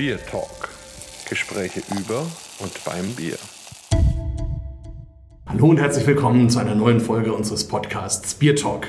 Bier Talk. Gespräche über und beim Bier. Hallo und herzlich willkommen zu einer neuen Folge unseres Podcasts Bier Talk.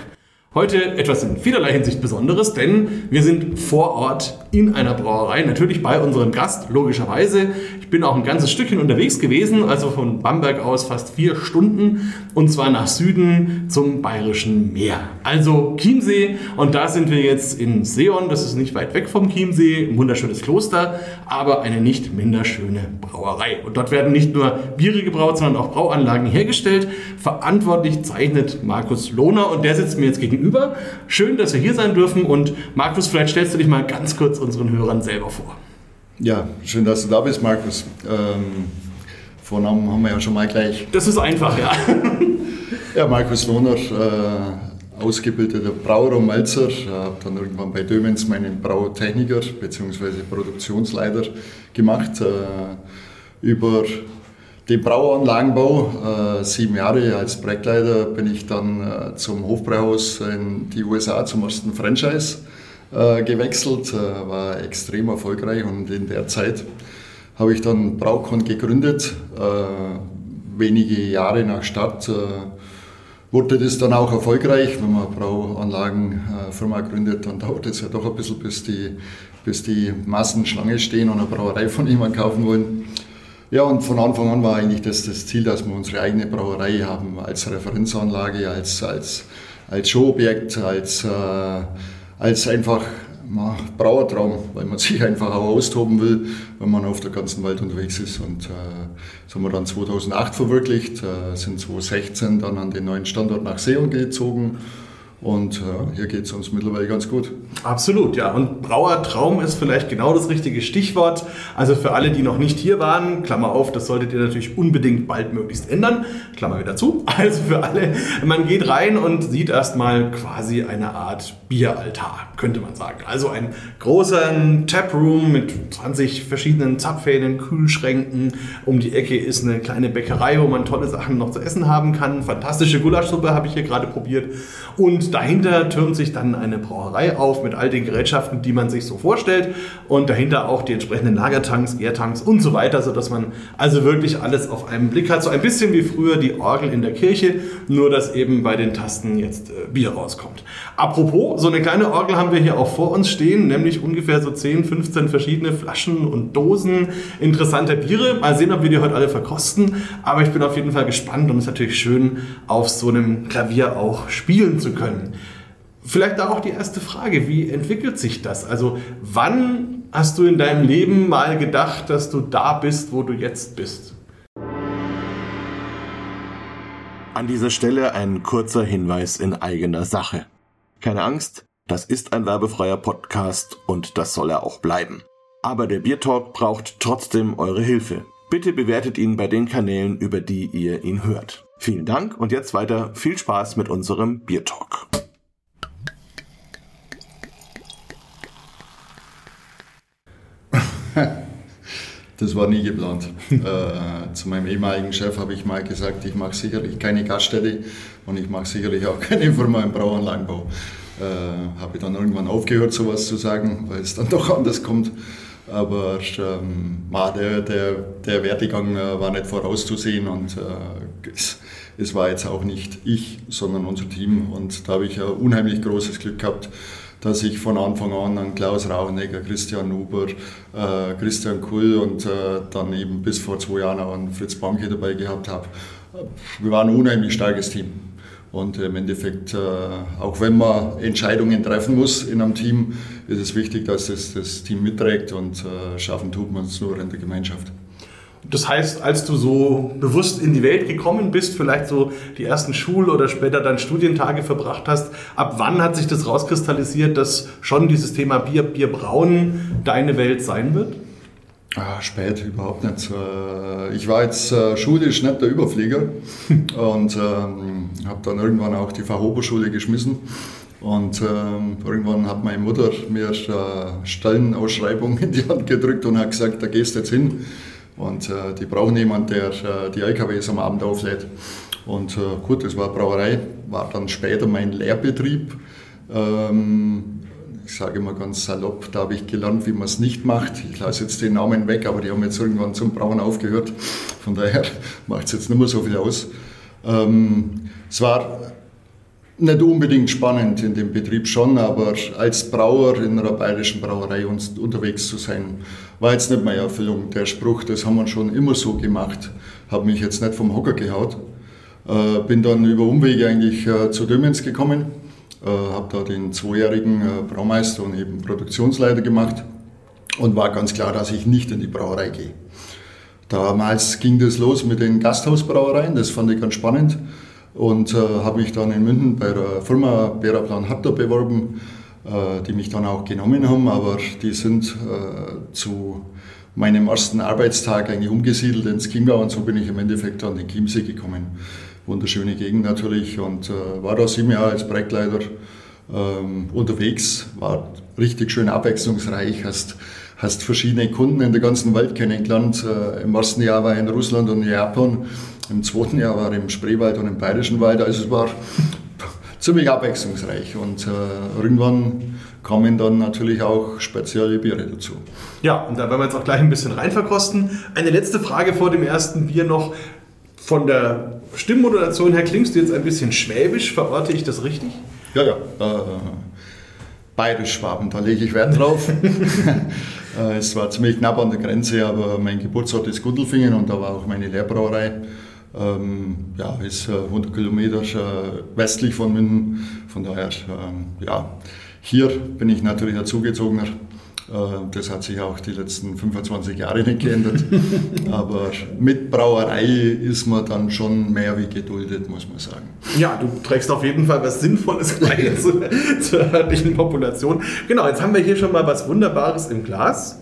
Heute etwas in vielerlei Hinsicht Besonderes, denn wir sind vor Ort in einer Brauerei, natürlich bei unserem Gast, logischerweise. Ich bin auch ein ganzes Stückchen unterwegs gewesen, also von Bamberg aus fast vier Stunden, und zwar nach Süden zum Bayerischen Meer. Also Chiemsee, und da sind wir jetzt in Seon, das ist nicht weit weg vom Chiemsee, ein wunderschönes Kloster, aber eine nicht minder schöne Brauerei. Und dort werden nicht nur Biere gebraut, sondern auch Brauanlagen hergestellt. Verantwortlich zeichnet Markus Lohner und der sitzt mir jetzt gegenüber. Schön, dass wir hier sein dürfen und Markus, vielleicht stellst du dich mal ganz kurz unseren Hörern selber vor. Ja, schön, dass du da bist, Markus. Ähm, Vornamen haben wir ja schon mal gleich. Das ist einfach, ja. ja, Markus Lohner, äh, ausgebildeter Brauer und Malzer. habe dann irgendwann bei Dömens meinen Brautechniker bzw. Produktionsleiter gemacht. Äh, über den Brauanlagenbau, äh, sieben Jahre als Projektleiter, bin ich dann äh, zum Hofbräuhaus in die USA zum ersten Franchise äh, gewechselt, äh, war extrem erfolgreich und in der Zeit habe ich dann Braukon gegründet. Äh, wenige Jahre nach Start wurde das dann auch erfolgreich. Wenn man Brauanlagenfirma gründet, dann dauert es ja doch ein bisschen, bis die, bis die Massen Schlange stehen und eine Brauerei von jemandem kaufen wollen. Ja, und von Anfang an war eigentlich das, das Ziel, dass wir unsere eigene Brauerei haben, als Referenzanlage, als, als, als Showobjekt, als, äh, als einfach na, Brauertraum, weil man sich einfach auch austoben will, wenn man auf der ganzen Welt unterwegs ist. Und äh, das haben wir dann 2008 verwirklicht, äh, sind 2016 dann an den neuen Standort nach Seon gezogen und äh, hier geht es uns mittlerweile ganz gut. Absolut, ja. Und Brauertraum ist vielleicht genau das richtige Stichwort. Also für alle, die noch nicht hier waren, Klammer auf, das solltet ihr natürlich unbedingt bald möglichst ändern. Klammer wieder zu. Also für alle, man geht rein und sieht erstmal quasi eine Art Bieraltar, könnte man sagen. Also ein großer Taproom mit 20 verschiedenen Zapfhähnen, Kühlschränken. Um die Ecke ist eine kleine Bäckerei, wo man tolle Sachen noch zu essen haben kann. Fantastische Gulaschsuppe habe ich hier gerade probiert. Und dahinter türmt sich dann eine Brauerei auf mit all den Gerätschaften, die man sich so vorstellt. Und dahinter auch die entsprechenden Lagertanks, Gärtanks und so weiter, sodass man also wirklich alles auf einen Blick hat. So ein bisschen wie früher die Orgel in der Kirche, nur dass eben bei den Tasten jetzt äh, Bier rauskommt. Apropos, so eine kleine Orgel haben wir hier auch vor uns stehen, nämlich ungefähr so 10, 15 verschiedene Flaschen und Dosen interessanter Biere. Mal sehen, ob wir die heute alle verkosten. Aber ich bin auf jeden Fall gespannt und es ist natürlich schön, auf so einem Klavier auch spielen zu können. Vielleicht da auch die erste Frage, wie entwickelt sich das? Also wann hast du in deinem Leben mal gedacht, dass du da bist, wo du jetzt bist? An dieser Stelle ein kurzer Hinweis in eigener Sache. Keine Angst, das ist ein werbefreier Podcast und das soll er auch bleiben. Aber der Biertalk braucht trotzdem eure Hilfe. Bitte bewertet ihn bei den Kanälen, über die ihr ihn hört. Vielen Dank und jetzt weiter viel Spaß mit unserem Biertalk. Das war nie geplant. äh, zu meinem ehemaligen Chef habe ich mal gesagt, ich mache sicherlich keine Gaststätte und ich mache sicherlich auch keine Firma im Brauanlagenbau. Äh, habe ich dann irgendwann aufgehört, sowas zu sagen, weil es dann doch anders kommt. Aber ähm, der, der, der Werdegang äh, war nicht vorauszusehen und äh, es, es, war jetzt auch nicht ich, sondern unser Team. Und da habe ich ein unheimlich großes Glück gehabt, dass ich von Anfang an an Klaus Rauchenegger, Christian Nuber, äh, Christian Kull und äh, dann eben bis vor zwei Jahren auch einen Fritz Banke dabei gehabt habe. Wir waren ein unheimlich starkes Team. Und im Endeffekt, äh, auch wenn man Entscheidungen treffen muss in einem Team, ist es wichtig, dass das, das Team mitträgt und äh, schaffen tut man es nur in der Gemeinschaft. Das heißt, als du so bewusst in die Welt gekommen bist, vielleicht so die ersten Schul- oder später dann Studientage verbracht hast, ab wann hat sich das rauskristallisiert, dass schon dieses Thema Bier, Bier brauen deine Welt sein wird? Ah, spät, überhaupt nicht. Äh, ich war jetzt äh, schulisch nicht der Überflieger und ähm, habe dann irgendwann auch die Fachoberschule geschmissen. Und ähm, irgendwann hat meine Mutter mir äh, Stellenausschreibung in die Hand gedrückt und hat gesagt, da gehst du jetzt hin. Und äh, die brauchen jemanden, der äh, die LKWs am Abend auflädt. Und äh, gut, das war Brauerei, war dann später mein Lehrbetrieb. Ähm, ich sage immer ganz salopp, da habe ich gelernt, wie man es nicht macht. Ich lasse jetzt den Namen weg, aber die haben jetzt irgendwann zum Brauen aufgehört. Von daher macht es jetzt nicht mehr so viel aus. Ähm, es war nicht unbedingt spannend in dem Betrieb schon, aber als Brauer in einer bayerischen Brauerei unterwegs zu sein, war jetzt nicht meine Erfüllung. Der Spruch, das haben wir schon immer so gemacht, hat mich jetzt nicht vom Hocker gehaut. Äh, bin dann über Umwege eigentlich äh, zu Dömens gekommen, äh, habe da den zweijährigen äh, Braumeister und eben Produktionsleiter gemacht und war ganz klar, dass ich nicht in die Brauerei gehe. Damals ging das los mit den Gasthausbrauereien, das fand ich ganz spannend und äh, habe mich dann in München bei der Firma Beraplan Hatter beworben, äh, die mich dann auch genommen haben, aber die sind äh, zu meinem ersten Arbeitstag eigentlich umgesiedelt ins Chiemgau und so bin ich im Endeffekt an den Chiemsee gekommen. Wunderschöne Gegend natürlich. Und äh, war da sieben Jahre als Projektleiter ähm, unterwegs, war richtig schön abwechslungsreich, hast, hast verschiedene Kunden in der ganzen Welt kennengelernt. Äh, Im ersten Jahr war ich in Russland und in Japan, im zweiten Jahr war ich im Spreewald und im Bayerischen Wald, also es war ziemlich abwechslungsreich und äh, irgendwann kamen dann natürlich auch spezielle Biere dazu. Ja, und da werden wir jetzt auch gleich ein bisschen rein verkosten. Eine letzte Frage vor dem ersten Bier noch. Von der Stimmmodulation her klingst du jetzt ein bisschen schwäbisch, verorte ich das richtig? Ja, ja. Äh, Bayerisch-Schwaben, da lege ich Wert drauf. Äh, es war ziemlich knapp an der Grenze, aber mein Geburtsort ist Gundelfingen und da war auch meine Lehrbrauerei. Ähm, ja, ist äh, 100 Kilometer äh, westlich von München. Von daher, ähm, ja, hier bin ich natürlich ein Zugezogener. Äh, das hat sich auch die letzten 25 Jahre nicht geändert. Aber mit Brauerei ist man dann schon mehr wie geduldet, muss man sagen. Ja, du trägst auf jeden Fall was Sinnvolles bei zur, zur örtlichen Population. Genau, jetzt haben wir hier schon mal was Wunderbares im Glas.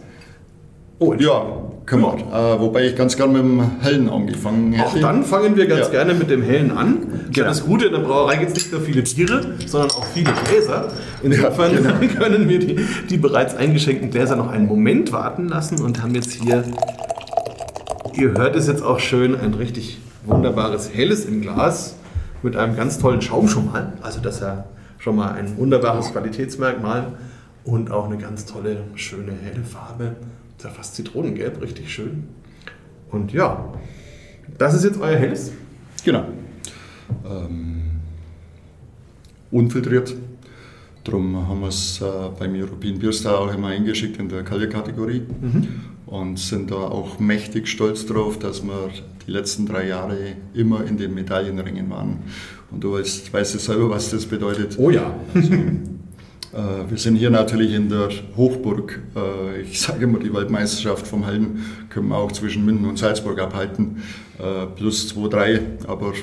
Oh, ja, wir. Äh, wobei ich ganz gerne mit dem Hellen angefangen hätte. Auch dann fangen wir ganz Ja. gerne mit dem Hellen an. Genau. Das Gute in der Brauerei gibt es nicht nur viele Tiere, sondern auch viele Gläser. Insofern Ja, genau. können wir die, die bereits eingeschenkten Gläser noch einen Moment warten lassen und haben jetzt hier, ihr hört es jetzt auch schön, ein richtig wunderbares Helles im Glas mit einem ganz tollen Schaum schon mal. Also das ist ja schon mal ein wunderbares Qualitätsmerkmal und auch eine ganz tolle, schöne, helle Farbe. Ist ja fast Zitronengelb, richtig schön. Und ja, das ist jetzt euer Helles. Genau. Ähm, unfiltriert. Darum haben wir es äh, beim European Beer Star auch immer eingeschickt in der Kalje-Kategorie und sind da auch mächtig stolz drauf, dass wir die letzten drei Jahre immer in den Medaillenringen waren. Und du weißt, weißt ja selber, was das bedeutet. Oh ja. Äh, Wir sind hier natürlich in der Hochburg. Äh, Ich sage immer, die Weltmeisterschaft vom Helden können wir auch zwischen München und Salzburg abhalten. Äh, Plus 2, 3, aber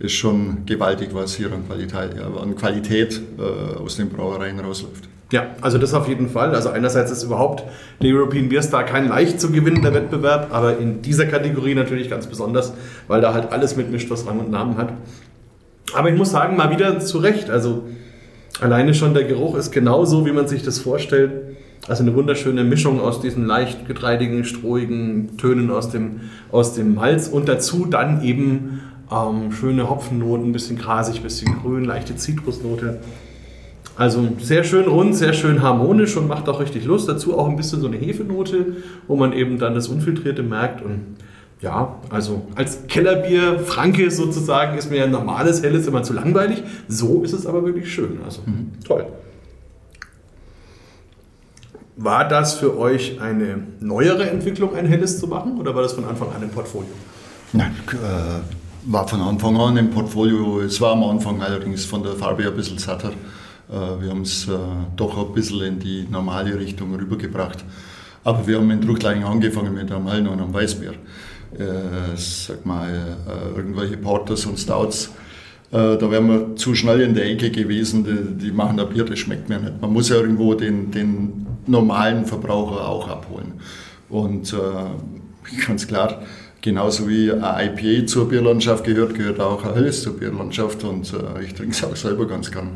ist schon gewaltig, was hier an Qualität, an Qualität äh, aus den Brauereien rausläuft. Ja, also das auf jeden Fall. Also einerseits ist überhaupt der European Beer Star kein leicht zu gewinnender Wettbewerb, aber in dieser Kategorie natürlich ganz besonders, weil da halt alles mitmischt, was Rang und Namen hat. Aber ich muss sagen, mal wieder zu Recht. Also alleine schon der Geruch ist genauso, wie man sich das vorstellt. Also eine wunderschöne Mischung aus diesen leicht getreidigen, strohigen Tönen aus dem, aus dem Malz und dazu dann eben ähm, schöne Hopfennoten, ein bisschen grasig, ein bisschen grün, leichte Zitrusnote. Also sehr schön rund, sehr schön harmonisch und macht auch richtig Lust. Dazu auch ein bisschen so eine Hefenote, wo man eben dann das Unfiltrierte merkt. Und ja, also als Kellerbier, Franke sozusagen, ist mir ein normales Helles immer zu langweilig. So ist es aber wirklich schön. Also toll. War das für euch eine neuere Entwicklung, ein Helles zu machen oder war das von Anfang an im Portfolio? Nein, äh, war von Anfang an im Portfolio. Es war am Anfang allerdings von der Farbe ein bisschen satter. Äh, wir haben es äh, doch ein bisschen in die normale Richtung rübergebracht. Aber wir haben in Drucklein angefangen mit einem Hellen und einem Weißbier. Äh, sag mal, äh, irgendwelche Porters und Stouts. Äh, da wären wir zu schnell in der Ecke gewesen, die, die machen ein Bier, das schmeckt mir nicht. Man muss ja irgendwo den, den normalen Verbraucher auch abholen. Und äh, ganz klar, genauso wie ein IPA zur Bierlandschaft gehört, gehört auch ein Helles zur Bierlandschaft und äh, ich trinke es auch selber ganz gern.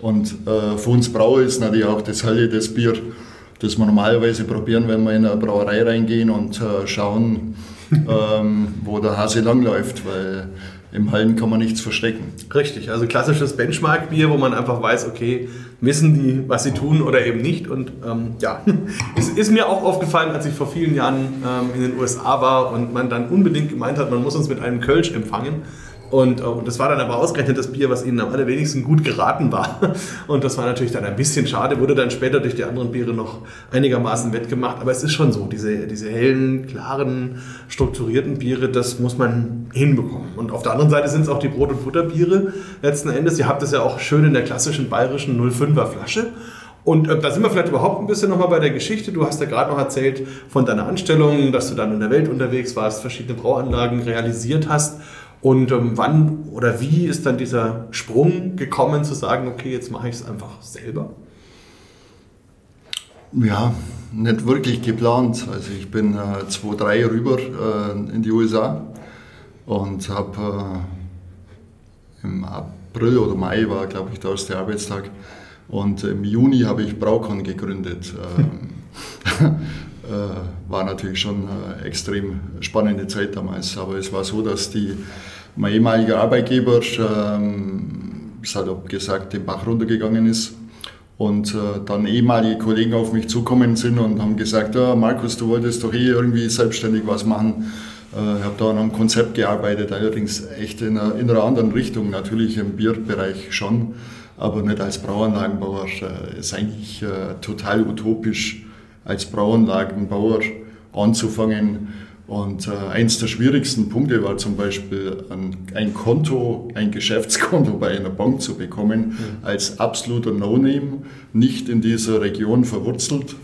Und für uns Brauer ist natürlich auch das Helle, das Bier, das wir normalerweise probieren, wenn wir in eine Brauerei reingehen und schauen, ähm, wo der Hase langläuft, weil im Hallen kann man nichts verstecken. Richtig, also klassisches Benchmark-Bier, wo man einfach weiß, okay, wissen die, was sie tun oder eben nicht. Und ähm, ja, es ist mir auch aufgefallen, als ich vor vielen Jahren ähm, in den USA war und man dann unbedingt gemeint hat, man muss uns mit einem Kölsch empfangen. Und, äh, und das war dann aber ausgerechnet das Bier, was ihnen am allerwenigsten gut geraten war. Und das war natürlich dann ein bisschen schade, wurde dann später durch die anderen Biere noch einigermaßen wettgemacht. Aber es ist schon so, diese, diese hellen, klaren, strukturierten Biere, das muss man hinbekommen. Und auf der anderen Seite sind es auch die Brot- und Butterbiere letzten Endes. Ihr habt es ja auch schön in der klassischen bayerischen 05er Flasche. Und äh, da sind wir vielleicht überhaupt ein bisschen nochmal bei der Geschichte. Du hast ja gerade noch erzählt von deiner Anstellung, dass du dann in der Welt unterwegs warst, verschiedene Brauanlagen realisiert hast. Und ähm, wann oder wie ist dann dieser Sprung gekommen, zu sagen, okay, jetzt mache ich es einfach selber? Ja, nicht wirklich geplant. Also ich bin äh, 2003 rüber äh, in die USA und habe äh, im April oder Mai war, glaube ich, der erste Arbeitstag. Und im Juni habe ich Braukon gegründet. Äh, war natürlich schon eine extrem spannende Zeit damals. Aber es war so, dass die, mein ehemaliger Arbeitgeber, ähm, salopp gesagt, den Bach runtergegangen ist. Und äh, dann ehemalige Kollegen auf mich zukommen sind und haben gesagt, ja, Markus, du wolltest doch eh irgendwie selbstständig was machen. Äh, ich habe da an einem Konzept gearbeitet, allerdings echt in einer, in einer anderen Richtung, natürlich im Bierbereich schon, aber nicht als Brauanlagenbauer. Äh, ist eigentlich äh, total utopisch als Brauanlagenbauer anzufangen. Und äh, eins der schwierigsten Punkte war zum Beispiel ein, ein, Konto, ein Geschäftskonto bei einer Bank zu bekommen, mhm. als absoluter No-Name, nicht in dieser Region verwurzelt.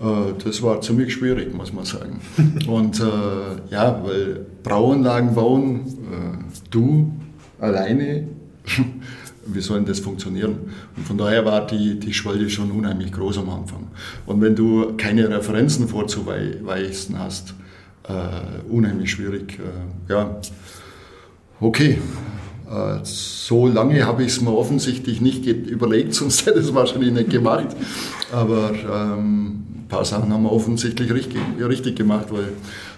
Äh, das war ziemlich schwierig, muss man sagen. Und äh, ja, weil Brauanlagen bauen, äh, du alleine, wie soll denn das funktionieren? Und von daher war die, die Schwelle schon unheimlich groß am Anfang. Und wenn du keine Referenzen vorzuweisen hast, äh, unheimlich schwierig. Äh, ja, okay. Äh, so lange habe ich es mir offensichtlich nicht überlegt, sonst hätte ich es wahrscheinlich nicht gemacht. Aber ähm, ein paar Sachen haben wir offensichtlich richtig, richtig gemacht, weil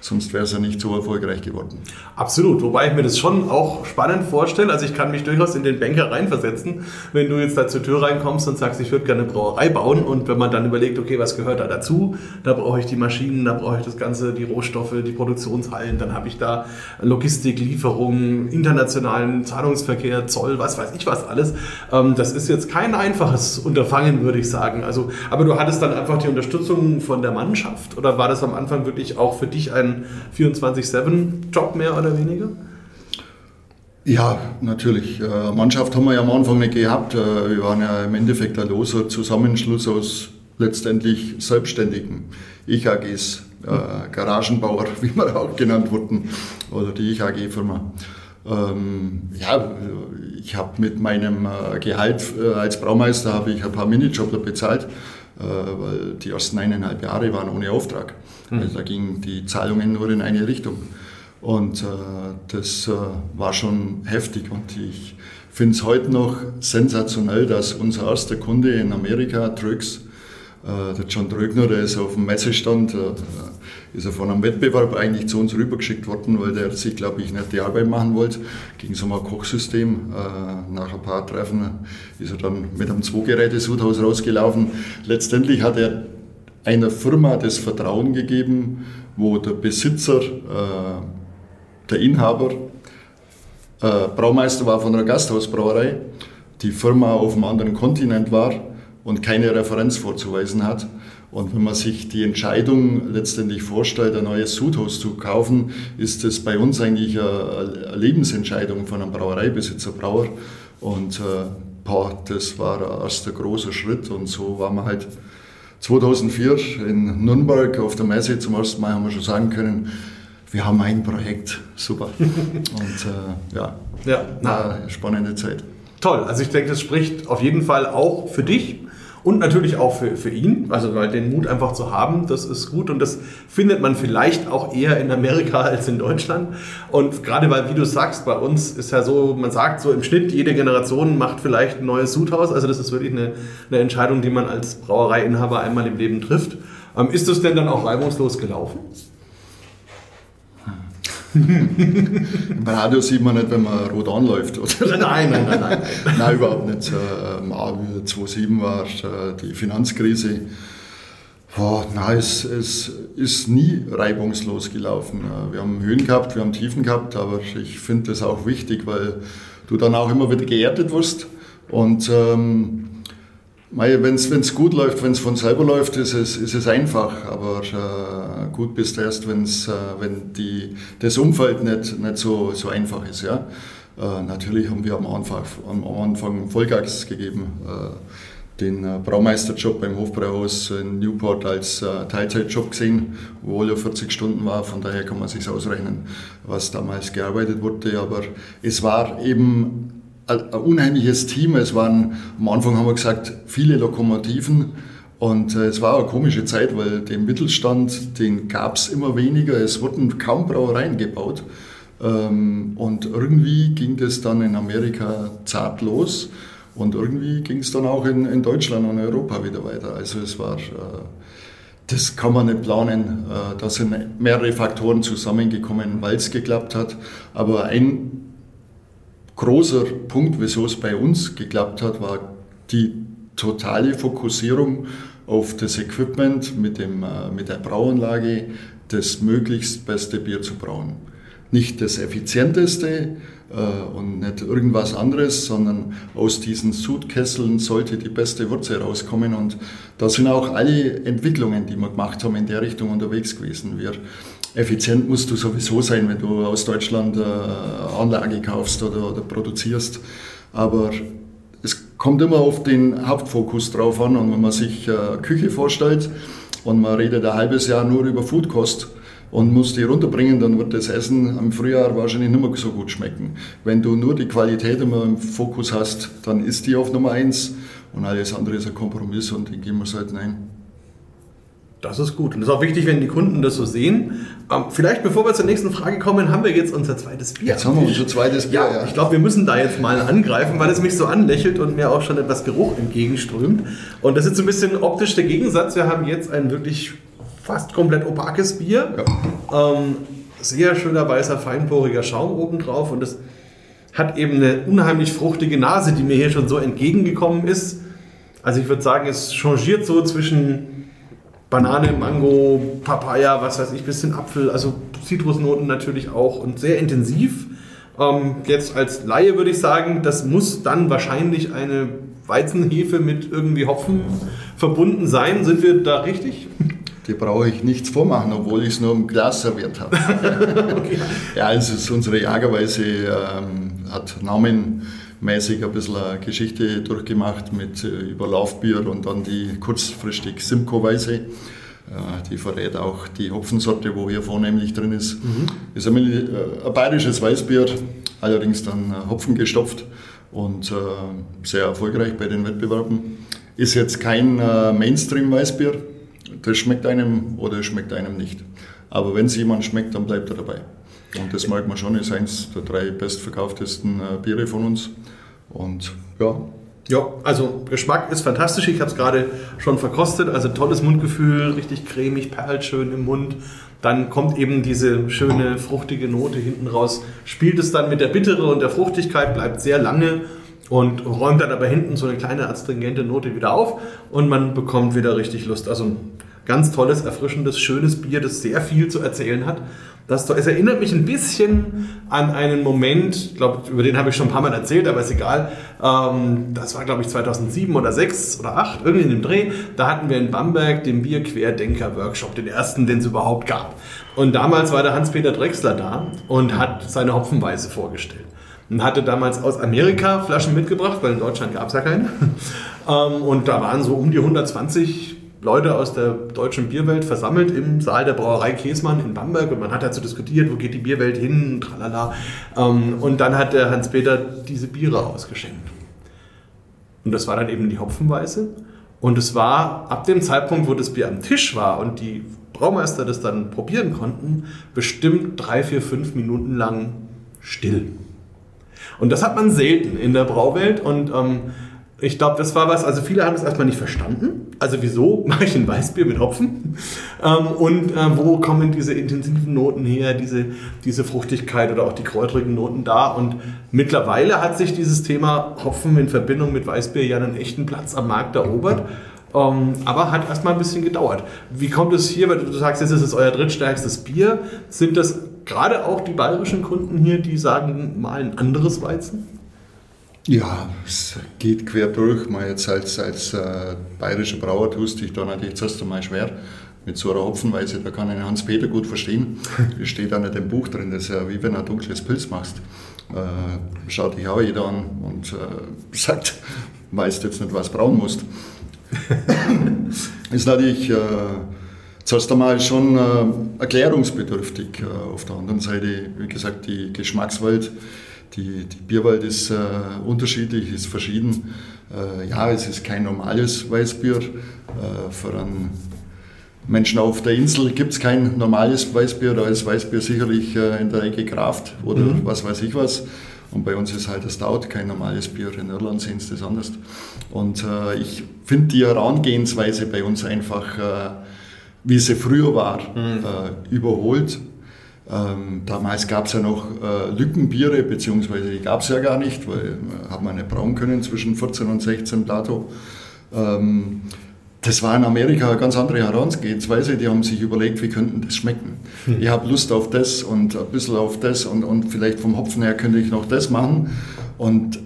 sonst wäre es ja nicht so erfolgreich geworden. Absolut, wobei ich mir das schon auch spannend vorstelle. Also ich kann mich durchaus in den Banker reinversetzen, wenn du jetzt da zur Tür reinkommst und sagst, ich würde gerne eine Brauerei bauen und wenn man dann überlegt, okay, was gehört da dazu? Da brauche ich die Maschinen, da brauche ich das Ganze, die Rohstoffe, die Produktionshallen, dann habe ich da Logistik, Lieferungen, internationalen Zahlungsverkehr, Zoll, was weiß ich was alles. Ähm, das ist jetzt kein einfaches Unterfangen, würde ich sagen. Also, aber du hattest dann einfach die Unterstützung von der Mannschaft oder war das am Anfang wirklich auch für dich ein 24-7-Job mehr oder weniger? Ja, natürlich. Äh, Mannschaft haben wir ja am Anfang nicht gehabt. Äh, wir waren ja im Endeffekt ein loser Zusammenschluss aus letztendlich Selbstständigen, Ich-AGs, äh, Garagenbauer, wie wir auch genannt wurden, oder die Ich-AG-Firma. Ähm, ja, ich habe mit meinem äh, Gehalt äh, als Braumeister ich ein paar Minijobler bezahlt, äh, weil die ersten eineinhalb Jahre waren ohne Auftrag. Mhm. Da gingen die Zahlungen nur in eine Richtung. Und äh, das äh, war schon heftig und ich finde es heute noch sensationell, dass unser erster Kunde in Amerika, Tröx, äh, der John Trögner, der ist auf dem Messestand, äh, ist er von einem Wettbewerb eigentlich zu uns rübergeschickt worden, weil der sich, glaube ich, nicht die Arbeit machen wollte. Ging es um ein Kochsystem. Äh, nach ein paar Treffen ist er dann mit einem Zwei-Geräte-Sudhaus rausgelaufen. Letztendlich hat er einer Firma das Vertrauen gegeben, wo der Besitzer, äh, der Inhaber, äh, Braumeister war von einer Gasthausbrauerei, die Firma auf einem anderen Kontinent war und keine Referenz vorzuweisen hat. Und wenn man sich die Entscheidung letztendlich vorstellt, ein neues Sudhaus zu kaufen, ist das bei uns eigentlich eine Lebensentscheidung von einem Brauereibesitzer, Brauer. Und äh, boah, das war der erste große Schritt und so waren wir halt 2004 in Nürnberg auf der Messe zum ersten Mal haben wir schon sagen können, wir haben ein Projekt, super. Und äh, ja, ja. Na, eine spannende Zeit. Toll, also ich denke, das spricht auf jeden Fall auch für dich und natürlich auch für, für ihn, also weil den Mut einfach zu haben, das ist gut und das findet man vielleicht auch eher in Amerika als in Deutschland. Und gerade weil, wie du sagst, bei uns ist ja so, man sagt so im Schnitt, jede Generation macht vielleicht ein neues Sudhaus. Also das ist wirklich eine, eine Entscheidung, die man als Brauereiinhaber einmal im Leben trifft. Ähm, ist das denn dann auch reibungslos gelaufen? Im Radio sieht man nicht, wenn man rot anläuft. Oder? Nein, nein, nein, nein. nein. überhaupt nicht. Ähm, wie 2007 war äh, die Finanzkrise. Boah, nein, es, es ist nie reibungslos gelaufen. Äh, wir haben Höhen gehabt, wir haben Tiefen gehabt, aber ich finde das auch wichtig, weil du dann auch immer wieder geerdet wirst. Und ähm, wenn es gut läuft, wenn es von selber läuft, ist es, ist es einfach. Aber äh, gut bist du erst, wenn's, äh, wenn die, das Umfeld nicht, nicht so, so einfach ist. Ja? Äh, natürlich haben wir am Anfang, am Anfang Vollgas gegeben. Äh, den äh, Braumeisterjob beim Hofbrauhaus in Newport als äh, Teilzeitjob gesehen, wo ja 40 Stunden war. Von daher kann man sich ausrechnen, was damals gearbeitet wurde. Aber es war eben ein unheimliches Team. Es waren, am Anfang haben wir gesagt, viele Lokomotiven. Und äh, es war eine komische Zeit, weil den Mittelstand, den gab es immer weniger. Es wurden kaum Brauereien gebaut. Ähm, und irgendwie ging das dann in Amerika zart los. Und irgendwie ging es dann auch in, in, Deutschland und Europa wieder weiter. Also es war, äh, das kann man nicht planen. Äh, da sind mehrere Faktoren zusammengekommen, weil es geklappt hat. Aber ein großer Punkt, wieso es bei uns geklappt hat, war die totale Fokussierung auf das Equipment mit, dem, äh, mit der Brauanlage, das möglichst beste Bier zu brauen. Nicht das effizienteste äh, und nicht irgendwas anderes, sondern aus diesen Sudkesseln sollte die beste Würze rauskommen. Und da sind auch alle Entwicklungen, die wir gemacht haben, in der Richtung unterwegs gewesen. Wir effizient musst du sowieso sein, wenn du aus Deutschland äh, Anlage kaufst oder, oder produzierst. Aber es kommt immer auf den Hauptfokus drauf an. Und wenn man sich äh, Küche vorstellt und man redet ein halbes Jahr nur über Foodkost und muss die runterbringen, dann wird das Essen im Frühjahr wahrscheinlich nicht mehr so gut schmecken. Wenn du nur die Qualität immer im Fokus hast, dann ist die auf Nummer eins und alles andere ist ein Kompromiss und den gehen wir halt nein. Das ist gut. Und das ist auch wichtig, wenn die Kunden das so sehen. Ähm, vielleicht, bevor wir zur nächsten Frage kommen, haben wir jetzt unser zweites Bier. Jetzt haben wir unser zweites Bier, ja. ja. Ich glaube, wir müssen da jetzt mal angreifen, weil es mich so anlächelt und mir auch schon etwas Geruch entgegenströmt. Und das ist so ein bisschen optisch der Gegensatz. Wir haben jetzt ein wirklich fast komplett opakes Bier. Ja. Ähm, sehr schöner weißer, feinporiger Schaum oben drauf. Und das hat eben eine unheimlich fruchtige Nase, die mir hier schon so entgegengekommen ist. Also ich würde sagen, es changiert so zwischen Banane, Mango, Papaya, was weiß ich, bisschen Apfel, also Zitrusnoten natürlich auch und sehr intensiv. Ähm, jetzt als Laie würde ich sagen, das muss dann wahrscheinlich eine Weizenhefe mit irgendwie Hopfen verbunden sein. Sind wir da richtig? Die brauche ich nichts vormachen, obwohl ich es nur im Glas serviert habe. okay. Ja, also unsere Jagerweise ähm, hat Namen mäßig ein bisschen eine Geschichte durchgemacht mit äh, über Laufbier und dann die kurzfristig Simcoe-Weise. Äh, die verrät auch die Hopfensorte, wo hier vornehmlich drin ist. Mhm. Ist ein, äh, ein bayerisches Weißbier, allerdings dann Hopfen gestopft und sehr erfolgreich bei den Wettbewerben. Ist jetzt kein Mainstream-Weißbier. Das schmeckt einem oder schmeckt einem nicht. Aber wenn es jemand schmeckt, dann bleibt er dabei. Und das mag man schon, ist eins der drei bestverkauftesten äh, Biere von uns. Und ja. Ja, also Geschmack ist fantastisch. Ich habe es gerade schon verkostet. Also tolles Mundgefühl, richtig cremig, perlschön im Mund. Dann kommt eben diese schöne, fruchtige Note hinten raus. Spielt es dann mit der Bittere und der Fruchtigkeit, bleibt sehr lange und räumt dann aber hinten so eine kleine astringente Note wieder auf und man bekommt wieder richtig Lust. Also ein ganz tolles, erfrischendes, schönes Bier, das sehr viel zu erzählen hat. Das, es erinnert mich ein bisschen an einen Moment, ich glaube, über den habe ich schon ein paar Mal erzählt, aber ist egal. Ähm, das war, glaube ich, 2007 oder 6 oder 8, irgendwie in dem Dreh. Da hatten wir in Bamberg den Bier-Querdenker-Workshop, den ersten, den es überhaupt gab. Und damals war der Hans-Peter Drechsler da und hat seine Hopfenweise vorgestellt. Und hatte damals aus Amerika Flaschen mitgebracht, weil in Deutschland gab es ja keine. Ähm, und da waren so um die 120 Leute aus der deutschen Bierwelt versammelt im Saal der Brauerei Käsmann in Bamberg und man hat dazu diskutiert, wo geht die Bierwelt hin, tralala. Ähm, und dann hat der Hans-Peter diese Biere ausgeschenkt. Und das war dann eben die Hopfenweiße. Und es war ab dem Zeitpunkt, wo das Bier am Tisch war und die Braumeister das dann probieren konnten, bestimmt drei, vier, fünf Minuten lang still. Und das hat man selten in der Brauwelt und ähm, Ich glaube, das war was, also viele haben es erstmal nicht verstanden. Also wieso mache ich ein Weißbier mit Hopfen? Ähm, und äh, wo kommen diese intensiven Noten her, diese, diese Fruchtigkeit oder auch die kräutrigen Noten da? Und mittlerweile hat sich dieses Thema Hopfen in Verbindung mit Weißbier ja einen echten Platz am Markt erobert. Ähm, aber hat erstmal ein bisschen gedauert. Wie kommt es hier, weil du sagst, jetzt ist es euer drittstärkstes Bier. Sind das gerade auch die bayerischen Kunden hier, die sagen, mal ein anderes Weizen? Ja, es geht quer durch. Man jetzt als, als äh, bayerischer Brauer tust dich da natürlich zuerst einmal schwer mit so einer Hopfenweise. Da kann ich Hans-Peter gut verstehen. Es steht auch nicht im Buch drin, das ist ja wie wenn du ein dunkles Pilz machst. Äh, schaut dich auch jeder an und äh, sagt, weißt jetzt nicht, was brauen musst. ist natürlich äh, zuerst einmal schon äh, erklärungsbedürftig. Äh, auf der anderen Seite, wie gesagt, die Geschmackswelt die, die Bierwelt ist äh, unterschiedlich, ist verschieden. Äh, ja, es ist kein normales Weißbier. Äh, für einen Menschen auf der Insel gibt es kein normales Weißbier. Da ist Weißbier sicherlich äh, in der Ecke Kraft oder mhm. was weiß ich was. Und bei uns ist halt das Stout kein normales Bier. In Irland sehen sie das anders. Und äh, ich finde die Herangehensweise bei uns einfach, äh, wie sie früher war, mhm. überholt ähm, damals gab es ja noch äh, Lückenbiere, beziehungsweise die gab es ja gar nicht, weil äh, hat man nicht brauen können zwischen 14 und 16 Plato. Ähm, das war in Amerika eine ganz andere Herangehensweise. Die haben sich überlegt, wie könnten das schmecken. Hm. Ich habe Lust auf das und ein bisschen auf das und, und vielleicht vom Hopfen her könnte ich noch das machen. Und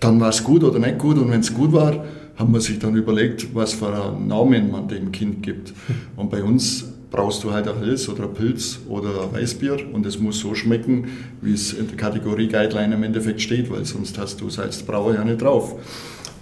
dann war es gut oder nicht gut. Und wenn es gut war, haben wir sich dann überlegt, was für einen Namen man dem Kind gibt. Hm. Und bei uns brauchst du halt ein Helles oder ein Pilz oder ein Weißbier und es muss so schmecken, wie es in der Kategorie Guideline im Endeffekt steht, weil sonst hast du es als Brauer ja nicht drauf.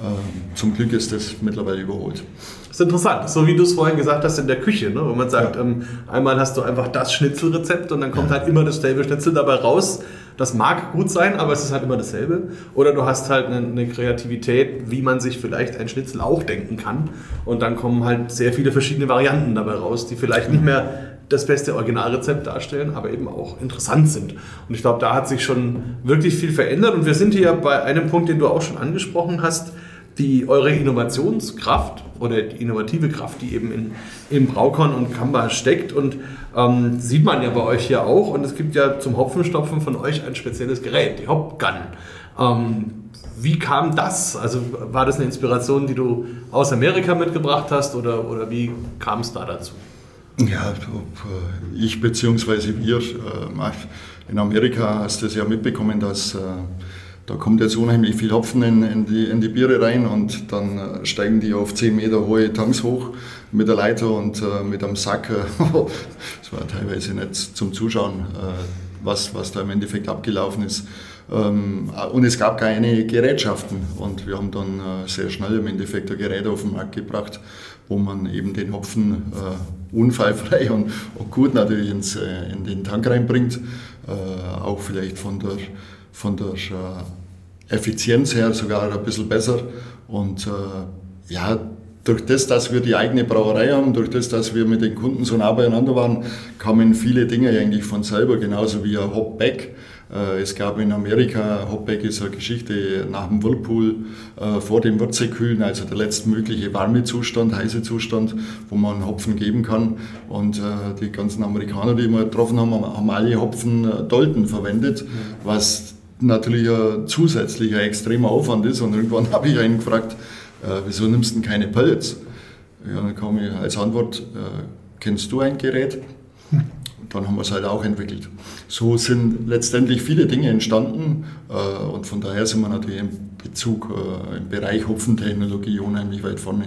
Ähm, zum Glück ist das mittlerweile überholt. Das ist interessant, so wie du es vorhin gesagt hast in der Küche, ne? wo man sagt, ja. ähm, einmal hast du einfach das Schnitzelrezept und dann kommt ja. halt immer dasselbe Schnitzel dabei raus. Das mag gut sein, aber es ist halt immer dasselbe. Oder du hast halt eine, eine, Kreativität, wie man sich vielleicht ein Schnitzel auch denken kann. Und dann kommen halt sehr viele verschiedene Varianten dabei raus, die vielleicht nicht mehr das beste Originalrezept darstellen, aber eben auch interessant sind. Und ich glaube, da hat sich schon wirklich viel verändert. Und wir sind hier bei einem Punkt, den du auch schon angesprochen hast die eure Innovationskraft oder die innovative Kraft, die eben in, in Braukon und Kamba steckt. Und ähm, sieht man ja bei euch hier auch. Und es gibt ja zum Hopfenstopfen von euch ein spezielles Gerät, die Hopgun. Ähm, wie kam das? Also war das eine Inspiration, die du aus Amerika mitgebracht hast oder, oder wie kam es da dazu? Ja, ich bzw. wir äh, in Amerika hast du es ja mitbekommen, dass äh, da kommt jetzt unheimlich viel Hopfen in, in, die, in die Biere rein und dann äh, steigen die auf 10 Meter hohe Tanks hoch mit der Leiter und äh, mit einem Sack. das war teilweise nicht zum Zuschauen, äh, was, was da im Endeffekt abgelaufen ist. Ähm, und es gab keine Gerätschaften und wir haben dann äh, sehr schnell im Endeffekt ein Gerät auf den Markt gebracht, wo man eben den Hopfen äh, unfallfrei und, und, gut natürlich ins, äh, in den Tank reinbringt, auch vielleicht von der von der Effizienz her sogar ein bisschen besser. Und äh, ja, durch das, dass wir die eigene Brauerei haben, durch das, dass wir mit den Kunden so nah beieinander waren, kamen viele Dinge eigentlich von selber, genauso wie ein Hopback. Äh, es gab in Amerika, Hopback ist eine Geschichte nach dem Whirlpool, äh, vor dem Würzekühlen, also der letztmögliche warme Zustand, heiße Zustand, wo man Hopfen geben kann. Und die ganzen Amerikaner, die wir getroffen haben, haben alle Hopfen Dolten verwendet, was natürlich ein zusätzlicher extremer Aufwand ist. Und irgendwann habe ich einen gefragt, äh, wieso nimmst du denn keine Pellets? Ja, dann kam ich als Antwort, äh, kennst du ein Gerät? Und dann haben wir es halt auch entwickelt. So sind letztendlich viele Dinge entstanden äh, und von daher sind wir natürlich im Bezug äh, im Bereich Hopfentechnologie unheimlich weit vorne,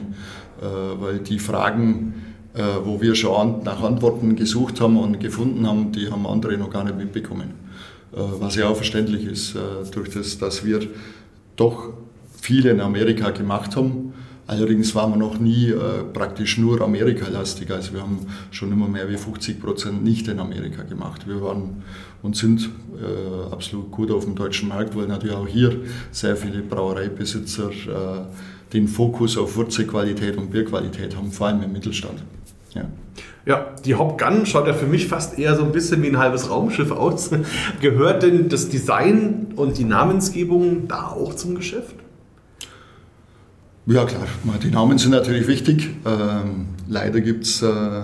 äh, weil die Fragen, äh, wo wir schon nach Antworten gesucht haben und gefunden haben, die haben andere noch gar nicht mitbekommen. Äh, was ja auch verständlich ist, äh, durch das, dass wir doch viel in Amerika gemacht haben. Allerdings waren wir noch nie äh, praktisch nur Amerika-lastig. Also wir haben schon immer mehr wie 50 Prozent nicht in Amerika gemacht. Wir waren und sind absolut gut auf dem deutschen Markt, weil natürlich auch hier sehr viele Brauereibesitzer den Fokus auf Wurzelqualität und Bierqualität haben, vor allem im Mittelstand. Ja. Ja, die Hop Gun schaut ja für mich fast eher so ein bisschen wie ein halbes Raumschiff aus. Gehört denn das Design und die Namensgebung da auch zum Geschäft? Ja klar, die Namen sind natürlich wichtig. Ähm, leider gibt es äh,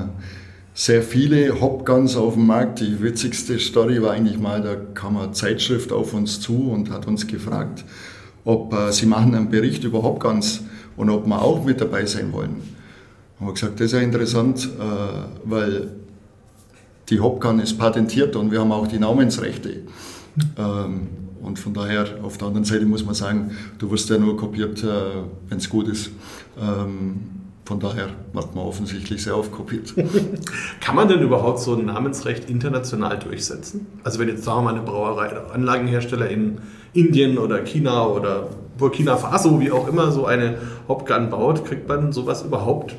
sehr viele Hopguns auf dem Markt. Die witzigste Story war eigentlich mal, da kam eine Zeitschrift auf uns zu und hat uns gefragt, ob äh, sie machen einen Bericht über Hopguns und ob wir auch mit dabei sein wollen. Haben wir gesagt, das ist ja interessant, äh, weil die Hopgun ist patentiert und wir haben auch die Namensrechte. Ähm, und von daher, auf der anderen Seite muss man sagen, du wirst ja nur kopiert, äh, wenn es gut ist. Ähm, von daher wird man offensichtlich sehr oft kopiert. Kann man denn überhaupt so ein Namensrecht international durchsetzen? Also wenn jetzt sagen wir mal eine Brauerei, Anlagenhersteller in Indien oder China oder Burkina Faso, wie auch immer, so eine Hopgun baut, kriegt man sowas überhaupt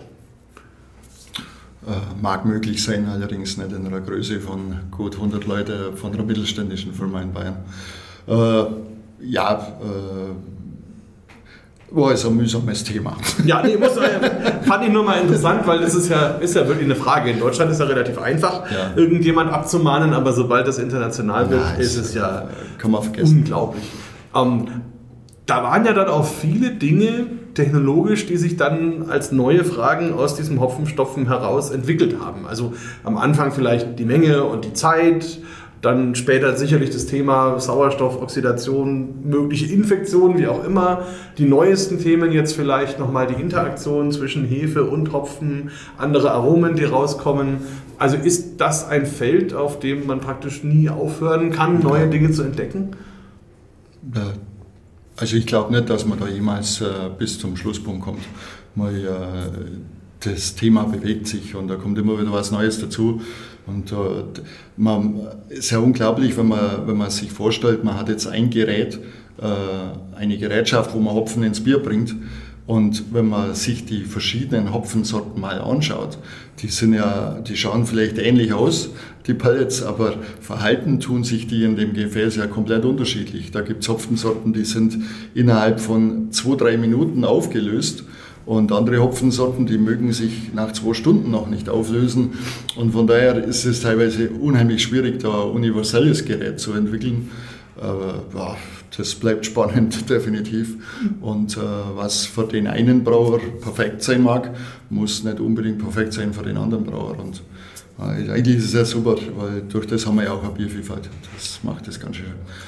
mag möglich sein, allerdings nicht in einer Größe von gut 100 Leuten von einer mittelständischen Firma in Bayern. Äh, ja, äh, war es ein mühsames Thema. Ja, nee, muss, äh, fand ich nur mal interessant, weil das ist ja, ist ja wirklich eine Frage. In Deutschland ist ja relativ einfach, ja. irgendjemand abzumahnen, aber sobald das international wird, ja, ist es ja kann man vergessen. unglaublich. Ähm, da waren ja dann auch viele Dinge technologisch, die sich dann als neue Fragen aus diesem Hopfenstopfen heraus entwickelt haben. Also am Anfang vielleicht die Menge und die Zeit, dann später sicherlich das Thema Sauerstoffoxidation, mögliche Infektionen, wie auch immer. Die neuesten Themen jetzt vielleicht nochmal die Interaktion zwischen Hefe und Hopfen, andere Aromen, die rauskommen. Also ist das ein Feld, auf dem man praktisch nie aufhören kann, neue Dinge zu entdecken? Also ich glaube nicht, dass man da jemals äh, bis zum Schlusspunkt kommt. Mal, äh, das Thema bewegt sich und da kommt immer wieder was Neues dazu. Und äh, man, ist ja unglaublich, wenn man, wenn man sich vorstellt, man hat jetzt ein Gerät, äh, eine Gerätschaft, wo man Hopfen ins Bier bringt. Und wenn man sich die verschiedenen Hopfensorten mal anschaut, die sind ja, die schauen vielleicht ähnlich aus, die Pellets, aber verhalten tun sich die in dem Gefäß ja komplett unterschiedlich. Da gibt es Hopfensorten, die sind innerhalb von zwei, drei Minuten aufgelöst und andere Hopfensorten, die mögen sich nach zwei Stunden noch nicht auflösen. Und von daher ist es teilweise unheimlich schwierig, da ein universelles Gerät zu entwickeln. Aber ja, das bleibt spannend, definitiv. Und äh, was für den einen Brauer perfekt sein mag, muss nicht unbedingt perfekt sein für den anderen Brauer. Und äh, eigentlich ist es ja super, weil durch das haben wir ja auch eine Biervielfalt. Das macht das Ganze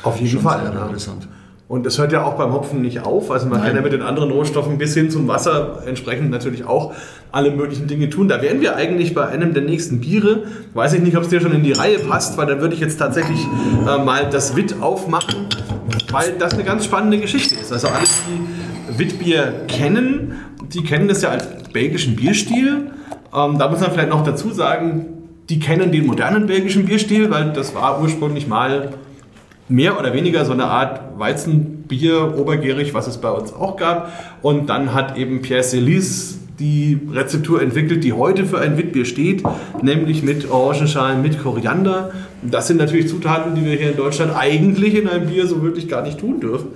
Auf jeden Fall, sehr ja. interessant. Und es hört ja auch beim Hopfen nicht auf. Also man Nein. kann ja mit den anderen Rohstoffen bis hin zum Wasser entsprechend natürlich auch alle möglichen Dinge tun. Da wären wir eigentlich bei einem der nächsten Biere. Weiß ich nicht, ob es dir schon in die Reihe passt, weil dann würde ich jetzt tatsächlich äh, mal das Witt aufmachen, weil das eine ganz spannende Geschichte ist. Also alle, die Wittbier kennen, die kennen das ja als belgischen Bierstil. Ähm, da muss man vielleicht noch dazu sagen, die kennen den modernen belgischen Bierstil, weil das war ursprünglich mal mehr oder weniger so eine Art Weizenbier, obergärig, was es bei uns auch gab. Und dann hat eben Pierre Celis die Rezeptur entwickelt, die heute für ein Witbier steht, nämlich mit Orangenschalen, mit Koriander. Das sind natürlich Zutaten, die wir hier in Deutschland eigentlich in einem Bier so wirklich gar nicht tun dürfen.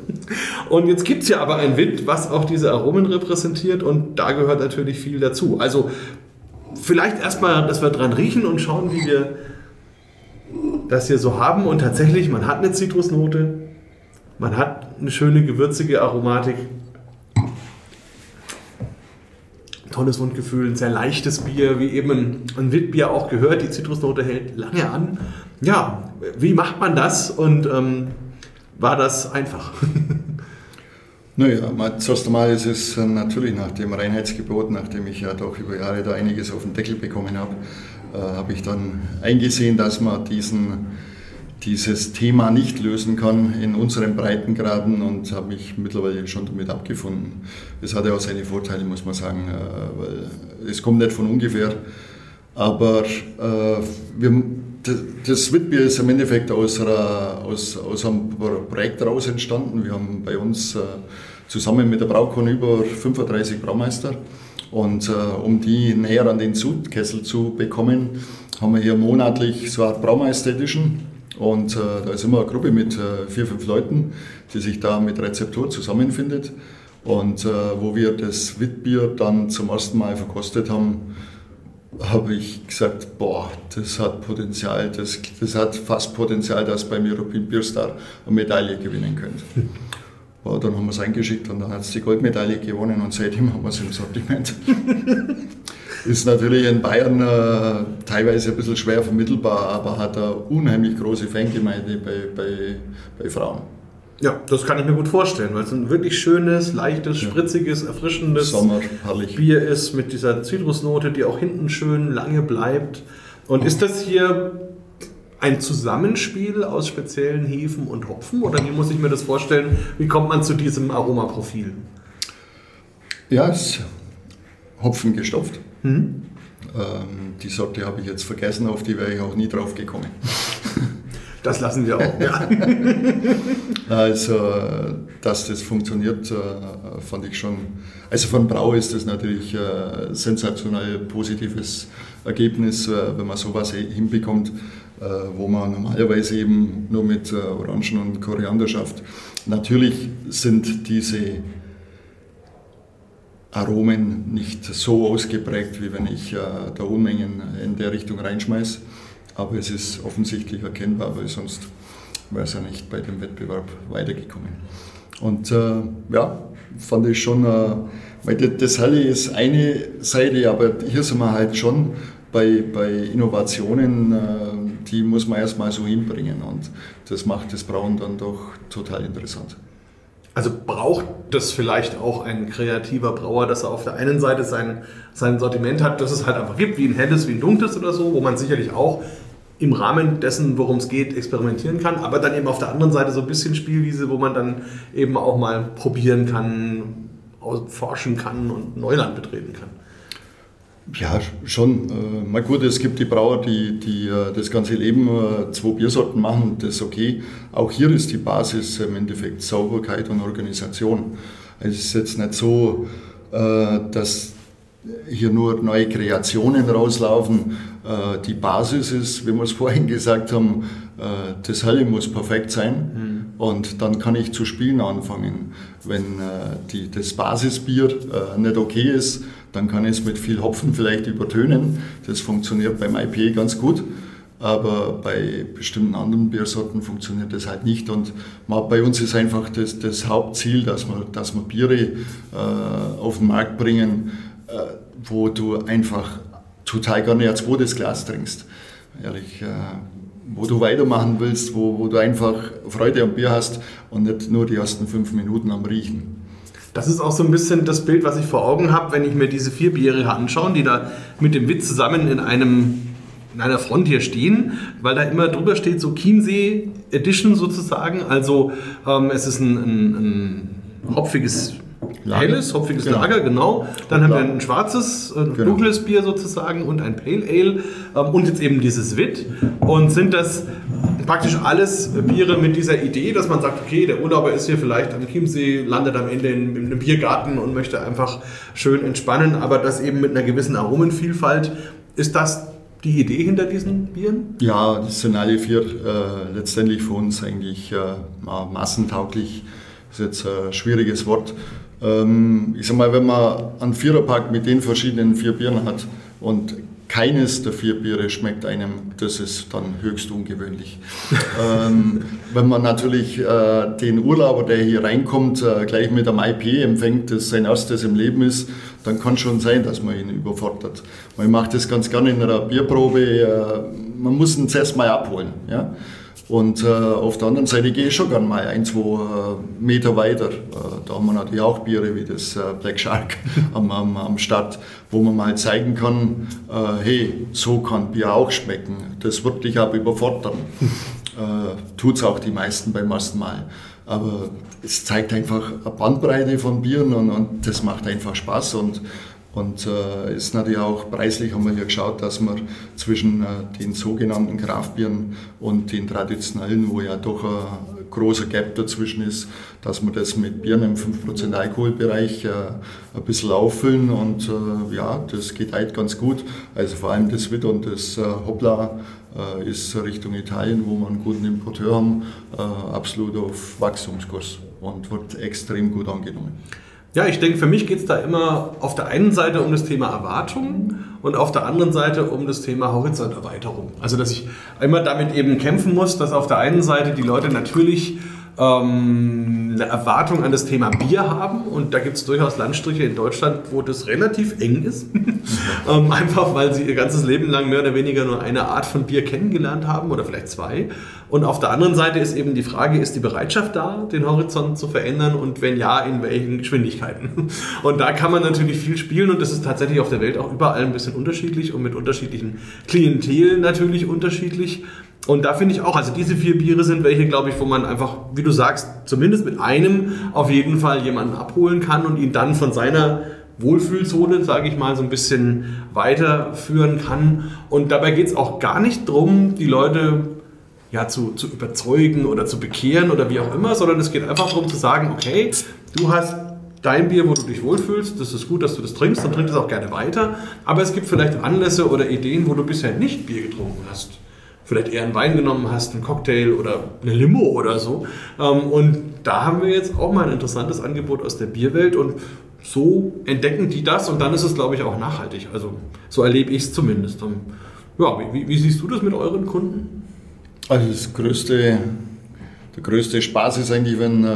Und jetzt gibt es ja aber ein Wit, was auch diese Aromen repräsentiert und da gehört natürlich viel dazu. Also vielleicht erstmal, dass wir dran riechen und schauen, wie wir das hier so haben. Und tatsächlich, man hat eine Zitrusnote, man hat eine schöne gewürzige Aromatik tolles Mundgefühl, ein sehr leichtes Bier, wie eben ein, ein Witbier auch gehört. Die Zitrusnote hält lange an. Ja, wie macht man das und ähm, war das einfach? Naja, zuerst einmal ist es natürlich nach dem Reinheitsgebot, nachdem ich ja doch über Jahre da einiges auf den Deckel bekommen habe, äh, habe ich dann eingesehen, dass man diesen dieses Thema nicht lösen kann in unseren Breitengraden und habe mich mittlerweile schon damit abgefunden. Es hat ja auch seine Vorteile, muss man sagen, äh, weil es kommt nicht von ungefähr. Aber äh, wir, das Witbier ist im Endeffekt aus, einer, aus, aus einem Projekt daraus entstanden. Wir haben bei uns äh, zusammen mit der Braukon über 35 Braumeister. Und äh, um die näher an den Sudkessel zu bekommen, haben wir hier monatlich so eine Art Braumeister Edition und äh, da ist immer eine Gruppe mit äh, vier, fünf Leuten, die sich da mit Rezeptur zusammenfindet. Und äh, wo wir das Witbier dann zum ersten Mal verkostet haben, habe ich gesagt, boah, das hat Potenzial, das, das hat fast Potenzial, dass beim European Beer Star eine Medaille gewinnen könnte. Ja, dann haben wir es eingeschickt und dann hat es die Goldmedaille gewonnen und seitdem haben wir es im Sortiment. ist natürlich in Bayern äh, teilweise ein bisschen schwer vermittelbar, aber hat eine unheimlich große Fangemeinde bei, bei, bei Frauen. Ja, das kann ich mir gut vorstellen, weil es ein wirklich schönes, leichtes, spritziges, erfrischendes Sommer. Bier ist mit dieser Zitrusnote, die auch hinten schön lange bleibt. Und ist das hier ein Zusammenspiel aus speziellen Hefen und Hopfen oder wie muss ich mir das vorstellen? Wie kommt man zu diesem Aromaprofil? Ja, es ist Hopfen gestopft. Ähm, die Sorte habe ich jetzt vergessen, auf die wäre ich auch nie drauf gekommen. Das lassen wir auch. Ja. Also, dass das funktioniert, äh, fand ich schon. Also von Brau ist das natürlich ein sensationell positives Ergebnis, äh, wenn man sowas hinbekommt, äh, wo man normalerweise eben nur mit Orangen und Koriander schafft. Natürlich sind diese Aromen nicht so ausgeprägt, wie wenn ich da Unmengen in der Richtung reinschmeiße. Aber es ist offensichtlich erkennbar, weil sonst wäre es ja nicht bei dem Wettbewerb weitergekommen. Und äh, ja, fand ich schon, äh, weil das Halle ist eine Seite, aber hier sind wir halt schon bei, bei Innovationen, äh, die muss man erstmal so hinbringen und das macht das Brauen dann doch total interessant. Also braucht das vielleicht auch ein kreativer Brauer, dass er auf der einen Seite sein, sein Sortiment hat, das es halt einfach gibt, wie ein helles, wie ein dunkles oder so, wo man sicherlich auch im Rahmen dessen, worum es geht, experimentieren kann, aber dann eben auf der anderen Seite so ein bisschen Spielwiese, wo man dann eben auch mal probieren kann, forschen kann und Neuland betreten kann. Ja, schon. Äh, mal gut, es gibt die Brauer, die, die äh, das ganze Leben äh, zwei Biersorten machen, das ist okay. Auch hier ist die Basis im Endeffekt Sauberkeit und Organisation. Es ist jetzt nicht so, dass hier nur neue Kreationen rauslaufen. Äh, die Basis ist, wie wir es vorhin gesagt haben, äh, das Helle muss perfekt sein mhm. und dann kann ich zu spielen anfangen. Wenn äh, die, das Basisbier nicht okay ist, dann kann ich es mit viel Hopfen vielleicht übertönen. Das funktioniert beim IPA ganz gut. Aber bei bestimmten anderen Biersorten funktioniert das halt nicht. Und bei uns ist einfach das, das Hauptziel, dass wir, dass wir Biere äh, auf den Markt bringen, äh, wo du einfach total gerne ein zweites Glas trinkst. Ehrlich, äh, wo du weitermachen willst, wo, wo du einfach Freude am Bier hast und nicht nur die ersten fünf Minuten am Riechen. Das ist auch so ein bisschen das Bild, was ich vor Augen habe, wenn ich mir diese vier Biere anschaue, die da mit dem Witz zusammen in einem in einer Front hier stehen, weil da immer drüber steht, so Chiemsee Edition sozusagen. Also ähm, es ist ein, ein, ein hopfiges Lager. helles, hopfiges genau. Lager, genau. Dann haben wir ein schwarzes, äh, genau. dunkles Bier sozusagen und ein Pale Ale ähm, und jetzt eben dieses Wit. Und sind das praktisch alles Biere mit dieser Idee, dass man sagt, okay, der Urlauber ist hier vielleicht am Chiemsee, landet am Ende in, in einem Biergarten und möchte einfach schön entspannen, aber das eben mit einer gewissen Aromenvielfalt. Ist das die Idee hinter diesen Bieren? Ja, das sind alle vier äh, letztendlich für uns eigentlich äh, massentauglich. Das ist jetzt ein schwieriges Wort. Ähm, ich sag mal, wenn man einen Viererpack mit den verschiedenen vier Bieren hat und keines der vier Biere schmeckt einem, das ist dann höchst ungewöhnlich. ähm, wenn man natürlich äh, den Urlauber, der hier reinkommt, äh, gleich mit einem IP empfängt, das sein erstes im Leben ist, dann kann schon sein, dass man ihn überfordert. Man macht das ganz gerne in einer Bierprobe. Äh, man muss ihn zuerst mal abholen. Ja? Und äh, auf der anderen Seite gehe ich schon gerne mal ein, zwei äh, Meter weiter. Äh, da haben wir natürlich auch Biere wie das äh, Black Shark am, am, am Start, wo man mal zeigen kann, äh, hey, so kann Bier auch schmecken. Das wird dich aber überfordern. Äh, Tut es auch die meisten beim ersten Mal. Aber es zeigt einfach eine Bandbreite von Bieren und, und das macht einfach Spaß. Und und äh, ist natürlich auch preislich, haben wir hier geschaut, dass wir zwischen äh, den sogenannten Kraftbieren und den traditionellen, wo ja doch ein großer Gap dazwischen ist, dass wir das mit Bieren im 5% Alkoholbereich äh, ein bisschen auffüllen und äh, ja, das geht halt ganz gut. Also vor allem das Witt und das äh, Hoppla äh, ist Richtung Italien, wo wir einen guten Importeur haben, absolut auf Wachstumskurs und wird extrem gut angenommen. Ja, ich denke, für mich geht es da immer auf der einen Seite um das Thema Erwartung und auf der anderen Seite um das Thema Horizonterweiterung. Also, dass ich einmal damit eben kämpfen muss, dass auf der einen Seite die Leute natürlich ähm, eine Erwartung an das Thema Bier haben. Und da gibt es durchaus Landstriche in Deutschland, wo das relativ eng ist. ähm, einfach weil sie ihr ganzes Leben lang mehr oder weniger nur eine Art von Bier kennengelernt haben oder vielleicht zwei. Und auf der anderen Seite ist eben die Frage, ist die Bereitschaft da, den Horizont zu verändern und wenn ja, in welchen Geschwindigkeiten? Und da kann man natürlich viel spielen und das ist tatsächlich auf der Welt auch überall ein bisschen unterschiedlich und mit unterschiedlichen Klientel natürlich unterschiedlich. Und da finde ich auch, also diese vier Biere sind welche, glaube ich, wo man einfach, wie du sagst, zumindest mit einem auf jeden Fall jemanden abholen kann und ihn dann von seiner Wohlfühlzone, sage ich mal, so ein bisschen weiterführen kann. Und dabei geht es auch gar nicht darum, die Leute ja, zu, zu überzeugen oder zu bekehren oder wie auch immer, sondern es geht einfach darum zu sagen, okay, du hast dein Bier, wo du dich wohlfühlst, das ist gut, dass du das trinkst, dann trink es auch gerne weiter. Aber es gibt vielleicht Anlässe oder Ideen, wo du bisher nicht Bier getrunken hast vielleicht eher einen Wein genommen hast, einen Cocktail oder eine Limo oder so. Ähm, und da haben wir jetzt auch mal ein interessantes Angebot aus der Bierwelt und so entdecken die das und dann ist es, glaube ich, auch nachhaltig. Also so erlebe ich es zumindest. Ja, wie, wie, siehst du das mit euren Kunden? Also das größte, der größte Spaß ist eigentlich, wenn äh,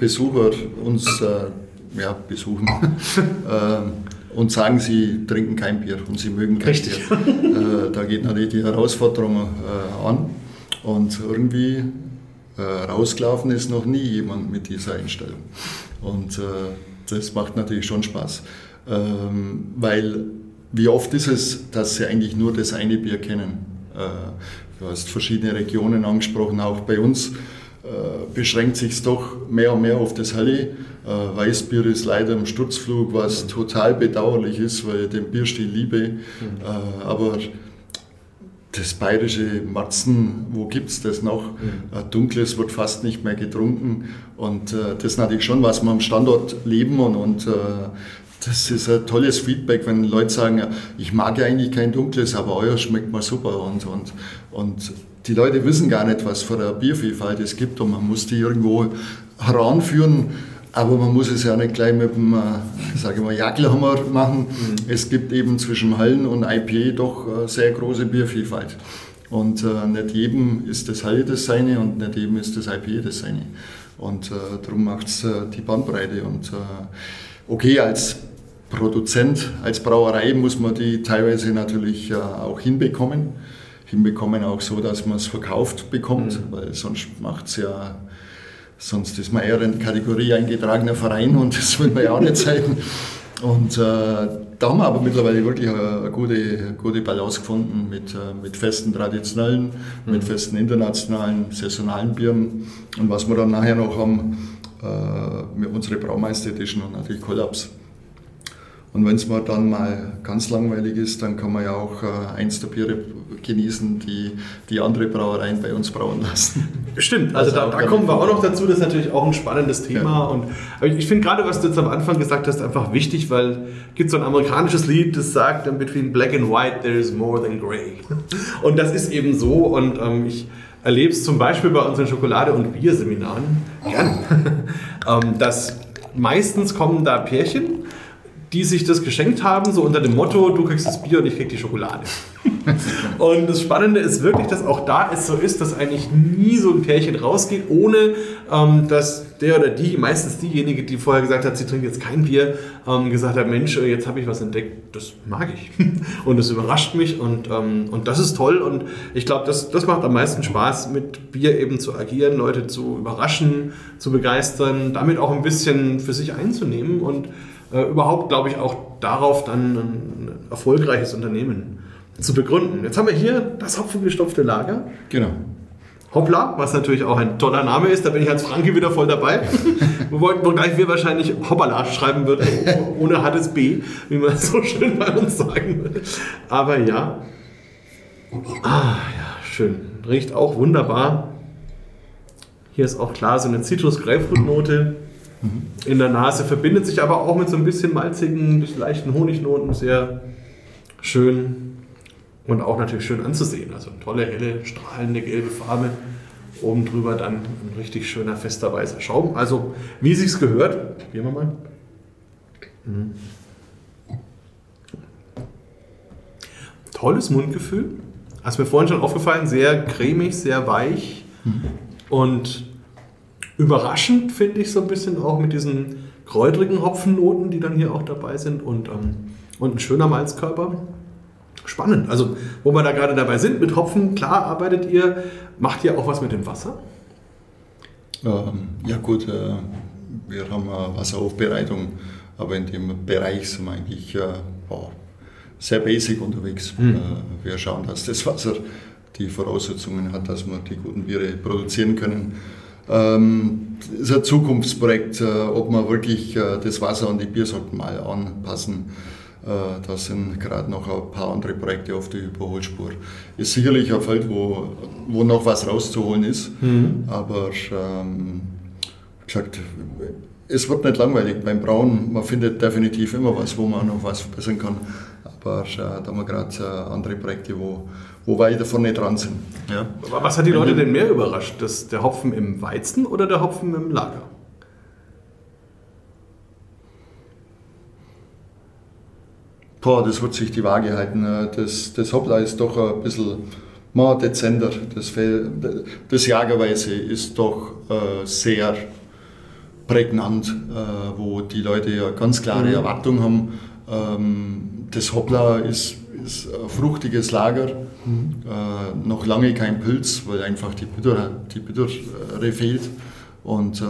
Besucher uns äh, ja, besuchen. äh, und sagen, sie trinken kein Bier und sie mögen kein Richtig. Bier. Äh, da geht natürlich die Herausforderung äh, an. Und irgendwie äh, rausgelaufen ist noch nie jemand mit dieser Einstellung. Und äh, das macht natürlich schon Spaß. Ähm, weil wie oft ist es, dass sie eigentlich nur das eine Bier kennen? Äh, du hast verschiedene Regionen angesprochen, auch bei uns beschränkt sich doch mehr und mehr auf das Helle. Äh, Weißbier ist leider im Sturzflug, was total bedauerlich ist, weil ich den Bierstil liebe. Mhm. Äh, aber das bayerische Marzen, wo gibt es das noch? Mhm. Dunkles wird fast nicht mehr getrunken. Und das ist natürlich schon, was wir am Standort leben. Und, und das ist ein tolles Feedback, wenn Leute sagen, ich mag ja eigentlich kein Dunkles, aber euer schmeckt mir super. Und, und, und die Leute wissen gar nicht, was für eine Biervielfalt es gibt und man muss die irgendwo heranführen. Aber man muss es ja nicht gleich mit dem, äh, sage ich mal, Jagdhammer machen. Mhm. Es gibt eben zwischen Hallen und IPA doch äh, sehr große Biervielfalt. Und äh, nicht jedem ist das Halle das seine und nicht jedem ist das IPA das seine. Und darum macht es die Bandbreite. Und okay, als Produzent, als Brauerei muss man die teilweise natürlich auch hinbekommen hinbekommen, auch so, dass man es verkauft bekommt, mhm. weil sonst macht es ja, sonst ist man eher in die Kategorie eingetragener Verein und das will man ja auch nicht sein. Und äh, da haben wir aber mittlerweile wirklich eine, eine gute, gute Balance gefunden mit, äh, mit festen traditionellen, mhm. mit festen internationalen, saisonalen Bieren. Und was wir dann nachher noch haben, äh, mit unsere Braumeister Edition und natürlich Kollaps. Und wenn es mal dann mal ganz langweilig ist, dann kann man ja auch äh, eins der Biere genießen, die die andere Brauereien bei uns brauen lassen. Stimmt, also, also da, da kommen wir auch noch dazu, das ist natürlich auch ein spannendes Thema. Ja. Und ich finde gerade, was du jetzt am Anfang gesagt hast, einfach wichtig, weil es gibt so ein amerikanisches Lied, das sagt, between black and white there is more than gray. Und das ist eben so und ähm, ich erlebe es zum Beispiel bei unseren Schokolade- und Bierseminaren gern, ähm, dass meistens kommen da Pärchen, die sich das geschenkt haben, so unter dem Motto, du kriegst das Bier und ich krieg die Schokolade. und das Spannende ist wirklich, dass auch da es so ist, dass eigentlich nie so ein Pärchen rausgeht, ohne ähm, dass der oder die, meistens diejenige, die vorher gesagt hat, sie trinkt jetzt kein Bier, ähm, gesagt hat, Mensch, äh, jetzt habe ich was entdeckt, das mag ich. und das überrascht mich und, ähm, und das ist toll und ich glaube, das, das macht am meisten Spaß, mit Bier eben zu agieren, Leute zu überraschen, zu begeistern, damit auch ein bisschen für sich einzunehmen und äh, überhaupt, glaube ich, auch darauf dann ein erfolgreiches Unternehmen zu begründen. Jetzt haben wir hier das hopfengestopfte Lager. Genau. Hoppla, was natürlich auch ein toller Name ist, da bin ich als Franke wieder voll dabei. wir wollten, wogleich wir wahrscheinlich Hoppala schreiben würden, ohne hartes B, wie man so schön bei uns sagen würde. Aber ja. Ah, ja, schön. Riecht auch wunderbar. Hier ist auch klar so eine Zitrus-Grapefruit-Note in der Nase, verbindet sich aber auch mit so ein bisschen malzigen, leichten Honignoten, sehr schön und auch natürlich schön anzusehen. Also eine tolle, helle, strahlende gelbe Farbe. Oben drüber dann ein richtig schöner, fester weißer Schaum. Also, wie sich's gehört, probieren wir mal. Mhm. Tolles Mundgefühl. Hast mir vorhin schon aufgefallen, sehr cremig, sehr weich mhm. und Überraschend finde ich so ein bisschen auch mit diesen kräutrigen Hopfennoten, die dann hier auch dabei sind und, ähm, und ein schöner Malzkörper. Spannend. Also, wo wir da gerade dabei sind, mit Hopfen, klar arbeitet ihr. Macht ihr auch was mit dem Wasser? Ähm, ja, gut, äh, wir haben eine Wasseraufbereitung, aber in dem Bereich sind wir eigentlich äh, boah, sehr basic unterwegs. Mhm. Äh, wir schauen, dass das Wasser die Voraussetzungen hat, dass wir die guten Biere produzieren können. Ähm, ist ein Zukunftsprojekt, äh, ob wir wirklich äh, das Wasser an die Biersorten mal anpassen. Äh, da sind gerade noch ein paar andere Projekte auf der Überholspur. Ist sicherlich ein Feld, wo, wo noch was rauszuholen ist, mhm. aber ähm, wie gesagt, es wird nicht langweilig beim Brauen. Man findet definitiv immer was, wo man noch was verbessern kann. Aber äh, da haben wir gerade äh, andere Projekte, wo, wo weiter vorne dran sind. Ja. Was hat die Leute denn mehr überrascht? Das, der Hopfen im Weizen oder der Hopfen im Lager? Boah, das wird sich die Waage halten. Das, das Hoppla ist doch ein bisschen mal dezenter. Das, das Jagerweise ist doch äh, sehr prägnant, äh, wo die Leute ja ganz klare mhm. Erwartungen haben. Ähm, das Hoppla ist ist ein fruchtiges Lager, mhm. äh, noch lange kein Pilz, weil einfach die Bitter, die Bittere fehlt. Und, äh,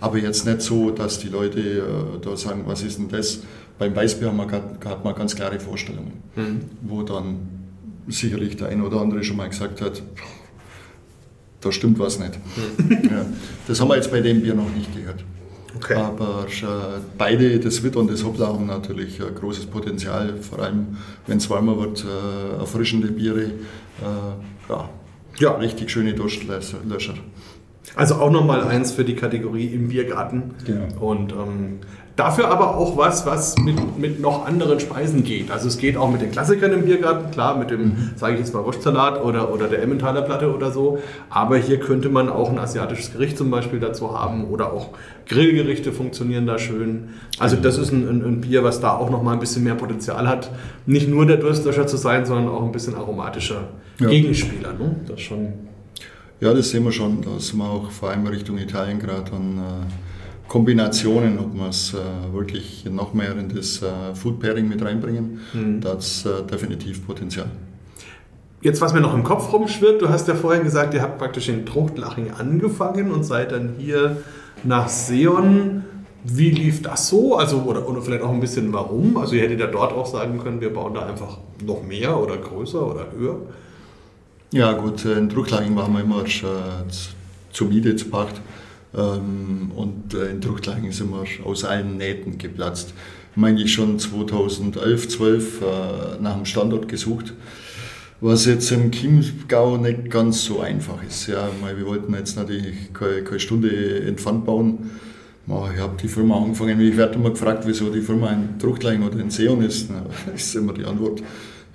aber jetzt nicht so, dass die Leute äh, da sagen, was ist denn das? Beim Weißbier haben wir, hat man ganz klare Vorstellungen, mhm. wo dann sicherlich der eine oder andere schon mal gesagt hat, da stimmt was nicht. Mhm. Ja, das haben wir jetzt bei dem Bier noch nicht gehört. Okay. Aber äh, beide, das Witter und das Hoppla, haben natürlich ein großes Potenzial, vor allem wenn es warmer wird, äh, erfrischende Biere. Äh, ja, ja, richtig schöne Durstlöscher. Also auch nochmal eins für die Kategorie im Biergarten. Genau. Und ähm, Dafür aber auch was, was mit, mit noch anderen Speisen geht. Also es geht auch mit den Klassikern im Biergarten, klar, mit dem, mhm. sage ich jetzt mal, Wurstsalat oder, oder der Emmentaler Platte oder so. Aber hier könnte man auch ein asiatisches Gericht zum Beispiel dazu haben oder auch Grillgerichte funktionieren da schön. Also das ist ein, ein, ein Bier, was da auch noch mal ein bisschen mehr Potenzial hat. Nicht nur der Durstlöscher zu sein, sondern auch ein bisschen aromatischer ja. Gegenspieler. Ne? Das schon. Ja, das sehen wir schon. Da sind wir auch vor allem Richtung Italien gerade an äh, Kombinationen, ob wir es äh, wirklich noch mehr in das äh, Food Pairing mit reinbringen, mhm. da hat es äh, definitiv Potenzial. Jetzt, was mir noch im Kopf rumschwirrt, du hast ja vorhin gesagt, ihr habt praktisch in Truchtlaching angefangen und seid dann hier nach Seon. Wie lief das so? Also, oder, oder vielleicht auch ein bisschen warum? Also, ihr hättet ja dort auch sagen können, wir bauen da einfach noch mehr oder größer oder höher. Ja, gut, in Truchtlaching waren wir immer äh, zur Miete zu Pacht. Ähm, und äh, in Truchtlaching sind wir aus allen Nähten geplatzt. Eigentlich schon 2011, 12 äh, nach einem Standort gesucht, was jetzt im Chiemgau nicht ganz so einfach ist. Ja, wir wollten jetzt natürlich keine, Stunde entfernt bauen. Ich habe die Firma angefangen, ich werde immer gefragt, wieso die Firma in Truchtlaching oder in Seon ist. Das ist immer die Antwort,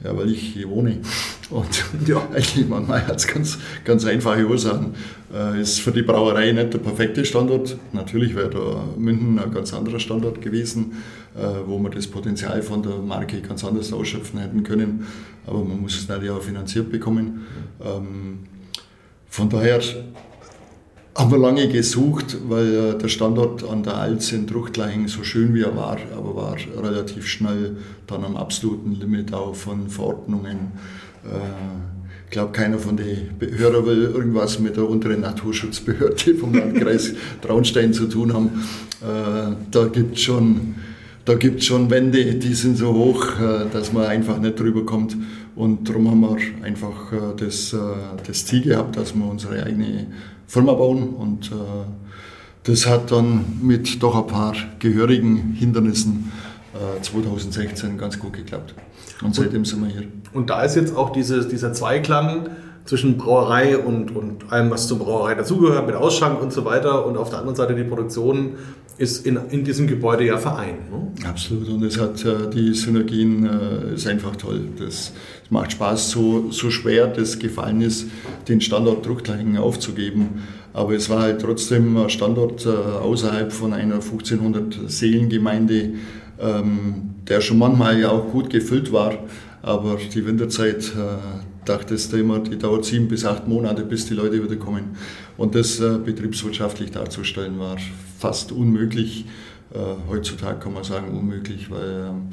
ja, weil ich hier wohne. Und ja, eigentlich manchmal hat es ganz, ganz einfache Ursachen. Äh, ist für die Brauerei nicht der perfekte Standort. Natürlich wäre da München ein ganz anderer Standort gewesen, äh, wo wir das Potenzial von der Marke ganz anders ausschöpfen hätten können. Aber man muss es nicht auch finanziert bekommen. Ähm, von daher haben wir lange gesucht, weil äh, der Standort an der Alz in Truchtlaching so schön wie er war, aber war relativ schnell dann am absoluten Limit auch von Verordnungen. Äh, ich glaube, keiner von den Hörern will irgendwas mit der unteren Naturschutzbehörde vom Landkreis Traunstein zu tun haben. Äh, da gibt es schon, schon Wände, die sind so hoch, dass man einfach nicht drüber kommt. Und darum haben wir einfach das, das Ziel gehabt, dass wir unsere eigene Firma bauen und äh, das hat dann mit doch ein paar gehörigen Hindernissen äh, 2016 ganz gut geklappt. Und seitdem sind wir hier. Und da ist jetzt auch dieses, dieser Zweiklang zwischen Brauerei und, und allem, was zur Brauerei dazugehört, mit Ausschank und so weiter und auf der anderen Seite die Produktion ist in, in diesem Gebäude ja vereint. Ne? Absolut und es hat äh, die Synergien, äh, ist einfach toll. Das, das, macht Spaß, so, so schwer das gefallen ist, den Standort Druckleichen aufzugeben. Aber es war halt trotzdem ein Standort äh, außerhalb von einer 1500 Seelengemeinde, ähm, der schon manchmal ja auch gut gefüllt war. Aber die Winterzeit, äh, dachtest du immer, die dauert sieben bis acht Monate, bis die Leute wieder kommen. Und das äh, betriebswirtschaftlich darzustellen war fast unmöglich. Äh, heutzutage kann man sagen unmöglich, weil ähm,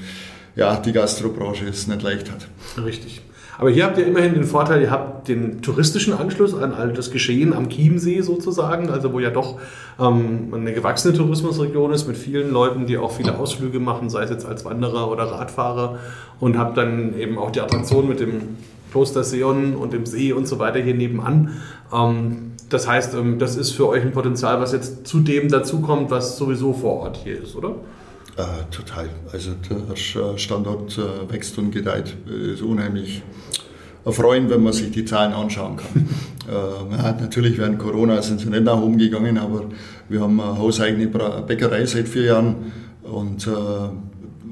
ja, die Gastrobranche es nicht leicht hat. Richtig. Aber hier habt ihr immerhin den Vorteil, ihr habt den touristischen Anschluss an all das Geschehen am Chiemsee sozusagen, also wo ja doch ähm, eine gewachsene Tourismusregion ist mit vielen Leuten, die auch viele Ausflüge machen, sei es jetzt als Wanderer oder Radfahrer und habt dann eben auch die Attraktion mit dem Kloster Seon und dem See und so weiter hier nebenan. Ähm, das heißt, ähm, das ist für euch ein Potenzial, was jetzt zu dem dazukommt, was sowieso vor Ort hier ist, oder? Äh, total. Also der Standort äh, wächst und gedeiht. Ist unheimlich erfreuen, wenn man sich die Zahlen anschauen kann. äh, ja, natürlich während Corona sind sie nicht nach oben gegangen, aber wir haben eine hauseigene Bäckerei seit vier Jahren und äh,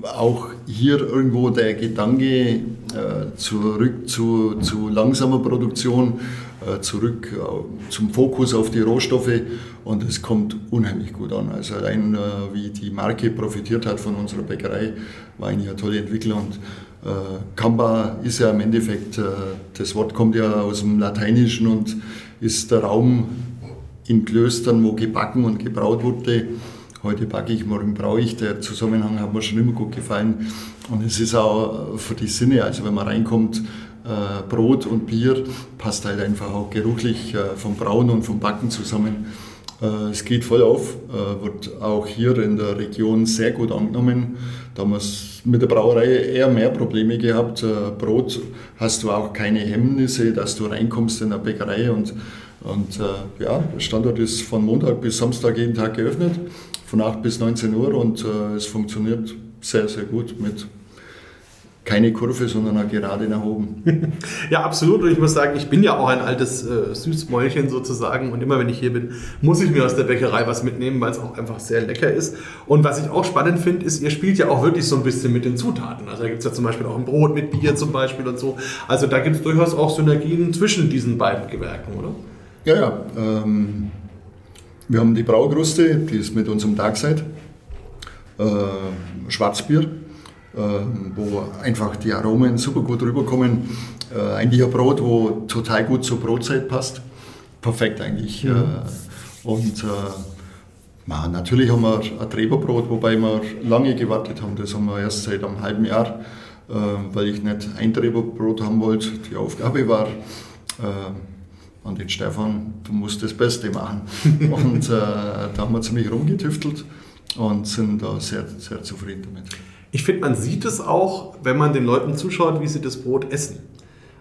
auch hier irgendwo der Gedanke äh, zurück zu, zu langsamer Produktion, äh, zurück äh, zum Fokus auf die Rohstoffe und es kommt unheimlich gut an. Also allein wie die Marke profitiert hat von unserer Bäckerei, war eigentlich eine tolle Entwicklung. Und Kamba ist ja im Endeffekt, das Wort kommt ja aus dem Lateinischen und ist der Raum in Klöstern, wo gebacken und gebraut wurde. Heute backe ich, morgen braue ich. Der Zusammenhang hat mir schon immer gut gefallen. Und es ist auch für die Sinne, also wenn man reinkommt, äh, Brot und Bier passt halt einfach auch geruchlich äh, vom Brauen und vom Backen zusammen. Äh, es geht voll auf, wird auch hier in der Region sehr gut angenommen. Damals mit der Brauerei eher mehr Probleme gehabt. Brot hast du auch keine Hemmnisse, dass du reinkommst in der Bäckerei und, und ja, der Standort ist von Montag bis Samstag jeden Tag geöffnet, von 8 bis 19 Uhr und es funktioniert sehr, sehr gut mit keine Kurve, sondern eine gerade nach oben. ja, absolut. Und ich muss sagen, ich bin ja auch ein altes äh, Süßmäulchen sozusagen. Und immer wenn ich hier bin, muss ich mir aus der Bäckerei was mitnehmen, weil es auch einfach sehr lecker ist. Und was ich auch spannend finde, ist, ihr spielt ja auch wirklich so ein bisschen mit den Zutaten. Also da gibt es ja zum Beispiel auch ein Brot mit Bier zum Beispiel und so. Also da gibt es durchaus auch Synergien zwischen diesen beiden Gewerken, oder? Ja, ja. Ähm, wir haben die Braukruste, die ist mit unserem Darkside. Äh, Schwarzbier ähm, wo einfach die Aromen super gut rüberkommen. Äh, eigentlich ein Brot, wo total gut zur Brotzeit passt. Perfekt eigentlich. Ja. Äh, und äh, natürlich haben wir ein Treberbrot, wobei wir lange gewartet haben. Das haben wir erst seit einem halben Jahr, äh, weil ich nicht ein Treberbrot haben wollte. Die Aufgabe war, äh, an den Stefan, du musst das Beste machen. und äh, da haben wir ziemlich rumgetüftelt und sind da sehr, sehr zufrieden damit. Ich finde, man sieht es auch, wenn man den Leuten zuschaut, wie sie das Brot essen.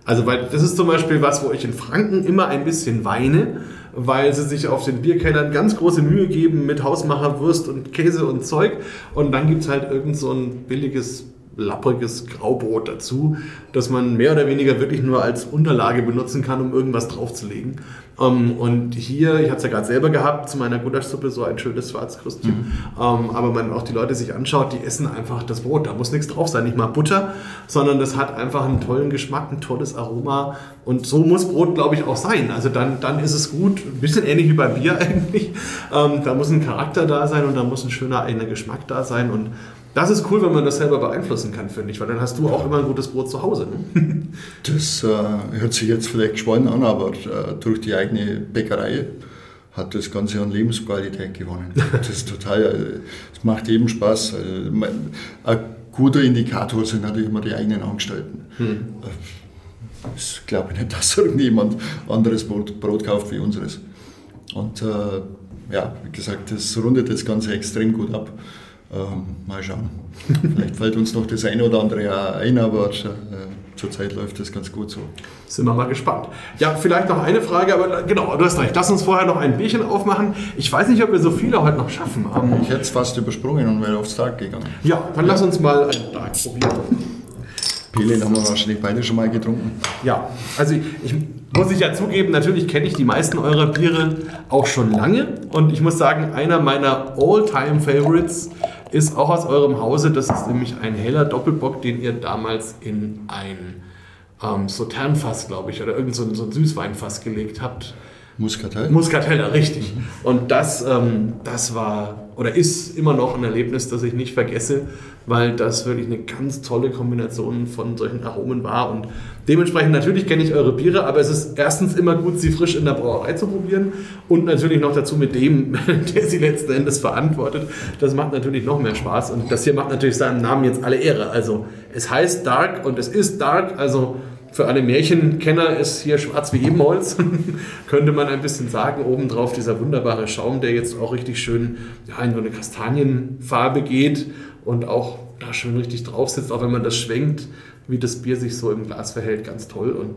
Also, weil das ist zum Beispiel was, wo ich in Franken immer ein bisschen weine, weil sie sich auf den Bierkellern ganz große Mühe geben mit Hausmacherwurst und Käse und Zeug. Und dann gibt es halt irgend so ein billiges lappriges Graubrot dazu, das man mehr oder weniger wirklich nur als Unterlage benutzen kann, um irgendwas draufzulegen. Um, ähm, und hier, ich hatte es ja gerade selber gehabt, zu meiner Gulaschsuppe so ein schönes Schwarzkrüstchen. Mhm. Um, ähm, aber man auch die Leute sich anschaut, die essen einfach das Brot. Da muss nichts drauf sein, nicht mal Butter, sondern das hat einfach einen tollen Geschmack, ein tolles Aroma. Und so muss Brot, glaube ich, auch sein. Also dann, dann ist es gut, ein bisschen ähnlich wie beim Bier eigentlich. Um, ähm, da muss ein Charakter da sein und da muss ein schöner eigener Geschmack da sein. Und das ist cool, wenn man das selber beeinflussen kann, finde ich, weil dann hast du auch immer ein gutes Brot zu Hause. Ne? Das äh, hört sich jetzt vielleicht geschwollen an, aber äh, durch die eigene Bäckerei hat das Ganze an Lebensqualität gewonnen. Das ist total, äh, es macht jedem Spaß. Also, ein guter Indikator sind natürlich immer die eigenen Angestellten. Hm. Ich glaube nicht, dass irgendjemand anderes Brot, Brot kauft wie unseres. Und äh, ja, wie gesagt, das rundet das Ganze extrem gut ab. Ähm, mal schauen. Vielleicht fällt uns noch das eine oder andere ein, aber äh, zurzeit läuft das ganz gut so. Sind wir mal gespannt. Ja, vielleicht noch eine Frage, aber genau, du hast recht. Lass uns vorher noch ein Bierchen aufmachen. Ich weiß nicht, ob wir so viele heute noch schaffen. Ich hätte es fast übersprungen und wäre aufs Tag gegangen. Ja, dann ja. lass uns mal einen Tag probieren. Pele haben wir wahrscheinlich beide schon mal getrunken. Ja, also ich, ich muss ich ja zugeben, natürlich kenne ich die meisten eurer Biere auch schon lange. Und ich muss sagen, einer meiner All-Time-Favorites ist auch aus eurem Hause. Das ist nämlich ein heller Doppelbock, den ihr damals in ein ähm, Sauternfass, glaube ich, oder irgend so, so ein Süßweinfass gelegt habt. Muscatell? Muscatell, richtig. Mhm. Und das, ähm, das war oder ist immer noch ein Erlebnis, das ich nicht vergesse, weil das wirklich eine ganz tolle Kombination von solchen Aromen war. Und dementsprechend natürlich kenne ich eure Biere, aber es ist erstens immer gut, sie frisch in der Brauerei zu probieren und natürlich noch dazu mit dem, der sie letzten Endes verantwortet. Das macht natürlich noch mehr Spaß und das hier macht natürlich seinem Namen jetzt alle Ehre. Also es heißt Dark und es ist Dark, also für alle Märchenkenner ist hier schwarz wie Ebenholz, könnte man ein bisschen sagen. Obendrauf dieser wunderbare Schaum, der jetzt auch richtig schön ja, in so eine Kastanienfarbe geht und auch da schön richtig drauf sitzt, auch wenn man das schwenkt, wie das Bier sich so im Glas verhält, ganz toll. Und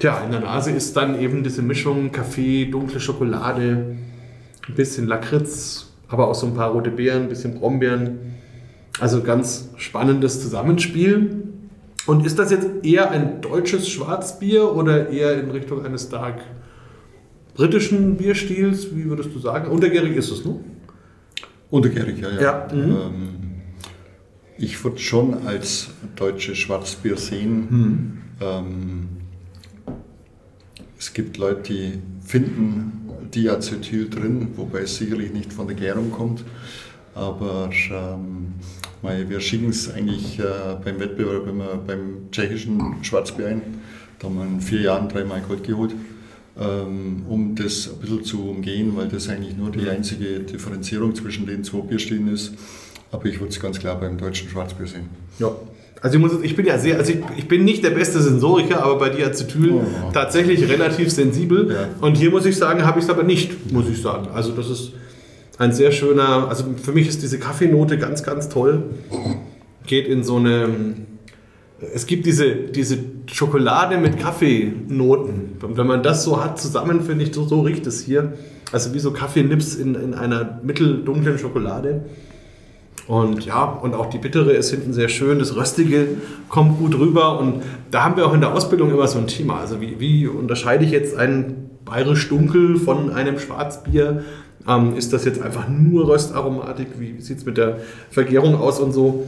ja, in der Nase ist dann eben diese Mischung Kaffee, dunkle Schokolade, ein bisschen Lakritz, aber auch so ein paar rote Beeren, ein bisschen Brombeeren. Also ganz spannendes Zusammenspiel. Und ist das jetzt eher ein deutsches Schwarzbier oder eher in Richtung eines stark britischen Bierstils? Wie würdest du sagen? Untergärig ist es, ne? Untergärig, ja. ja. Ja, mhm. Ähm, ich würde schon als deutsches Schwarzbier sehen. Mhm. Ähm, es gibt Leute, die finden Diacetyl drin, wobei es sicherlich nicht von der Gärung kommt. Aber ähm, wir schicken es eigentlich äh, beim Wettbewerb immer beim tschechischen Schwarzbier ein. Da haben wir in vier Jahren dreimal Gold geholt, ähm, um das ein bisschen zu umgehen, weil das eigentlich nur die einzige Differenzierung zwischen den zwei Bierstilen ist. Aber ich würde es ganz klar beim deutschen Schwarzbier sehen. Ja. Also ich, muss, ich bin ja sehr, also ich, ich bin nicht der beste Sensoriker, aber bei Diacetyl Oh. tatsächlich relativ sensibel. Ja. Und hier muss ich sagen, habe ich es aber nicht, muss ich sagen. Also das ist ein sehr schöner, also für mich ist diese Kaffeenote ganz, ganz toll. Geht in so eine, es gibt diese, diese Schokolade mit Kaffeenoten. Wenn man das so hat zusammen, finde ich, so, so riecht es hier. Also wie so Kaffeenips in, in einer mitteldunklen Schokolade. Und ja, und auch die bittere ist hinten sehr schön, das Röstige kommt gut rüber. Und da haben wir auch in der Ausbildung immer so ein Thema. Also wie, wie unterscheide ich jetzt ein bayerisch dunkel von einem Schwarzbier? Ähm, ist das jetzt einfach nur Röstaromatik? Wie sieht es mit der Vergärung aus und so?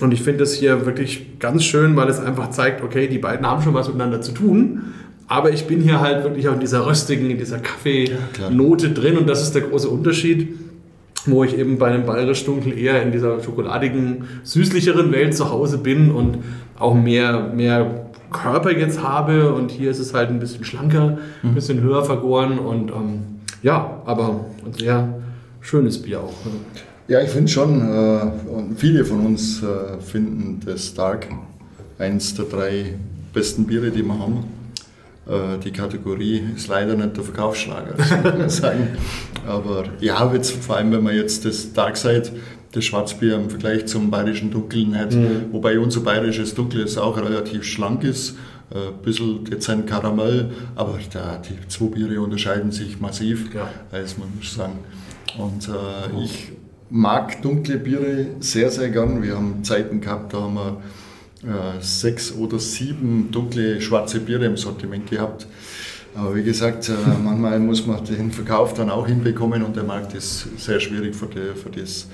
Und ich finde das hier wirklich ganz schön, weil es einfach zeigt, okay, die beiden haben schon was miteinander zu tun. Aber ich bin hier halt wirklich auch in dieser röstigen, in dieser Kaffeenote drin und das ist der große Unterschied wo ich eben bei einem bayerisch dunkel eher in dieser schokoladigen, süßlicheren Welt zu Hause bin und auch mehr, mehr Körper jetzt habe. Und hier ist es halt ein bisschen schlanker, ein bisschen höher vergoren und ähm, ja, aber ein sehr schönes Bier auch. ne? Ja, ich finde schon, äh, und viele von uns äh, finden das Dark eins der drei besten Biere, die wir haben. Äh, die Kategorie ist leider nicht der Verkaufsschlager, muss man sagen. Aber ja, jetzt, vor allem wenn man jetzt das Darkside, das Schwarzbier im Vergleich zum bayerischen Dunkeln hat, wobei unser bayerisches Dunkles auch relativ schlank ist, äh, ein bisschen dezent Karamell, aber da, die zwei Biere unterscheiden sich massiv, Ja. also man muss sagen. Und äh, ich mag dunkle Biere sehr, sehr gern. Wir haben Zeiten gehabt, da haben wir äh, sechs oder sieben dunkle schwarze Biere im Sortiment gehabt. Aber wie gesagt, äh, manchmal muss man den Verkauf dann auch hinbekommen und der Markt ist sehr schwierig für die, für das,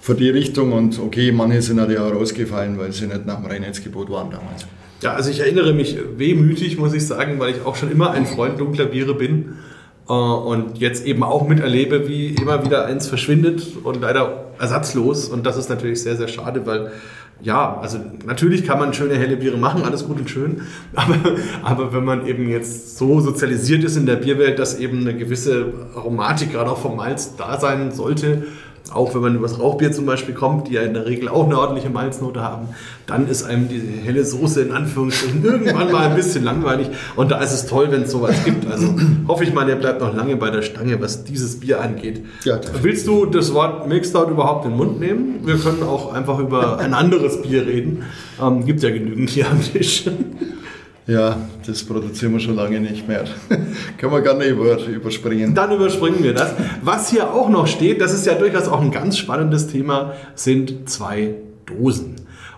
für die Richtung. Und okay, manche sind halt ja auch rausgefallen, weil sie nicht nach dem Reinheitsgebot waren damals. Ja, also ich erinnere mich wehmütig, muss ich sagen, weil ich auch schon immer ein Freund dunkler Biere bin und jetzt eben auch miterlebe, wie immer wieder eins verschwindet und leider ersatzlos. Und das ist natürlich sehr, sehr schade, weil ja, also natürlich kann man schöne helle Biere machen, alles gut und schön, aber, aber wenn man eben jetzt so sozialisiert ist in der Bierwelt, dass eben eine gewisse Aromatik gerade auch vom Malz da sein sollte, auch wenn man übers Rauchbier zum Beispiel kommt, die ja in der Regel auch eine ordentliche Malznote haben, dann ist einem diese helle Soße in Anführungsstrichen irgendwann mal ein bisschen langweilig. Und da ist es toll, wenn es sowas gibt. Also hoffe ich mal, der bleibt noch lange bei der Stange, was dieses Bier angeht. Ja. Willst du das Wort Milkstout überhaupt in den Mund nehmen? Wir können auch einfach über ein anderes Bier reden. Ähm, gibt ja genügend hier am Tisch. Ja, das produzieren wir schon lange nicht mehr. Kann man gerne über, überspringen. Dann überspringen wir das. Was hier auch noch steht, das ist ja durchaus auch ein ganz spannendes Thema, sind zwei Dosen.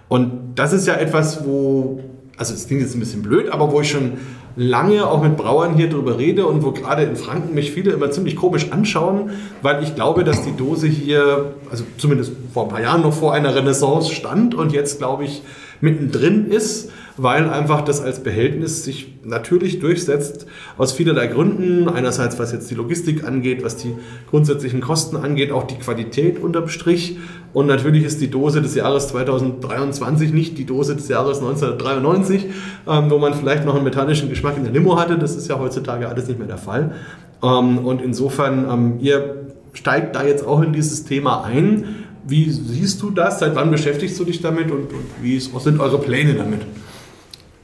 Und das ist ja etwas, wo, also es klingt jetzt ein bisschen blöd, aber wo ich schon lange auch mit Brauern hier drüber rede und wo gerade in Franken mich viele immer ziemlich komisch anschauen, weil ich glaube, dass die Dose hier, also zumindest vor ein paar Jahren noch vor einer Renaissance stand und jetzt glaube ich, mittendrin ist, weil einfach das als Behältnis sich natürlich durchsetzt aus vielerlei Gründen. Einerseits was jetzt die Logistik angeht, was die grundsätzlichen Kosten angeht, auch die Qualität unterm Strich. Und natürlich ist die Dose des Jahres 2023 nicht die Dose des Jahres 1993, ähm, wo man vielleicht noch einen metallischen Geschmack in der Limo hatte. Das ist ja heutzutage alles nicht mehr der Fall. Ähm, und insofern, ähm, ihr steigt da jetzt auch in dieses Thema ein. Wie siehst du das? Seit wann beschäftigst du dich damit und, und wie sind eure Pläne damit?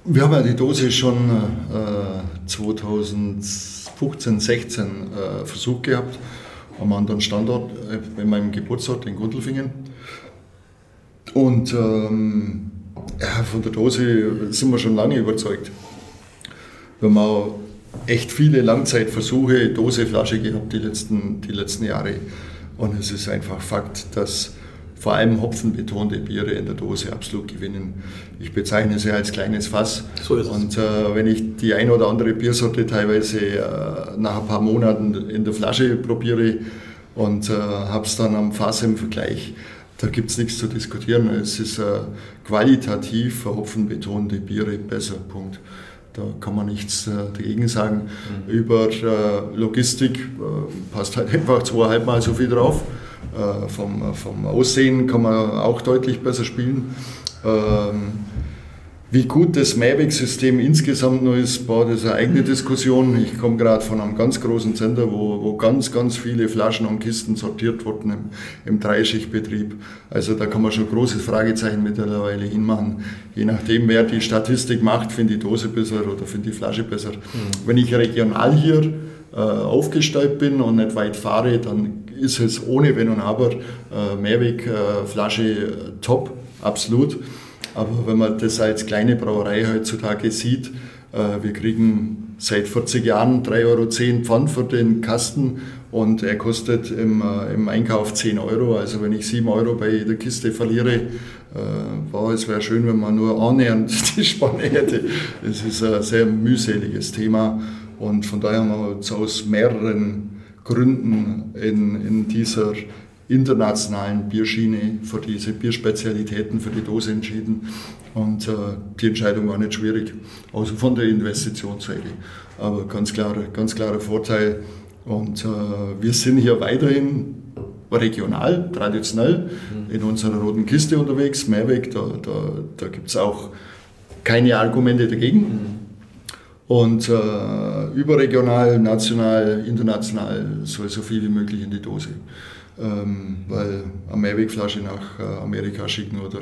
Wir haben ja die Dose schon äh, 2015, 16 äh, versucht gehabt, am anderen Standort, äh, in meinem Geburtsort in Gundelfingen. Und ähm, ja, von der Dose sind wir schon lange überzeugt. Wir haben auch echt viele Langzeitversuche, Dose, Flasche gehabt die letzten, die letzten Jahre. Und es ist einfach Fakt, dass vor allem hopfenbetonte Biere in der Dose absolut gewinnen. Ich bezeichne sie als kleines Fass. So ist es. Und äh, wenn ich die ein oder andere Biersorte teilweise äh, nach ein paar Monaten in der Flasche probiere und äh, habe es dann am Fass im Vergleich, da gibt es nichts zu diskutieren. Es ist äh, qualitativ hopfenbetonte Biere besser. Punkt. Da kann man nichts äh, dagegen sagen. Mhm. Über äh, Logistik passt halt einfach zweieinhalb Mal so viel drauf. Äh, vom, vom Aussehen kann man auch deutlich besser spielen. Ähm, wie gut das Mavic-System insgesamt noch ist, war das eine eigene Diskussion. Ich komme gerade von einem ganz großen Center, wo, wo ganz, ganz viele Flaschen und Kisten sortiert wurden im, im Dreischichtbetrieb. Also da kann man schon großes Fragezeichen mittlerweile hinmachen. Je nachdem, wer die Statistik macht, finde die Dose besser oder finde die Flasche besser. Mhm. Wenn ich regional hier äh, aufgestellt bin und nicht weit fahre, dann ist es ohne Wenn und Aber äh, Mehrweg-Flasche äh, top, absolut. Aber wenn man das als kleine Brauerei heutzutage sieht, äh, wir kriegen seit 40 Jahren 3,10 Euro Pfand für den Kasten und er kostet im, äh, im Einkauf 10 Euro. Also wenn ich 7 Euro bei jeder Kiste verliere, äh, wow, es wäre schön, wenn man nur annähernd die Spanne hätte. Es ist ein sehr mühseliges Thema und von daher haben wir uns aus mehreren Gründen in, in dieser internationalen Bierschiene für diese Bierspezialitäten für die Dose entschieden. Und äh, die Entscheidung war nicht schwierig, außer von der Investitionsseite. Aber ganz klarer, ganz klarer Vorteil. Und äh, wir sind hier weiterhin regional, traditionell mhm. in unserer roten Kiste unterwegs, Mehrweg. Da, da, da gibt es auch keine Argumente dagegen. Und äh, überregional, national, international soll so viel wie möglich in die Dose. Ähm, weil eine Mehrwegflasche nach äh, Amerika schicken oder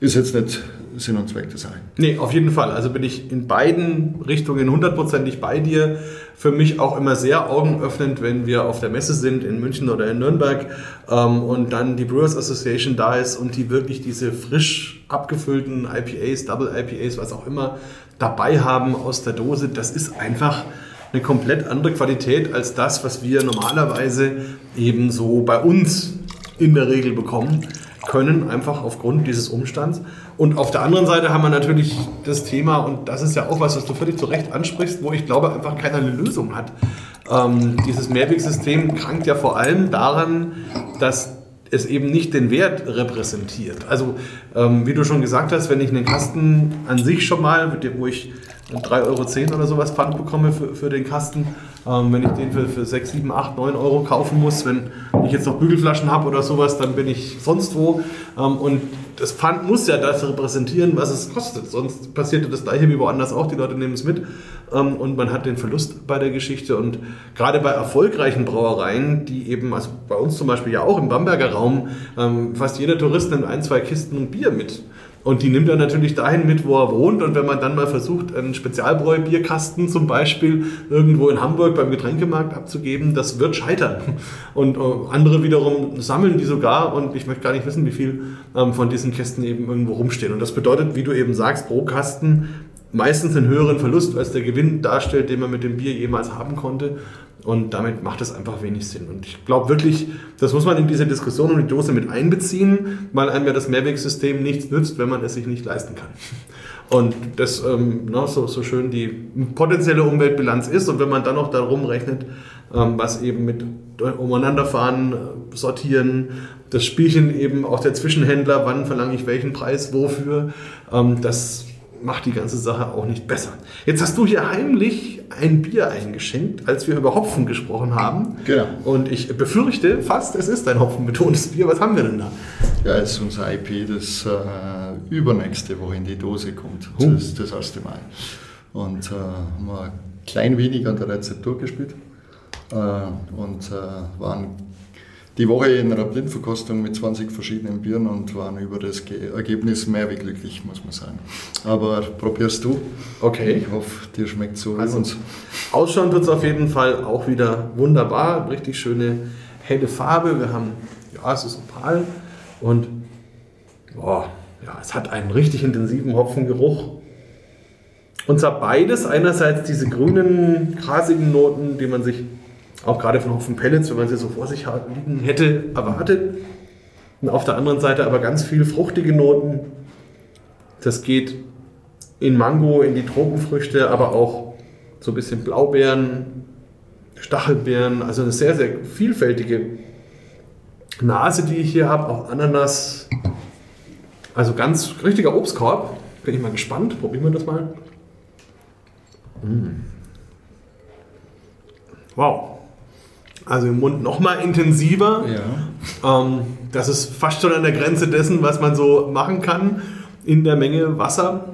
ist jetzt nicht Sinn und Zweck der Sache. Nee, auf jeden Fall. Also bin ich in beiden Richtungen hundertprozentig bei dir. Für mich auch immer sehr augenöffnend, wenn wir auf der Messe sind in München oder in Nürnberg ähm, und dann die Brewers Association da ist und die wirklich diese frisch abgefüllten IPAs, Double IPAs, was auch immer dabei haben aus der Dose. Das ist einfach eine komplett andere Qualität als das, was wir normalerweise eben so bei uns in der Regel bekommen können, einfach aufgrund dieses Umstands. Und auf der anderen Seite haben wir natürlich das Thema, und das ist ja auch was, was du völlig zu Recht ansprichst, wo ich glaube, einfach keiner eine Lösung hat. Ähm, dieses Mehrwegsystem krankt ja vor allem daran, dass es eben nicht den Wert repräsentiert. Also, ähm, wie du schon gesagt hast, wenn ich einen Kasten an sich schon mal, wo ich 3,10 Euro oder sowas Pfand bekomme für, für den Kasten, ähm, wenn ich den für, für 6, 7, 8, 9 Euro kaufen muss, wenn ich jetzt noch Bügelflaschen habe oder sowas, dann bin ich sonst wo. Ähm, und das Pfand muss ja das repräsentieren, was es kostet. Sonst passiert das gleiche wie woanders auch. Die Leute nehmen es mit ähm, und man hat den Verlust bei der Geschichte. Und gerade bei erfolgreichen Brauereien, die eben, also bei uns zum Beispiel ja auch im Bamberger Raum, ähm, fast jeder Tourist nimmt ein, zwei Kisten Bier mit. Und die nimmt er natürlich dahin mit, wo er wohnt. Und wenn man dann mal versucht, einen Spezialbräu-Bierkasten zum Beispiel irgendwo in Hamburg beim Getränkemarkt abzugeben, das wird scheitern. Und äh, andere wiederum sammeln die sogar. Und ich möchte gar nicht wissen, wie viel ähm, von diesen Kästen eben irgendwo rumstehen. Und das bedeutet, wie du eben sagst, pro Kasten meistens einen höheren Verlust, als der Gewinn darstellt, den man mit dem Bier jemals haben konnte. Und damit macht es einfach wenig Sinn. Und ich glaube wirklich, das muss man in diese Diskussion um die Dose mit einbeziehen, weil einem ja das Mehrwegsystem nichts nützt, wenn man es sich nicht leisten kann. Und das ähm, ne, so, so schön die potenzielle Umweltbilanz ist und wenn man dann noch darum rechnet, ähm, was eben mit umeinanderfahren, äh, sortieren, das Spielchen eben auch der Zwischenhändler, wann verlange ich welchen Preis, wofür, ähm, das macht die ganze Sache auch nicht besser. Jetzt hast du hier heimlich ein Bier eingeschenkt, als wir über Hopfen gesprochen haben. Genau. Und ich befürchte fast, es ist ein hopfenbetontes Bier. Was haben wir denn da? Ja, es ist unser IP, das äh, übernächste Woche in die Dose kommt. Das Oh. ist das erste Mal. Und äh, haben wir ein klein wenig an der Rezeptur gespielt. Äh, und äh, waren die Woche in einer Blindverkostung mit 20 verschiedenen Bieren und waren über das Ge Ergebnis mehr wie glücklich, muss man sagen. Aber probierst du. Okay. Ich hoffe, dir schmeckt so wie Also, uns. Ausschauen tut es auf jeden Fall auch wieder wunderbar. Richtig schöne helle Farbe. Wir haben, ja, es ist opal und boah, ja, es hat einen richtig intensiven Hopfengeruch. Und zwar beides. Einerseits diese grünen, grasigen Noten, die man sich auch gerade von Hopfenpellets, wenn man sie so vor sich liegen hätte, erwartet. Und auf der anderen Seite aber ganz viel fruchtige Noten. Das geht in Mango, in die Tropenfrüchte, aber auch so ein bisschen Blaubeeren, Stachelbeeren, also eine sehr, sehr vielfältige Nase, die ich hier habe, auch Ananas. Also ganz richtiger Obstkorb. Bin ich mal gespannt. Probieren wir das mal. Mm. Wow. Also im Mund noch mal intensiver. Ja. Ähm, das ist fast schon an der Grenze dessen, was man so machen kann in der Menge Wasser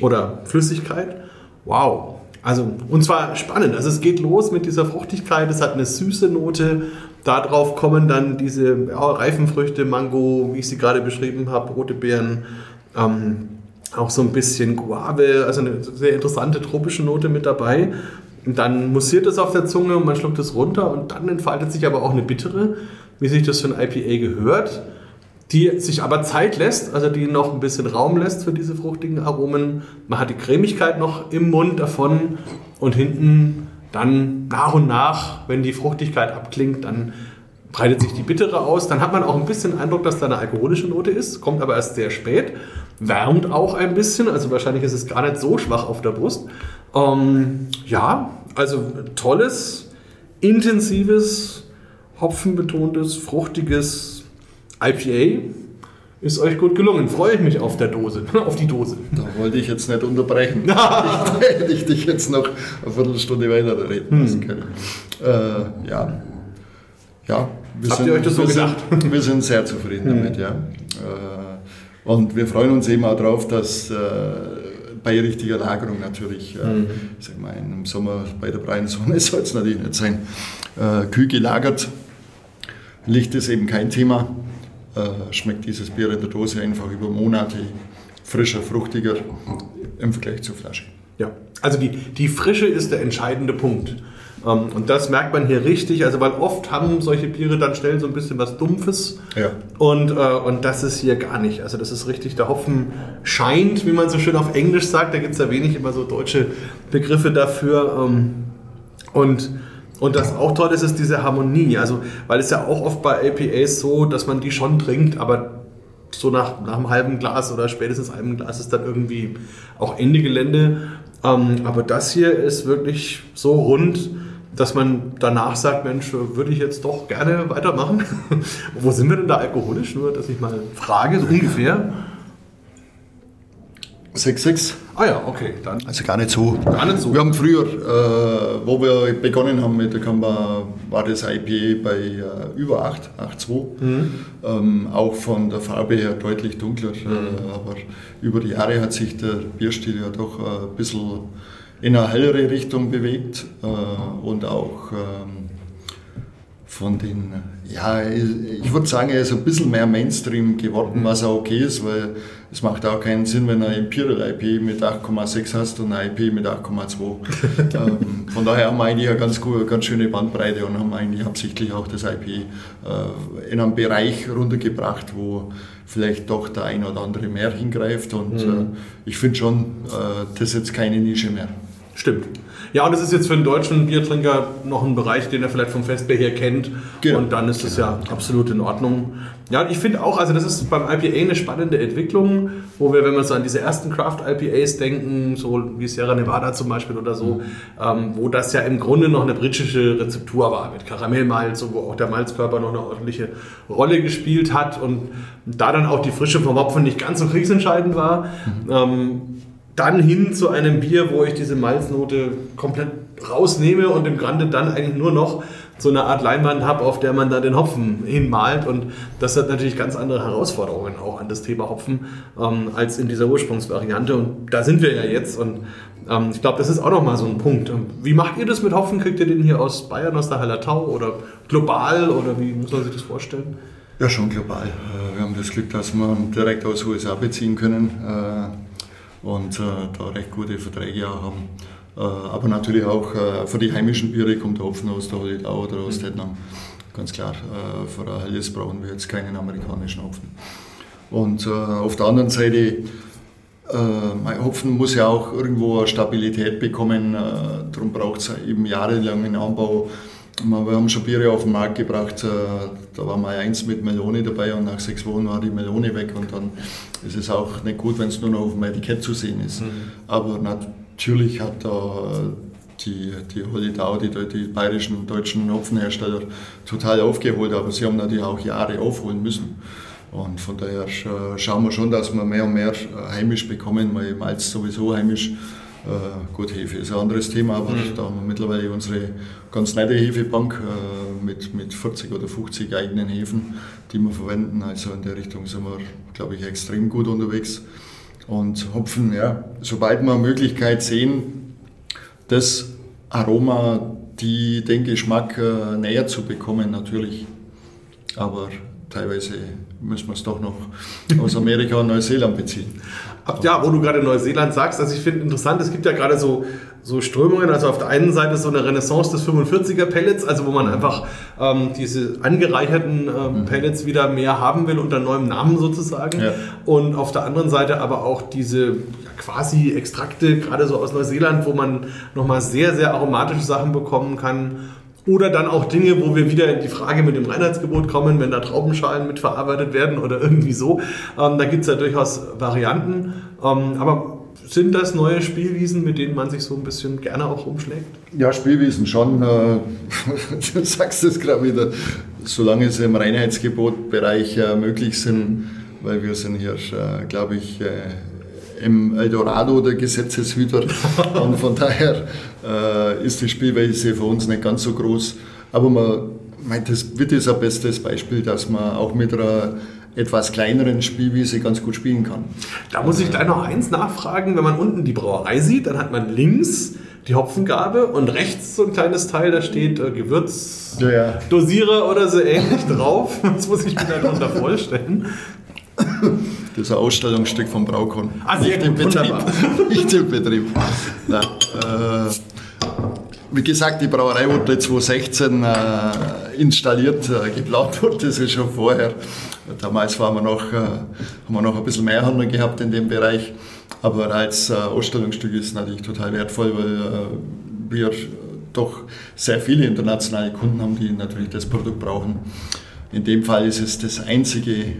oder Flüssigkeit. Wow. Also, und zwar spannend. Also, es geht los mit dieser Fruchtigkeit. Es hat eine süße Note. Darauf kommen dann diese ja, Reifenfrüchte, Mango, wie ich sie gerade beschrieben habe, rote Beeren, ähm, auch so ein bisschen Guave, also eine sehr interessante tropische Note mit dabei. Dann mussiert es auf der Zunge und man schluckt es runter und dann entfaltet sich aber auch eine bittere, wie sich das für ein IPA gehört, die sich aber Zeit lässt, also die noch ein bisschen Raum lässt für diese fruchtigen Aromen. Man hat die Cremigkeit noch im Mund davon und hinten dann nach und nach, wenn die Fruchtigkeit abklingt, dann breitet sich die Bittere aus. Dann hat man auch ein bisschen Eindruck, dass da eine alkoholische Note ist, kommt aber erst sehr spät, wärmt auch ein bisschen, also wahrscheinlich ist es gar nicht so schwach auf der Brust. Ähm, ja, also tolles, intensives, hopfenbetontes, fruchtiges IPA. Ist euch gut gelungen. Freue ich mich auf der Dose, auf die Dose. Da wollte ich jetzt nicht unterbrechen. ich, hätte ich dich jetzt noch eine Viertelstunde weiter reden lassen können. Äh, ja. Ja, wir Habt ihr euch das so gedacht? Sind, wir sind sehr zufrieden damit, ja. Äh, und wir freuen uns eben auch darauf, dass äh, bei richtiger Lagerung natürlich, äh, sag mal, im Sommer bei der breiten Sonne soll es natürlich nicht sein, äh, kühl gelagert. Licht ist eben kein Thema. Äh, schmeckt dieses Bier in der Dose einfach über Monate frischer, fruchtiger im Vergleich zur Flasche. Ja, also die, die Frische ist der entscheidende Punkt. Ähm, und das merkt man hier richtig, also weil oft haben solche Biere dann schnell so ein bisschen was Dumpfes. Ja. Und, äh, und das ist hier gar nicht. Also das ist richtig, der Hopfen scheint, wie man so schön auf Englisch sagt, da gibt es ja wenig immer so deutsche Begriffe dafür. Ähm, und, und das auch toll ist, ist diese Harmonie. Also, weil es ja auch oft bei APAs so, dass man die schon trinkt, aber so nach, nach einem halben Glas oder spätestens einem Glas ist dann irgendwie auch Ende Gelände. Ähm, aber das hier ist wirklich so rund, dass man danach sagt, Mensch, würde ich jetzt doch gerne weitermachen. Wo sind wir denn da alkoholisch? Nur, dass ich mal frage, so ungefähr. 6,6. Ah ja, okay, dann. Also gar nicht so. Gar nicht so. Wir haben früher, äh, wo wir begonnen haben mit der Kammer, war das IPA bei äh, über 8, 8,2. Ähm, auch von der Farbe her deutlich dunkler. Äh, aber über die Jahre hat sich der Bierstil ja doch äh, ein bisschen in eine hellere Richtung bewegt äh, und auch ähm, von den, ja, ich würde sagen, er ist ein bisschen mehr Mainstream geworden, was auch okay ist, weil es macht auch keinen Sinn, wenn du ein Imperial IP mit 8,6 hast und ein IP mit 8,2. ähm, von daher haben wir eigentlich eine ganz, gute, ganz schöne Bandbreite und haben eigentlich absichtlich auch das IP äh, in einen Bereich runtergebracht, wo vielleicht doch der ein oder andere mehr hingreift und äh, ich finde schon, äh, das ist jetzt keine Nische mehr. Stimmt. Ja, und das ist jetzt für einen deutschen Biertrinker noch ein Bereich, den er vielleicht vom Festbier her kennt. Genau. Und dann ist es ja absolut in Ordnung. Ja, und ich finde auch, also das ist beim IPA eine spannende Entwicklung, wo wir, wenn wir so an diese ersten Craft-IPAs denken, so wie Sierra Nevada zum Beispiel oder so, ähm, wo das ja im Grunde noch eine britische Rezeptur war mit Karamellmalz, und wo auch der Malzkörper noch eine ordentliche Rolle gespielt hat und da dann auch die Frische vom Hopfen nicht ganz so kriegsentscheidend war. Ähm, dann hin zu einem Bier, wo ich diese Malznote komplett rausnehme und im Grunde dann eigentlich nur noch so eine Art Leinwand habe, auf der man dann den Hopfen hinmalt. Und das hat natürlich ganz andere Herausforderungen auch an das Thema Hopfen ähm, als in dieser Ursprungsvariante. Und da sind wir ja jetzt. Und ähm, ich glaube, das ist auch nochmal so ein Punkt. Ähm, Wie macht ihr das mit Hopfen? Kriegt ihr den hier aus Bayern, aus der Hallertau oder global? Oder wie muss man sich das vorstellen? Ja, schon global. Äh, Wir haben das Glück, dass wir direkt aus den USA beziehen können äh, und äh, da recht gute Verträge auch haben. Äh, Aber natürlich auch äh, für die heimischen Biere kommt der Hopfen aus der Holidau oder aus Tettnang. Ganz klar, für ein helles brauchen wir jetzt keinen amerikanischen Hopfen. Und äh, auf der anderen Seite, äh, mein Hopfen muss ja auch irgendwo eine Stabilität bekommen. Äh, darum braucht es eben jahrelangen Anbau. Wir haben schon Biere auf den Markt gebracht, äh, da war mal eins mit Melone dabei und nach sechs Wochen war die Melone weg und dann ist es auch nicht gut, wenn es nur noch auf dem Etikett zu sehen ist. Aber natürlich hat da die, die Holidau, die, die bayerischen und deutschen Hopfenhersteller total aufgeholt, aber sie haben natürlich auch Jahre aufholen müssen. Und von daher äh, schauen wir schon, dass wir mehr und mehr äh, heimisch bekommen, weil Malz sowieso heimisch. Äh, Gut, Hefe ist ein anderes Thema, aber da haben wir mittlerweile unsere ganz nette Hefebank äh, mit, mit 40 oder 50 eigenen Hefen, die wir verwenden. Also in der Richtung sind wir, glaube ich, extrem gut unterwegs. Und Hopfen, ja, sobald wir Möglichkeit sehen, das Aroma, die, den Geschmack äh, näher zu bekommen, natürlich. Aber teilweise müssen wir es doch noch aus Amerika und Neuseeland beziehen. Ab, ja, wo du gerade Neuseeland sagst, also ich finde interessant, es gibt ja gerade so, so Strömungen, also auf der einen Seite so eine Renaissance des 45er Pellets, also wo man einfach ähm, diese angereicherten ähm, Pellets wieder mehr haben will unter neuem Namen sozusagen. Ja. Und auf der anderen Seite aber auch diese ja, quasi Extrakte, gerade so aus Neuseeland, wo man nochmal sehr, sehr aromatische Sachen bekommen kann. Oder dann auch Dinge, wo wir wieder in die Frage mit dem Reinheitsgebot kommen, wenn da Traubenschalen mitverarbeitet werden oder irgendwie so. Ähm, da gibt es ja durchaus Varianten. Ähm, aber sind das neue Spielwiesen, mit denen man sich so ein bisschen gerne auch rumschlägt? Ja, Spielwiesen schon. äh, Du sagst es gerade wieder. Solange sie im Reinheitsgebotbereich äh, möglich sind, weil wir sind hier, äh, glaube ich, äh, im Eldorado der Gesetzeshüter. Und von daher äh, ist die Spielweise für uns nicht ganz so groß. Aber man meint, das wird ist ein bestes Beispiel, dass man auch mit einer etwas kleineren Spielwiese ganz gut spielen kann. Da muss ich gleich noch eins nachfragen. Wenn man unten die Brauerei sieht, dann hat man links die Hopfengabe und rechts so ein kleines Teil, da steht äh, Gewürzdosierer Ja, ja. oder so ähnlich drauf. Das muss ich mir darunter vorstellen. Das ist ein Ausstellungsstück vom Braukon. Ah, sehr Nicht im Betrieb. Nicht im Betrieb. Nein, äh, wie gesagt, die Brauerei wurde 2016 äh, installiert, äh, geplant wurde das ist schon vorher. Damals waren wir noch, äh, haben wir noch ein bisschen mehr Handel gehabt in dem Bereich. Aber als äh, Ausstellungsstück ist es natürlich total wertvoll, weil äh, wir doch sehr viele internationale Kunden haben, die natürlich das Produkt brauchen. In dem Fall ist es das einzige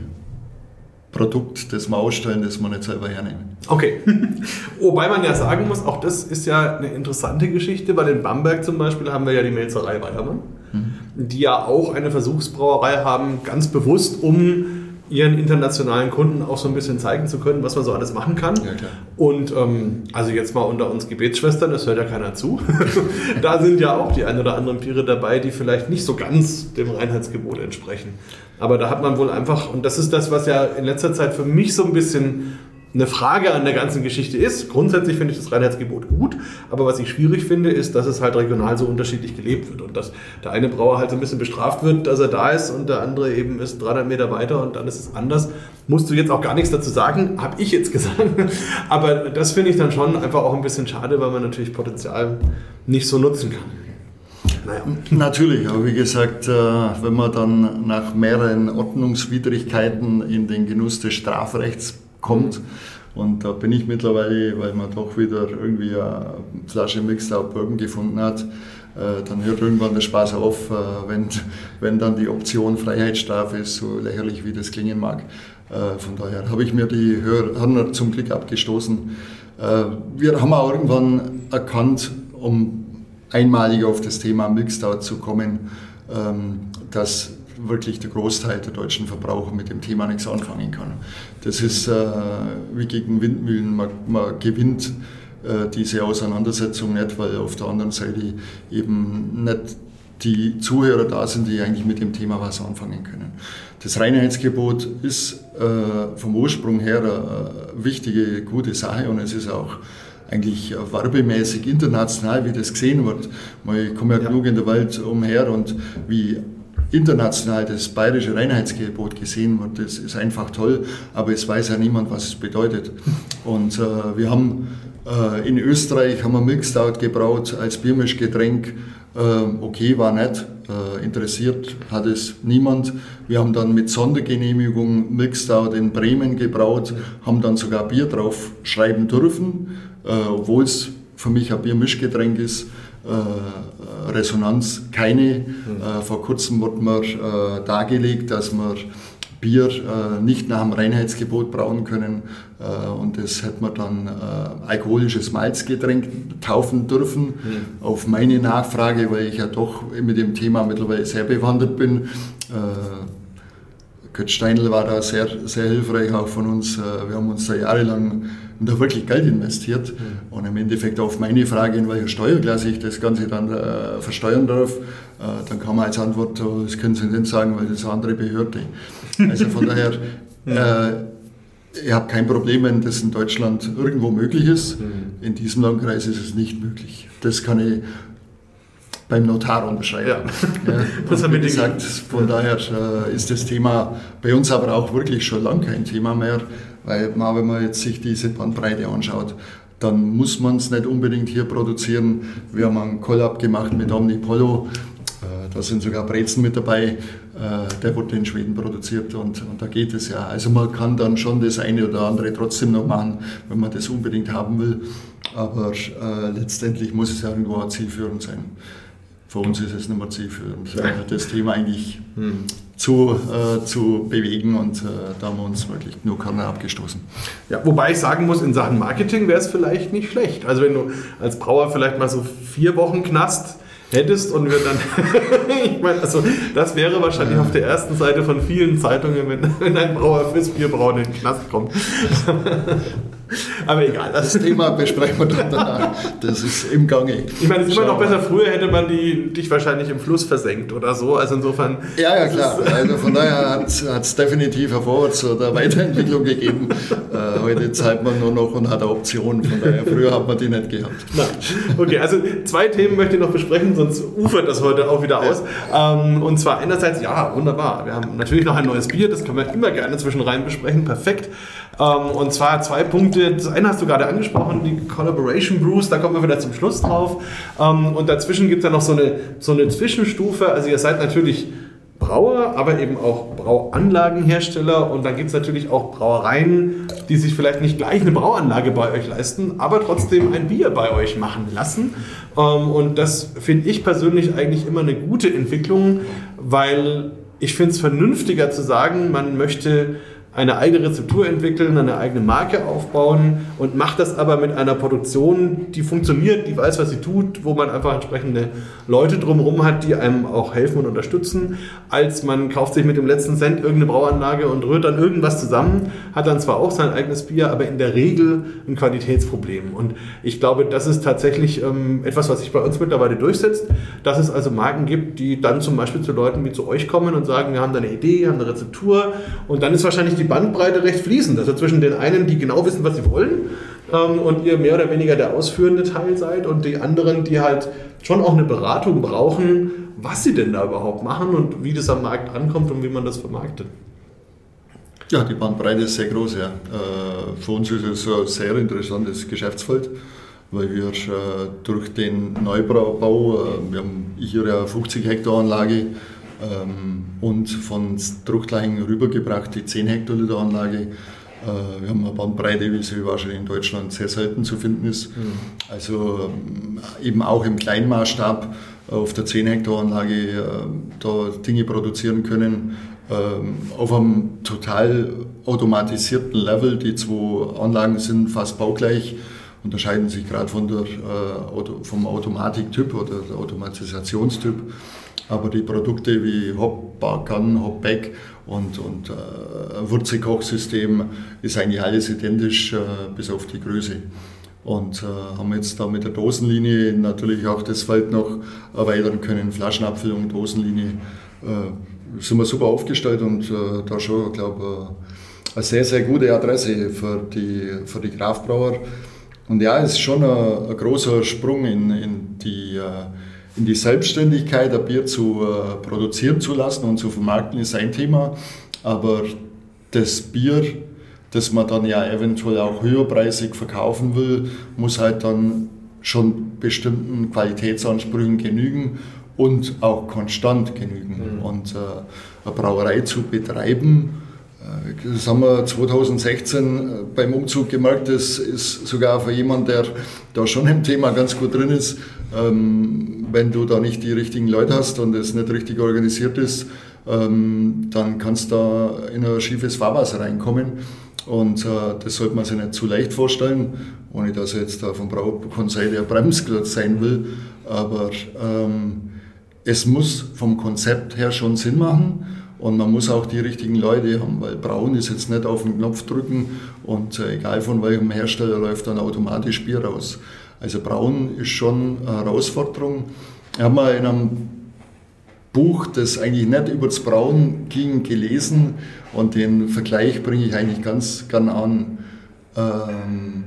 Produkt, das wir ausstellen, das wir nicht selber hernehmen. Okay. Wobei man ja sagen muss, auch das ist ja eine interessante Geschichte, weil in Bamberg zum Beispiel haben wir ja die Melzerei Weiermann, die ja auch eine Versuchsbrauerei haben, ganz bewusst, um ihren internationalen Kunden auch so ein bisschen zeigen zu können, was man so alles machen kann. Ja. Und ähm, also jetzt mal unter uns Gebetsschwestern, das hört ja keiner zu. da sind ja auch die ein oder anderen Biere dabei, die vielleicht nicht so ganz dem Reinheitsgebot entsprechen. Aber da hat man wohl einfach, und das ist das, was ja in letzter Zeit für mich so ein bisschen eine Frage an der ganzen Geschichte ist. Grundsätzlich finde ich das Reinheitsgebot gut, aber was ich schwierig finde, ist, dass es halt regional so unterschiedlich gelebt wird und dass der eine Brauer halt so ein bisschen bestraft wird, dass er da ist und der andere eben ist 300 Meter weiter und dann ist es anders. Musst du jetzt auch gar nichts dazu sagen, habe ich jetzt gesagt. Aber das finde ich dann schon einfach auch ein bisschen schade, weil man natürlich Potenzial nicht so nutzen kann. Naja. Natürlich, aber wie gesagt, äh, wenn man dann nach mehreren Ordnungswidrigkeiten in den Genuss des Strafrechts kommt, Und da bin ich mittlerweile, weil man doch wieder irgendwie eine Flasche Mixed Out Bourbon gefunden hat, äh, dann hört irgendwann der Spaß auf, äh, wenn, wenn dann die Option Freiheitsstrafe ist, so lächerlich wie das klingen mag. Äh, von daher habe ich mir die Hörner zum Glück abgestoßen. Wir haben auch irgendwann erkannt, um einmalig auf das Thema Milkstout zu kommen, ähm, dass wirklich der Großteil der deutschen Verbraucher mit dem Thema nichts anfangen kann. Das ist wie gegen Windmühlen, man, man gewinnt äh, diese Auseinandersetzung nicht, weil auf der anderen Seite eben nicht die Zuhörer da sind, die eigentlich mit dem Thema was anfangen können. Das Reinheitsgebot ist äh, vom Ursprung her eine wichtige, gute Sache und es ist auch eigentlich werbemäßig international, wie das gesehen wird. Ich komme ja, ja. genug in der Welt umher und wie international das bayerische Reinheitsgebot gesehen wird, das ist einfach toll, aber es weiß ja niemand, was es bedeutet. Und äh, wir haben äh, in Österreich haben wir Milkstout gebraut als Biermischgetränk. Ähm, okay, war nett. Äh, interessiert hat es niemand. Wir haben dann mit Sondergenehmigung Milkstout in Bremen gebraut, haben dann sogar Bier drauf schreiben dürfen, äh, obwohl es für mich ein Biermischgetränk ist. Resonanz keine. Mhm. Vor kurzem wurde mir dargelegt, dass man Bier äh, nicht nach dem Reinheitsgebot brauen können. Äh, und das hätte man dann äh, alkoholisches Malzgetränk taufen dürfen. Mhm. Auf meine Nachfrage, weil ich ja doch mit dem Thema mittlerweile sehr bewandert bin. Äh, Kurt Steinl war da sehr, sehr hilfreich auch von uns. Äh, wir haben uns da jahrelang da wirklich Geld investiert. Mhm. Und im Endeffekt auf meine Frage, in welcher Steuerklasse ich das Ganze dann äh, versteuern darf, äh, dann kam als Antwort, oh, das können Sie nicht sagen, weil das ist eine andere Behörde. Also von daher, äh, ich habe kein Problem, wenn das in Deutschland irgendwo möglich ist. Mhm. In diesem Landkreis ist es nicht möglich. Das kann ich beim Notar unterschreiben. Ja. Ja, wie gesagt, von daher äh, ist das Thema bei uns aber auch wirklich schon lange kein Thema mehr, weil man, wenn man jetzt sich diese Bandbreite anschaut, dann muss man es nicht unbedingt hier produzieren. Wir haben einen Collab gemacht mit Omnipollo, äh, da sind sogar Brezen mit dabei, äh, der wurde in Schweden produziert und, und da geht es ja. Also man kann dann schon das eine oder andere trotzdem noch machen, wenn man das unbedingt haben will, aber äh, letztendlich muss es ja irgendwo auch zielführend sein für uns ist es nicht mehr zielführend, ja. das Thema eigentlich hm. zu, äh, zu bewegen und äh, da haben wir uns wirklich nur Körner abgestoßen. Ja, wobei ich sagen muss, in Sachen Marketing wäre es vielleicht nicht schlecht. Also wenn du als Brauer vielleicht mal so vier Wochen Knast hättest und wir dann, ich meine, also das wäre wahrscheinlich auf der ersten Seite von vielen Zeitungen, wenn, wenn ein Brauer fürs Bierbrauen in den Knast kommt. Aber egal. Das, das Thema besprechen wir dann danach. Das ist im Gange. Ich meine, es ist immer noch besser. Früher hätte man die, dich wahrscheinlich im Fluss versenkt oder so. Also insofern. Ja, ja, klar. Also von daher hat es definitiv eine Vorwärts- oder Weiterentwicklung gegeben. Äh, heute zahlt man nur noch und hat eine Option. Von daher, früher hat man die nicht gehabt. Na, okay, also zwei Themen möchte ich noch besprechen, sonst ufert das heute auch wieder aus. Ja. Ähm, und zwar einerseits, ja, wunderbar. Wir haben natürlich noch ein neues Bier, das können wir immer gerne zwischen rein besprechen. Perfekt. Ähm, und zwar zwei Punkte. Das eine hast du gerade angesprochen, die Collaboration Brews, da kommen wir wieder zum Schluss drauf. Ähm, und dazwischen gibt es ja noch so eine, so eine Zwischenstufe. Also ihr seid natürlich Brauer, aber eben auch Brauanlagenhersteller und dann gibt es natürlich auch Brauereien, die sich vielleicht nicht gleich eine Brauanlage bei euch leisten, aber trotzdem ein Bier bei euch machen lassen. Ähm, und das finde ich persönlich eigentlich immer eine gute Entwicklung, weil ich finde es vernünftiger zu sagen, man möchte eine eigene Rezeptur entwickeln, eine eigene Marke aufbauen und macht das aber mit einer Produktion, die funktioniert, die weiß, was sie tut, wo man einfach entsprechende Leute drumherum hat, die einem auch helfen und unterstützen, als man kauft sich mit dem letzten Cent irgendeine Brauanlage und rührt dann irgendwas zusammen, hat dann zwar auch sein eigenes Bier, aber in der Regel ein Qualitätsproblem. Und ich glaube, das ist tatsächlich ähm, etwas, was sich bei uns mittlerweile durchsetzt, dass es also Marken gibt, die dann zum Beispiel zu Leuten wie zu euch kommen und sagen, wir haben da eine Idee, haben eine Rezeptur und dann ist wahrscheinlich die Bandbreite recht fließend. Also zwischen den einen, die genau wissen, was sie wollen, ähm, und ihr mehr oder weniger der ausführende Teil seid, und die anderen, die halt schon auch eine Beratung brauchen, was sie denn da überhaupt machen und wie das am Markt ankommt und wie man das vermarktet. Ja, die Bandbreite ist sehr groß. Ja. Äh, für uns ist es ein sehr interessantes Geschäftsfeld, weil wir äh, durch den Neubau, äh, wir haben hier eine 50 Hektar Anlage, und von Drucklaching rübergebracht, die 10 Hektoliter Anlage. Äh, wir haben eine Bandbreite, wie sie wahrscheinlich in Deutschland sehr selten zu finden ist. Mhm. Also ähm, eben auch im Kleinmaßstab auf der 10 Hektar Anlage äh, da Dinge produzieren können, ähm, auf einem total automatisierten Level. Die zwei Anlagen sind fast baugleich, unterscheiden sich gerade von der, äh, vom Automatiktyp oder der Automatisationstyp. Aber die Produkte wie Hopbacken, Hopback und, und äh, Wurzelkochsystem ist eigentlich alles identisch, äh, bis auf die Größe. Und äh, haben jetzt da mit der Dosenlinie natürlich auch das Feld noch erweitern können, Flaschenabfüllung, Dosenlinie. Äh, sind wir super aufgestellt und äh, da schon, glaube ich, eine sehr, sehr gute Adresse für die, für die Kraftbrauer. Und ja, es ist schon ein, ein großer Sprung in, in die äh, in die Selbstständigkeit ein Bier zu äh, produzieren zu lassen und zu vermarkten, ist ein Thema. Aber das Bier, das man dann ja eventuell auch höherpreisig verkaufen will, muss halt dann schon bestimmten Qualitätsansprüchen genügen und auch konstant genügen. Mhm. Und äh, eine Brauerei zu betreiben, äh, das haben wir 2016 äh, beim Umzug gemerkt, das ist sogar für jemanden, der da schon im Thema ganz gut drin ist, ähm, wenn du da nicht die richtigen Leute hast und es nicht richtig organisiert ist, ähm, dann kannst du da in ein schiefes Fahrwasser reinkommen. Und äh, das sollte man sich nicht zu leicht vorstellen, ohne dass er jetzt da vom Braukonseil ein Bremsklotz sein will. Aber ähm, es muss vom Konzept her schon Sinn machen. Und man muss auch die richtigen Leute haben, weil Braun ist jetzt nicht auf den Knopf drücken und äh, egal von welchem Hersteller läuft dann automatisch Bier raus. Also Braun ist schon eine Herausforderung. Ich habe mal in einem Buch, das eigentlich nicht über das Brauen ging, gelesen und den Vergleich bringe ich eigentlich ganz gern an. Ähm,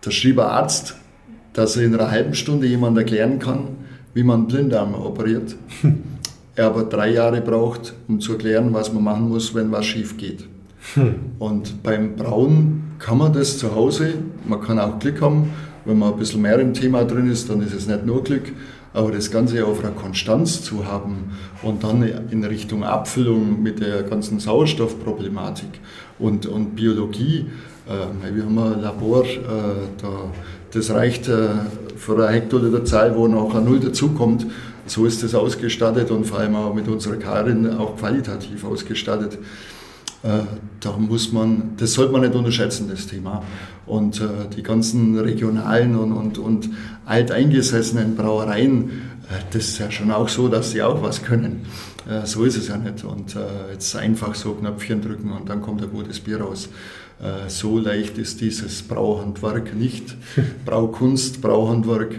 da schrieb ein Arzt, dass er in einer halben Stunde jemand erklären kann, wie man Blinddarm operiert. er aber drei Jahre braucht, um zu erklären, was man machen muss, wenn was schief geht. Hm. Und beim Brauen kann man das zu Hause, man kann auch Glück haben, wenn man ein bisschen mehr im Thema drin ist, dann ist es nicht nur Glück, aber das Ganze auf einer Konstanz zu haben und dann in Richtung Abfüllung mit der ganzen Sauerstoffproblematik und, und Biologie, äh, wir haben ein Labor, äh, da, das reicht äh, für eine Hektoliter Zahl, wo noch ein Null dazukommt so ist es ausgestattet und vor allem auch mit unserer Karin auch qualitativ ausgestattet. Äh, da muss man, das sollte man nicht unterschätzen, das Thema. Und äh, die ganzen regionalen und, und, und alteingesessenen Brauereien, äh, das ist ja schon auch so, dass sie auch was können. So ist es ja nicht. Und jetzt einfach so Knöpfchen drücken und dann kommt ein gutes Bier raus. So leicht ist dieses Brauhandwerk nicht. Braukunst, Brauhandwerk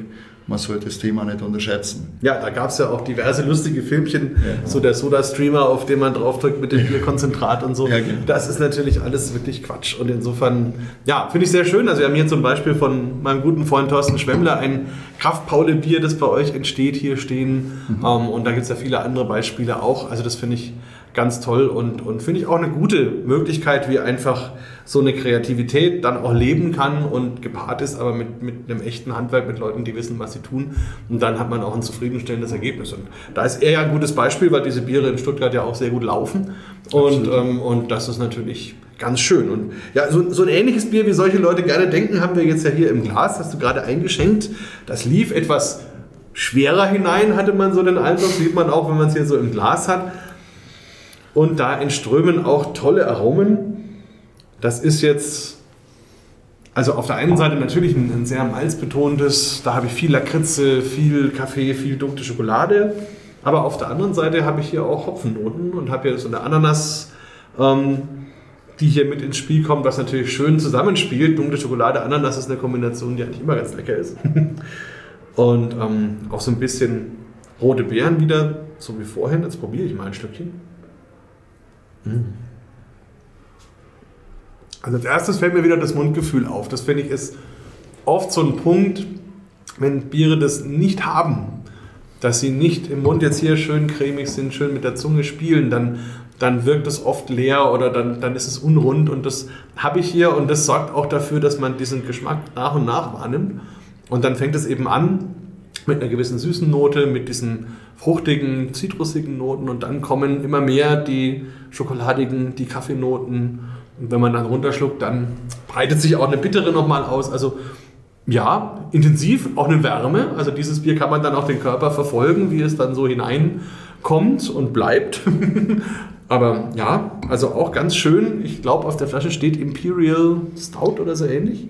man sollte das Thema nicht unterschätzen. Ja, da gab es ja auch diverse lustige Filmchen, ja. so der Soda-Streamer, auf den man draufdrückt mit dem Bierkonzentrat und so. Ja, genau. Das ist natürlich alles wirklich Quatsch. Und insofern, ja, finde ich sehr schön. Also wir haben hier zum Beispiel von meinem guten Freund Thorsten Schwemmler ein Kraftpaule-Bier, das bei euch entsteht, hier stehen. Mhm. Um, ähm, und da gibt es ja viele andere Beispiele auch. Also das finde ich ganz toll und, und finde ich auch eine gute Möglichkeit, wie einfach so eine Kreativität dann auch leben kann und gepaart ist, aber mit, mit einem echten Handwerk, mit Leuten, die wissen, was sie tun. Und dann hat man auch ein zufriedenstellendes Ergebnis. Und da ist er ja ein gutes Beispiel, weil diese Biere in Stuttgart ja auch sehr gut laufen. Und, ähm, und das ist natürlich ganz schön. Und ja, so, so ein ähnliches Bier, wie solche Leute gerne denken, haben wir jetzt ja hier im Glas, hast du gerade eingeschenkt. Das lief etwas schwerer hinein, hatte man so den Eindruck, sieht man auch, wenn man es hier so im Glas hat. Und da entströmen auch tolle Aromen. Das ist jetzt, also auf der einen Seite natürlich ein, ein sehr malzbetontes, da habe ich viel Lakritze, viel Kaffee, viel dunkle Schokolade. Aber auf der anderen Seite habe ich hier auch Hopfennoten und habe hier so eine Ananas, ähm, die hier mit ins Spiel kommt, was natürlich schön zusammenspielt. Dunkle Schokolade, Ananas ist eine Kombination, die eigentlich immer ganz lecker ist. und ähm, auch so ein bisschen rote Beeren wieder, so wie vorhin. Jetzt probiere ich mal ein Stückchen. Also als erstes fällt mir wieder das Mundgefühl auf. Das finde ich ist oft so ein Punkt, wenn Biere das nicht haben, dass sie nicht im Mund jetzt hier schön cremig sind, schön mit der Zunge spielen, dann, dann wirkt es oft leer oder dann, dann ist es unrund. Und das habe ich hier und das sorgt auch dafür, dass man diesen Geschmack nach und nach wahrnimmt. Und dann fängt es eben an mit einer gewissen süßen Note, mit diesen fruchtigen, zitrusigen Noten. Und dann kommen immer mehr die schokoladigen, die Kaffeenoten Und wenn man dann runterschluckt, dann breitet sich auch eine bittere nochmal aus. Also ja, intensiv, auch eine Wärme. Also dieses Bier kann man dann auch den Körper verfolgen, wie es dann so hineinkommt und bleibt. Aber ja, also auch ganz schön. Ich glaube, auf der Flasche steht Imperial Stout oder so ähnlich.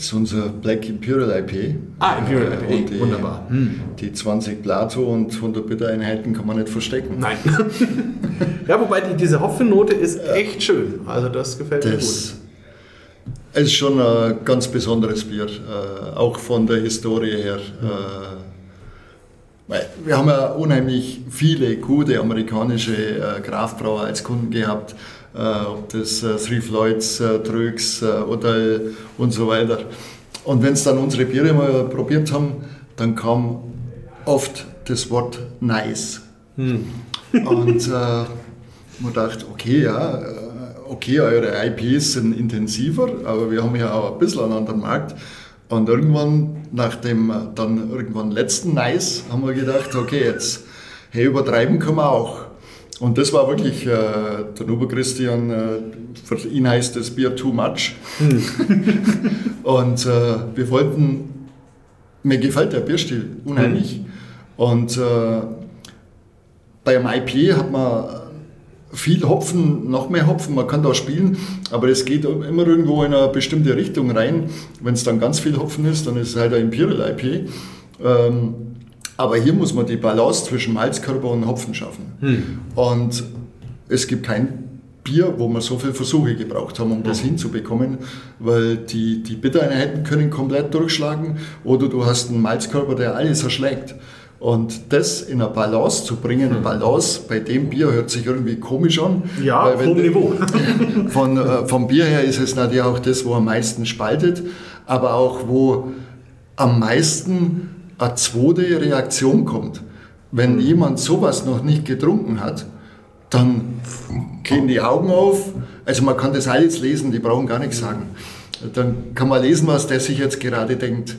Das ist unser Black Imperial IP. Ah, Imperial Äh, IP, und die, wunderbar. Hm. Die 20 Plato und 100 Bittereinheiten kann man nicht verstecken. Nein. ja, wobei die, diese Hopfennote ist echt schön. Also das gefällt mir gut. Das ist schon ein ganz besonderes Bier, äh, auch von der Historie her. Äh, weil wir haben ja unheimlich viele gute amerikanische äh, Kraftbrauer als Kunden gehabt, äh, ob das äh, Three Floyds, äh, Trögs, äh, Odell und so weiter. Und wenn es dann unsere Biere mal probiert haben, dann kam oft das Wort nice. Und äh, man dachte, okay, ja, äh, okay, eure IPs sind intensiver, aber wir haben ja auch ein bisschen einen anderen Markt. Und irgendwann, nach dem äh, dann irgendwann letzten Nice, haben wir gedacht, okay, jetzt, hey, übertreiben können wir auch. Und das war wirklich, äh, der Nuber Christian, äh, für ihn heißt das Bier too much. Und äh, wir wollten, mir gefällt der Bierstil unheimlich. Und äh, bei einem IP hat man viel Hopfen, noch mehr Hopfen, man kann da spielen, aber es geht immer irgendwo in eine bestimmte Richtung rein. Wenn es dann ganz viel Hopfen ist, dann ist es halt ein Imperial IP. Ähm, aber hier muss man die Balance zwischen Malzkörper und Hopfen schaffen. Und es gibt kein Bier, wo wir so viele Versuche gebraucht haben, um das hinzubekommen, weil die, die Bittereinheiten können komplett durchschlagen oder du hast einen Malzkörper, der alles erschlägt. Und das in eine Balance zu bringen, Balance bei dem Bier hört sich irgendwie komisch an. Ja, du- Niveau. Von, äh, vom Bier her ist es natürlich auch das, wo am meisten spaltet, aber auch wo am meisten eine zweite Reaktion kommt. Wenn jemand sowas noch nicht getrunken hat, dann gehen die Augen auf. Also man kann das alles lesen, die brauchen gar nichts sagen. Dann kann man lesen, was der sich jetzt gerade denkt.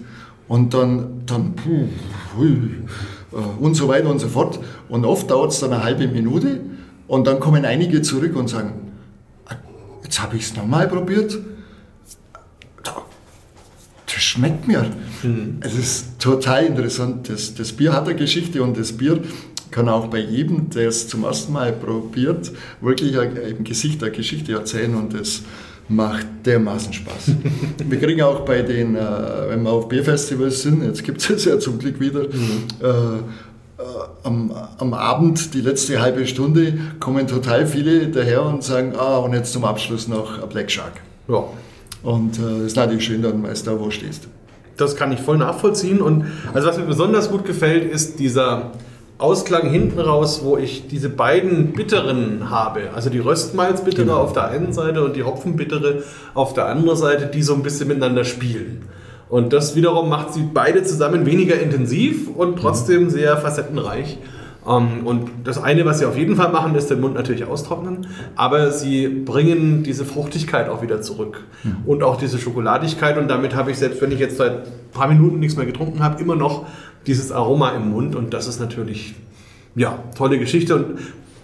Und dann, dann äh, und so weiter und so fort. Und oft dauert es dann eine halbe Minute und dann kommen einige zurück und sagen, "Ah, jetzt habe ich es nochmal probiert. Da- Das schmeckt mir. Es ist total interessant. Das, das Bier hat eine Geschichte und das Bier kann auch bei jedem, der es zum ersten Mal probiert, wirklich ein, ein Gesicht, eine Geschichte erzählen und das macht dermaßen Spaß. wir kriegen auch bei den, äh, wenn wir auf Bierfestivals sind, jetzt gibt es es ja zum Glück wieder, äh, äh, am, am Abend, die letzte halbe Stunde, kommen total viele daher und sagen, ah, und jetzt zum Abschluss noch ein Black Shark. Ja. Und äh, das ist natürlich schön, dann weißt du, wo du stehst. Das kann ich voll nachvollziehen. Und also was mir besonders gut gefällt, ist dieser Ausklang hinten raus, wo ich diese beiden Bitteren habe. Also die Röstmalzbittere auf der einen Seite und die Hopfenbittere auf der anderen Seite, die so ein bisschen miteinander spielen. Und das wiederum macht sie beide zusammen weniger intensiv und trotzdem sehr facettenreich. Ähm, Und das eine, was sie auf jeden Fall machen, ist den Mund natürlich austrocknen, aber sie bringen diese Fruchtigkeit auch wieder zurück. Und auch diese Schokoladigkeit. Und damit habe ich, selbst wenn ich jetzt seit ein paar Minuten nichts mehr getrunken habe, immer noch dieses Aroma im Mund. Und das ist natürlich, ja, tolle Geschichte. Und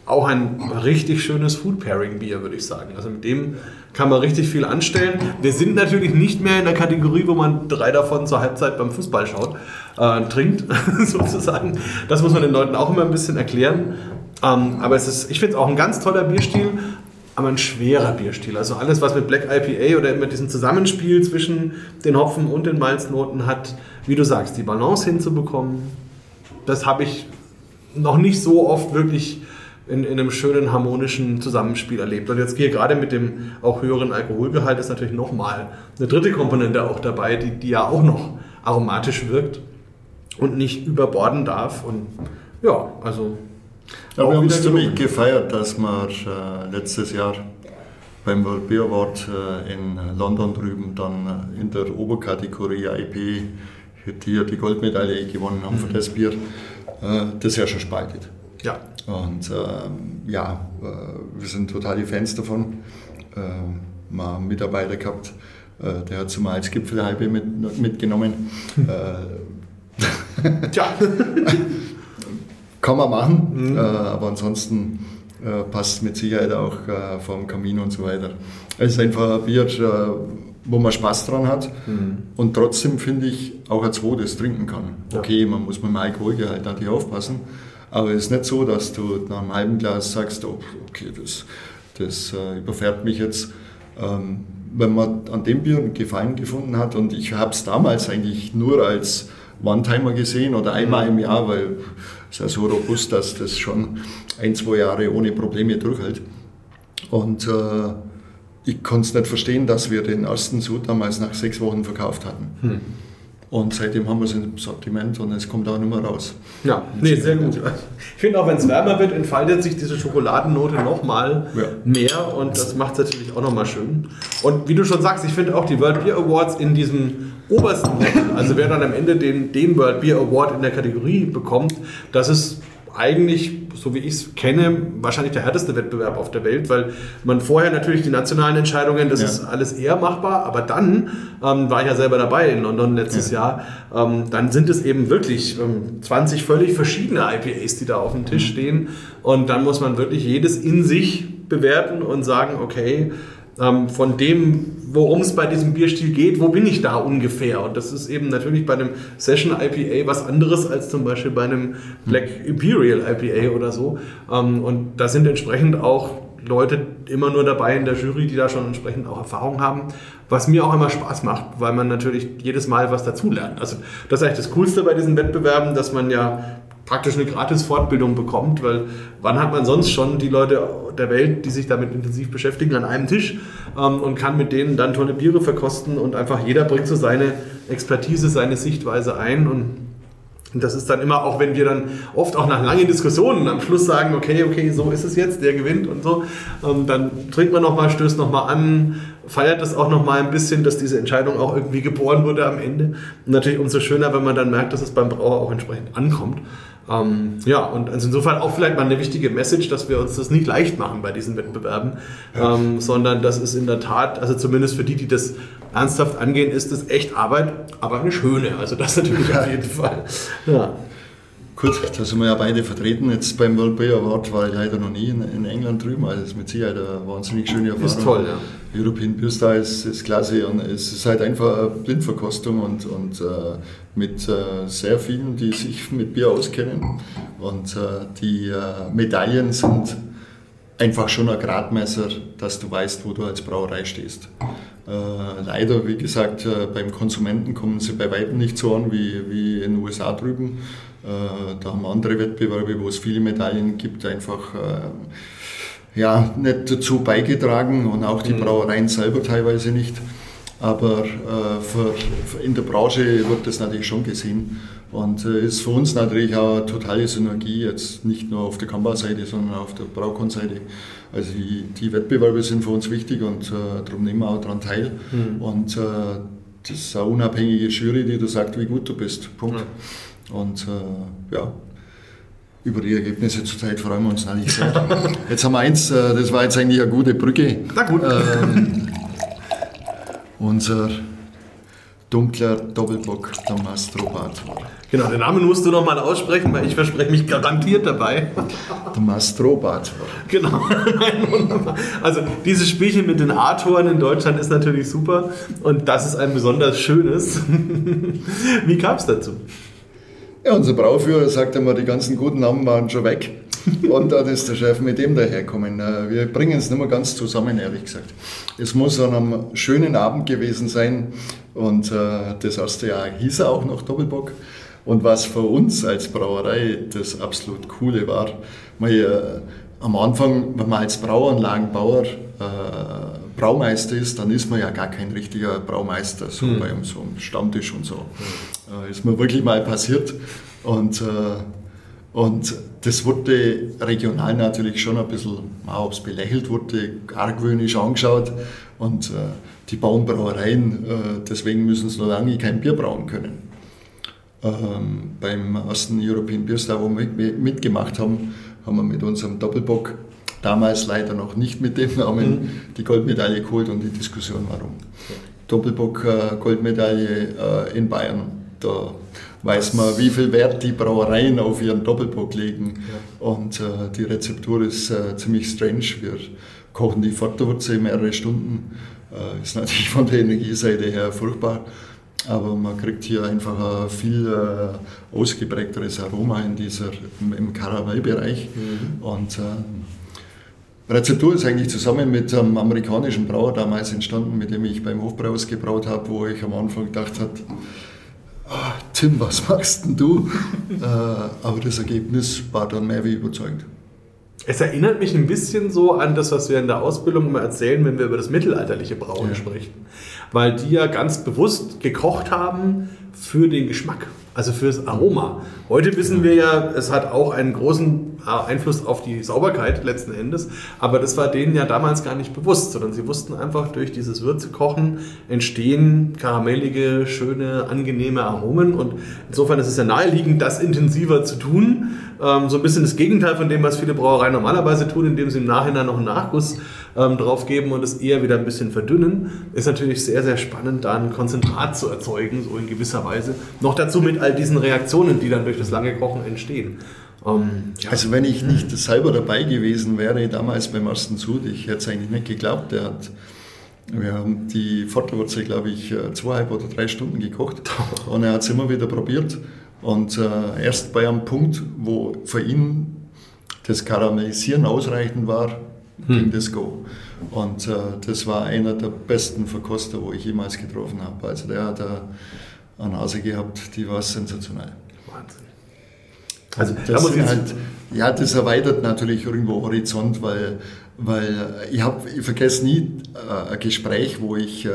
auch ein richtig schönes Food Pairing Bier, würde ich sagen. Also mit dem kann man richtig viel anstellen. Wir sind natürlich nicht mehr in der Kategorie, wo man drei davon zur Halbzeit beim Fußball schaut, äh, trinkt, sozusagen. Das muss man den Leuten auch immer ein bisschen erklären. Ähm, aber es ist, ich finde es auch ein ganz toller Bierstil, aber ein schwerer Bierstil. Also alles, was mit Black IPA oder mit diesem Zusammenspiel zwischen den Hopfen und den Malznoten hat, wie du sagst, die Balance hinzubekommen, das habe ich noch nicht so oft wirklich in, in einem schönen harmonischen Zusammenspiel erlebt. Und jetzt hier gerade mit dem auch höheren Alkoholgehalt ist natürlich nochmal eine dritte Komponente auch dabei, die, die ja auch noch aromatisch wirkt und nicht überborden darf. Und ja, also. Auch wir haben es ziemlich gefeiert, dass wir äh, letztes Jahr beim World Beer Award äh, in London drüben dann äh, in der Oberkategorie IP die, die Goldmedaille gewonnen haben für das Bier, äh, das ja schon spaltet. Ja, Und ähm, ja, äh, wir sind totale Fans davon. Äh, wir haben einen Mitarbeiter gehabt, äh, der hat zum als Gipfelhalbe mit, mitgenommen. äh, tja, kann man machen, äh, aber ansonsten äh, passt mit Sicherheit auch äh, vom Kamin und so weiter. Es ist einfach ein Bier, wo man Spaß dran hat mhm. und trotzdem finde ich auch ein zweites trinken kann. Ja. Okay, man muss mit dem Alkoholgehalt natürlich aufpassen, aber es ist nicht so, dass du nach einem halben Glas sagst, oh, okay, das, das äh, überfährt mich jetzt. Ähm, wenn man an dem Bier einen Gefallen gefunden hat und ich habe es damals eigentlich nur als One-Timer gesehen oder einmal im Jahr, weil es ja so robust, dass das schon ein, zwei Jahre ohne Probleme durchhält. Und äh, ich konnte es nicht verstehen, dass wir den ersten Sud damals nach sechs Wochen verkauft hatten. Hm. Und seitdem haben wir es im Sortiment und es kommt auch nicht mehr raus. Ja, nee, sehr gut. Ich finde auch, wenn es wärmer wird, entfaltet sich diese Schokoladennote nochmal ja. mehr und das macht es natürlich auch nochmal schön. Und wie du schon sagst, ich finde auch die World Beer Awards in diesem obersten Level, also wer dann am Ende den, den World Beer Award in der Kategorie bekommt, das ist eigentlich, so wie ich es kenne, wahrscheinlich der härteste Wettbewerb auf der Welt, weil man vorher natürlich die nationalen Entscheidungen, das ja. ist alles eher machbar, aber dann ähm, war ich ja selber dabei in London letztes ja. Jahr, ähm, dann sind es eben wirklich ähm, 20 völlig verschiedene IPAs, die da auf dem Tisch mhm. stehen und dann muss man wirklich jedes in sich bewerten und sagen, okay, ähm, von dem, worum es bei diesem Bierstil geht, wo bin ich da ungefähr? Und das ist eben natürlich bei einem Session IPA was anderes als zum Beispiel bei einem Black Imperial IPA oder so. Ähm, und da sind entsprechend auch Leute immer nur dabei in der Jury, die da schon entsprechend auch Erfahrung haben, was mir auch immer Spaß macht, weil man natürlich jedes Mal was dazulernt. Also das ist eigentlich das Coolste bei diesen Wettbewerben, dass man ja praktisch eine gratis Fortbildung bekommt, weil wann hat man sonst schon die Leute der Welt, die sich damit intensiv beschäftigen, an einem Tisch ähm, und kann mit denen dann tolle Biere verkosten und einfach jeder bringt so seine Expertise, seine Sichtweise ein und und das ist dann immer, auch wenn wir dann oft auch nach langen Diskussionen am Schluss sagen, okay, okay, so ist es jetzt, der gewinnt und so, ähm, dann trinkt man nochmal, stößt nochmal an, feiert das auch nochmal ein bisschen, dass diese Entscheidung auch irgendwie geboren wurde am Ende. Und natürlich umso schöner, wenn man dann merkt, dass es beim Brauer auch entsprechend ankommt. Ähm, ja, und also insofern auch vielleicht mal eine wichtige Message, dass wir uns das nicht leicht machen bei diesen Wettbewerben, ja. ähm, sondern das ist in der Tat, also zumindest für die, die das ernsthaft angehen, ist das echt Arbeit, aber eine schöne. Also das natürlich auf jeden Fall. Ja. Gut, da sind wir ja beide vertreten. Jetzt beim World Beer Award war ich leider noch nie in, in England drüben. Also das ist mit Sicherheit eine wahnsinnig schöne Erfahrung. Ist toll, ja. European Beer Star ist, ist klasse und es ist halt einfach eine Blindverkostung und, und äh, mit äh, sehr vielen, die sich mit Bier auskennen. Und äh, die äh, Medaillen sind einfach schon ein Gradmesser, dass du weißt, wo du als Brauerei stehst. Äh, leider, wie gesagt, äh, beim Konsumenten kommen sie bei weitem nicht so an wie, wie in den USA drüben. Äh, da haben andere Wettbewerbe, wo es viele Medaillen gibt, einfach ja, nicht dazu beigetragen und auch die mhm. Brauereien selber teilweise nicht. Aber äh, für, für in der Branche wird das natürlich schon gesehen und äh, ist für uns natürlich auch eine totale Synergie, jetzt nicht nur auf der Kamba-Seite, sondern auf der Braukon-Seite. Also die, die, Wettbewerbe sind für uns wichtig und äh, darum nehmen wir auch daran teil. Mhm. Und äh, das ist eine unabhängige Jury, die du sagt, wie gut du bist. Punkt. Mhm. Und äh, ja, über die Ergebnisse zurzeit freuen wir uns natürlich sehr. Jetzt haben wir eins, äh, das war jetzt eigentlich eine gute Brücke. Na gut. Ähm, unser dunkler Doppelbock der Mastrobat Genau, den Namen musst du noch mal aussprechen, weil ich verspreche mich garantiert dabei. Der Mastrobat Genau, Also dieses Spielchen mit den A-Toren in Deutschland ist natürlich super und das ist ein besonders schönes. Wie kam es dazu? Ja, unser Brauführer sagt immer, die ganzen guten Namen waren schon weg. Und dann ist der Chef mit dem daherkommen. Äh, wir bringen es nicht mehr ganz zusammen, ehrlich gesagt. Es muss an einem schönen Abend gewesen sein. Und äh, das erste Jahr hieß er auch noch Doppelbock. Und was für uns als Brauerei das absolut Coole war, man, äh, am Anfang, wenn man als Brauanlagenbauer Braumeister ist, dann ist man ja gar kein richtiger Braumeister, so hm. bei so einem Stammtisch und so. Äh, ist mir wirklich mal passiert. Und, äh, und das wurde regional natürlich schon ein bisschen, ob es belächelt wurde, argwöhnisch angeschaut. Und äh, die bauen Brauereien, äh, deswegen müssen sie noch lange kein Bier brauen können. Ähm, beim ersten European Beer Star, wo wir mitgemacht haben, haben wir mit unserem Doppelbock, damals leider noch nicht mit dem Namen, mhm. die Goldmedaille geholt und die Diskussion warum. Doppelbock äh, Goldmedaille äh, in Bayern da weiß man, wie viel Wert die Brauereien auf ihren Doppelbock legen. Ja. Und äh, die Rezeptur ist ziemlich strange. Wir kochen die Fortwurzel mehrere Stunden. Ist natürlich von der Energieseite her furchtbar. Aber man kriegt hier einfach ein viel äh, ausgeprägteres Aroma in dieser, im, Karamellbereich. Mhm. Und äh, Rezeptur ist eigentlich zusammen mit einem amerikanischen Brauer damals entstanden, mit dem ich beim Hofbraus gebraut habe, wo ich am Anfang gedacht habe, oh, Tim, was machst denn du? äh, aber das Ergebnis war dann mehr wie überzeugend. Es erinnert mich ein bisschen so an das, was wir in der Ausbildung immer erzählen, wenn wir über das mittelalterliche Brauen ja. sprechen. Weil die ja ganz bewusst gekocht haben für den Geschmack, also fürs Aroma. Heute wissen wir ja, es hat auch einen großen Einfluss auf die Sauberkeit letzten Endes, aber das war denen ja damals gar nicht bewusst, sondern sie wussten einfach, durch dieses Würzekochen entstehen karamellige, schöne, angenehme Aromen. Und insofern ist es ja naheliegend, das intensiver zu tun ähm, so ein bisschen das Gegenteil von dem, was viele Brauereien normalerweise tun, indem sie im Nachhinein noch einen Nachguss ähm, drauf geben und es eher wieder ein bisschen verdünnen. Ist natürlich sehr, sehr spannend, da ein Konzentrat zu erzeugen, so in gewisser Weise. Noch dazu mit all diesen Reaktionen, die dann durch das lange Kochen entstehen. Ähm, ja. Also wenn ich nicht selber dabei gewesen wäre, damals beim ersten Sud, ich hätte es eigentlich nicht geglaubt, der hat wir haben die Vorderwurzel, glaube ich, äh, zweieinhalb oder drei Stunden gekocht und er hat es immer wieder probiert und äh, erst bei einem Punkt, wo für ihn das Karamellisieren ausreichend war, hm. ging das Go. Und äh, das war einer der besten Verkoster, wo ich jemals getroffen habe. Also der hat eine Nase gehabt, die war sensationell. Wahnsinn. Also das, sind halt, ja, das erweitert natürlich irgendwo Horizont, weil, weil ich, hab, ich vergesse nie äh, ein Gespräch, wo ich äh,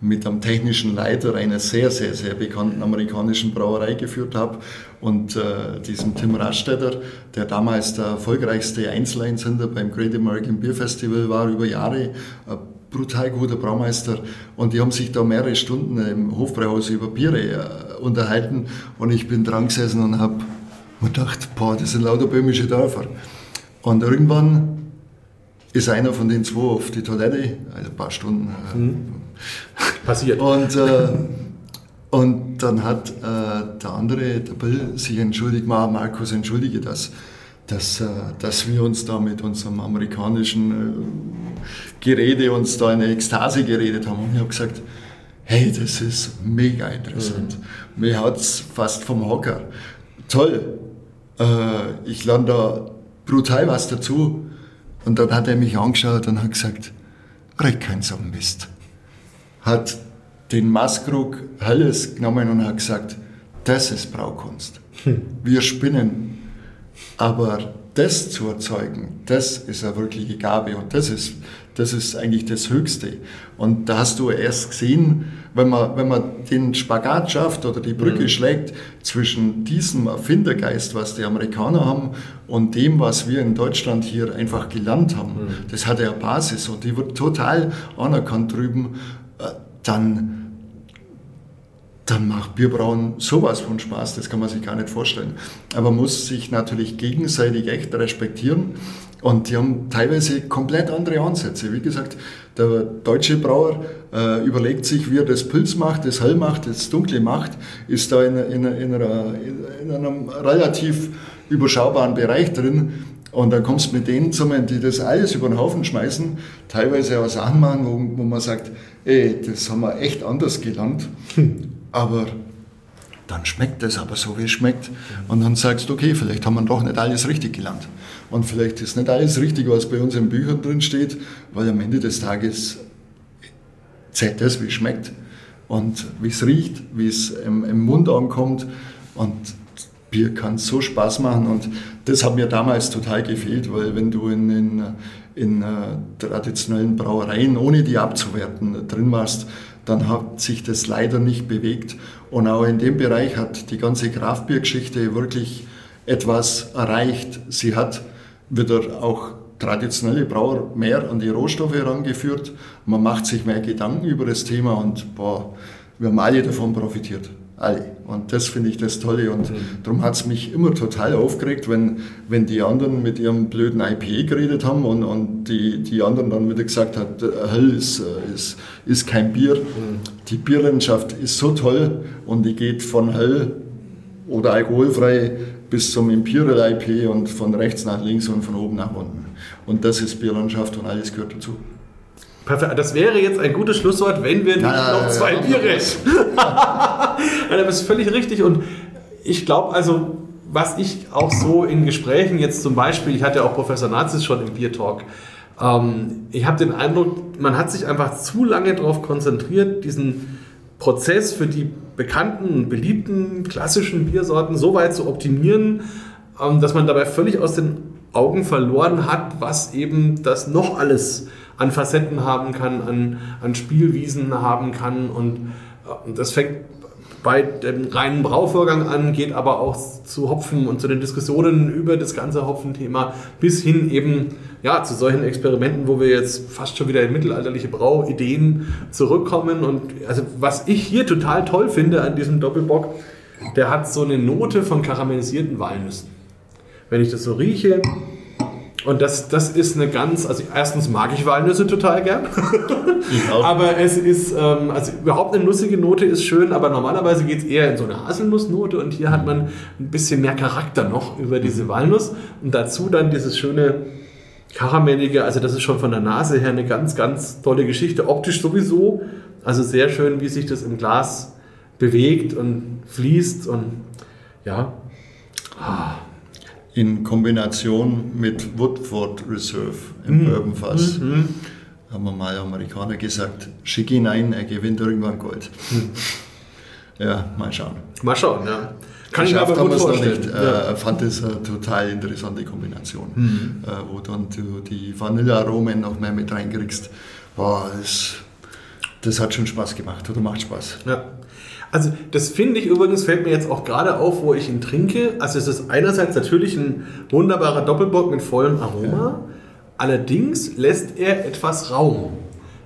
mit einem technischen Leiter einer sehr, sehr, sehr bekannten amerikanischen Brauerei geführt habe und äh, diesem Tim Rastetter, der damals der erfolgreichste Einzeleinsender beim Great American Beer Festival war über Jahre, ein brutal guter Braumeister und die haben sich da mehrere Stunden im Hofbräuhaus über Biere äh, unterhalten und ich bin dran gesessen und habe mir gedacht, boah, das sind lauter böhmische Dörfer. Und irgendwann ist einer von den zwei auf die Toilette, also ein paar Stunden. Äh, mhm Passiert. Und, äh, und dann hat äh, der andere, der Bill, sich entschuldigt, Markus, entschuldige das, dass, äh, dass wir uns da mit unserem amerikanischen äh, Gerede uns da in Ekstase geredet haben. Und ich habe gesagt, hey, das ist mega interessant. Mhm. Mir hat es fast vom Hocker. Toll, äh, ich lerne da brutal was dazu. Und dann hat er mich angeschaut und hat gesagt, red kein so Mist hat den Maskrug Helles genommen und hat gesagt, das ist Braukunst. Hm. Wir spinnen. Aber das zu erzeugen, das ist eine wirkliche Gabe und das ist, das ist eigentlich das Höchste. Und da hast du erst gesehen, wenn man, wenn man den Spagat schafft oder die Brücke mhm. schlägt zwischen diesem Erfindergeist, was die Amerikaner haben, und dem, was wir in Deutschland hier einfach gelernt haben, mhm. das hat ja eine Basis und die wird total anerkannt drüben dann, dann macht Bierbrauen sowas von Spaß, das kann man sich gar nicht vorstellen. Aber man muss sich natürlich gegenseitig echt respektieren. Und die haben teilweise komplett andere Ansätze. Wie gesagt, der deutsche Brauer äh, überlegt sich, wie er das Pilz macht, das Hell macht, das Dunkle macht, ist da in, in, in, einer, in einem relativ überschaubaren Bereich drin. Und dann kommst du mit denen zusammen, die das alles über den Haufen schmeißen, teilweise auch Sachen machen, wo, wo man sagt, das haben wir echt anders gelernt. Aber dann schmeckt es aber so, wie es schmeckt. Und dann sagst du, okay, vielleicht haben wir doch nicht alles richtig gelernt. Und vielleicht ist nicht alles richtig, was bei uns in Büchern drin steht, weil am Ende des Tages zählt das, wie es schmeckt und wie es riecht, wie es im, im Mund ankommt. Und Bier kann so Spaß machen und das hat mir damals total gefehlt, weil wenn du in, in, in uh, traditionellen Brauereien, ohne die abzuwerten, drin warst, dann hat sich das leider nicht bewegt. Und auch in dem Bereich hat die ganze Kraftbiergeschichte wirklich etwas erreicht. Sie hat wieder auch traditionelle Brauer mehr an die Rohstoffe herangeführt. Man macht sich mehr Gedanken über das Thema und boah, wir haben alle davon profitiert. Alle. Und das finde ich das Tolle. Und darum hat es mich immer total aufgeregt, wenn, wenn die anderen mit ihrem blöden IPA geredet haben und, und die, die anderen dann wieder gesagt haben, Hell ist, äh, ist, ist kein Bier. Die Bierlandschaft ist so toll und die geht von Hell oder alkoholfrei bis zum Imperial IP und von rechts nach links und von oben nach unten. Und das ist Bierlandschaft und alles gehört dazu. Perfekt. Das wäre jetzt ein gutes Schlusswort, wenn wir nicht Na, noch zwei ja, Biere. ja, das ist völlig richtig. Und ich glaube, also, was ich auch so in Gesprächen jetzt zum Beispiel, ich hatte ja auch Professor Nazis schon im Bier Talk, ähm, ich habe den Eindruck, man hat sich einfach zu lange darauf konzentriert, diesen Prozess für die bekannten, beliebten, klassischen Biersorten so weit zu optimieren, ähm, dass man dabei völlig aus den Augen verloren hat, was eben das noch alles an Facetten haben kann, an, an Spielwiesen haben kann. Und das fängt bei dem reinen Brauvorgang an, geht aber auch zu Hopfen und zu den Diskussionen über das ganze Hopfenthema bis hin eben ja, zu solchen Experimenten, wo wir jetzt fast schon wieder in mittelalterliche Brauideen zurückkommen. Und also was ich hier total toll finde an diesem Doppelbock, der hat so eine Note von karamellisierten Walnüssen. Wenn ich das so rieche, und das, das ist eine ganz, also erstens mag ich Walnüsse total gern. Aber es ist, ähm, also überhaupt eine nussige Note ist schön, aber normalerweise geht es eher in so eine Haselnussnote und hier hat man ein bisschen mehr Charakter noch über diese Walnuss. Und dazu dann dieses schöne karamellige, also das ist schon von der Nase her eine ganz, ganz tolle Geschichte, optisch sowieso, also sehr schön, wie sich das im Glas bewegt und fließt und ja, In Kombination mit Woodford Reserve im Bourbonfass haben wir mal Amerikaner gesagt, schick ihn ein, er gewinnt irgendwann Gold. Ja, mal schauen. mal schauen, ja. Kann ich mir aber gut vorstellen. nicht. Ja. Äh, fand es eine total interessante Kombination, Mhm. äh, wo dann du die Vanillearomen noch mehr mit reinkriegst. Boah, das, das hat schon Spaß gemacht oder macht Spaß. Ja. Also das finde ich übrigens, fällt mir jetzt auch gerade auf, wo ich ihn trinke. Also es ist einerseits natürlich ein wunderbarer Doppelbock mit vollem Aroma. Allerdings lässt er etwas Raum.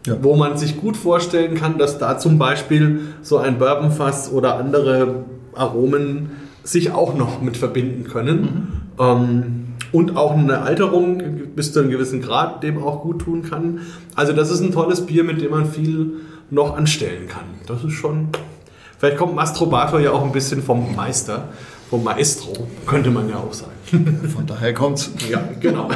Ja. Wo man sich gut vorstellen kann, dass da zum Beispiel so ein Bourbonfass oder andere Aromen sich auch noch mit verbinden können. Ähm, und auch eine Alterung bis zu einem gewissen Grad dem auch gut tun kann. Also das ist ein tolles Bier, mit dem man viel noch anstellen kann. Das ist schon... Vielleicht kommt Mastrobator ja auch ein bisschen vom Meister, vom Maestro, könnte man ja auch sagen. Von daher kommt's. Ja, genau.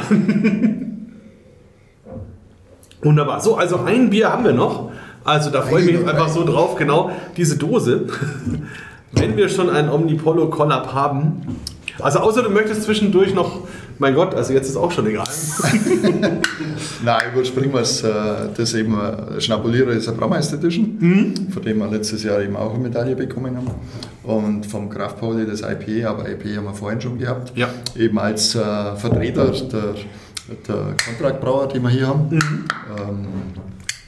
Wunderbar. So, also ein Bier haben wir noch. Also da freue ich mich jetzt einfach so drauf, genau diese Dose. Wenn wir schon einen Omnipollo Collab haben. Also außer du möchtest zwischendurch noch, mein Gott, also jetzt ist auch schon egal. Nein, überspringen wir es. äh, Das eben äh, Schnapulierer ist ein Braumeister Edition, Mhm. von dem wir letztes Jahr eben auch eine Medaille bekommen haben. Und vom Kraft Pauli das IP, aber IP haben wir vorhin schon gehabt. Ja. Eben als äh, Vertreter der, der Kontraktbrauer, die wir hier haben. Mhm. Ähm,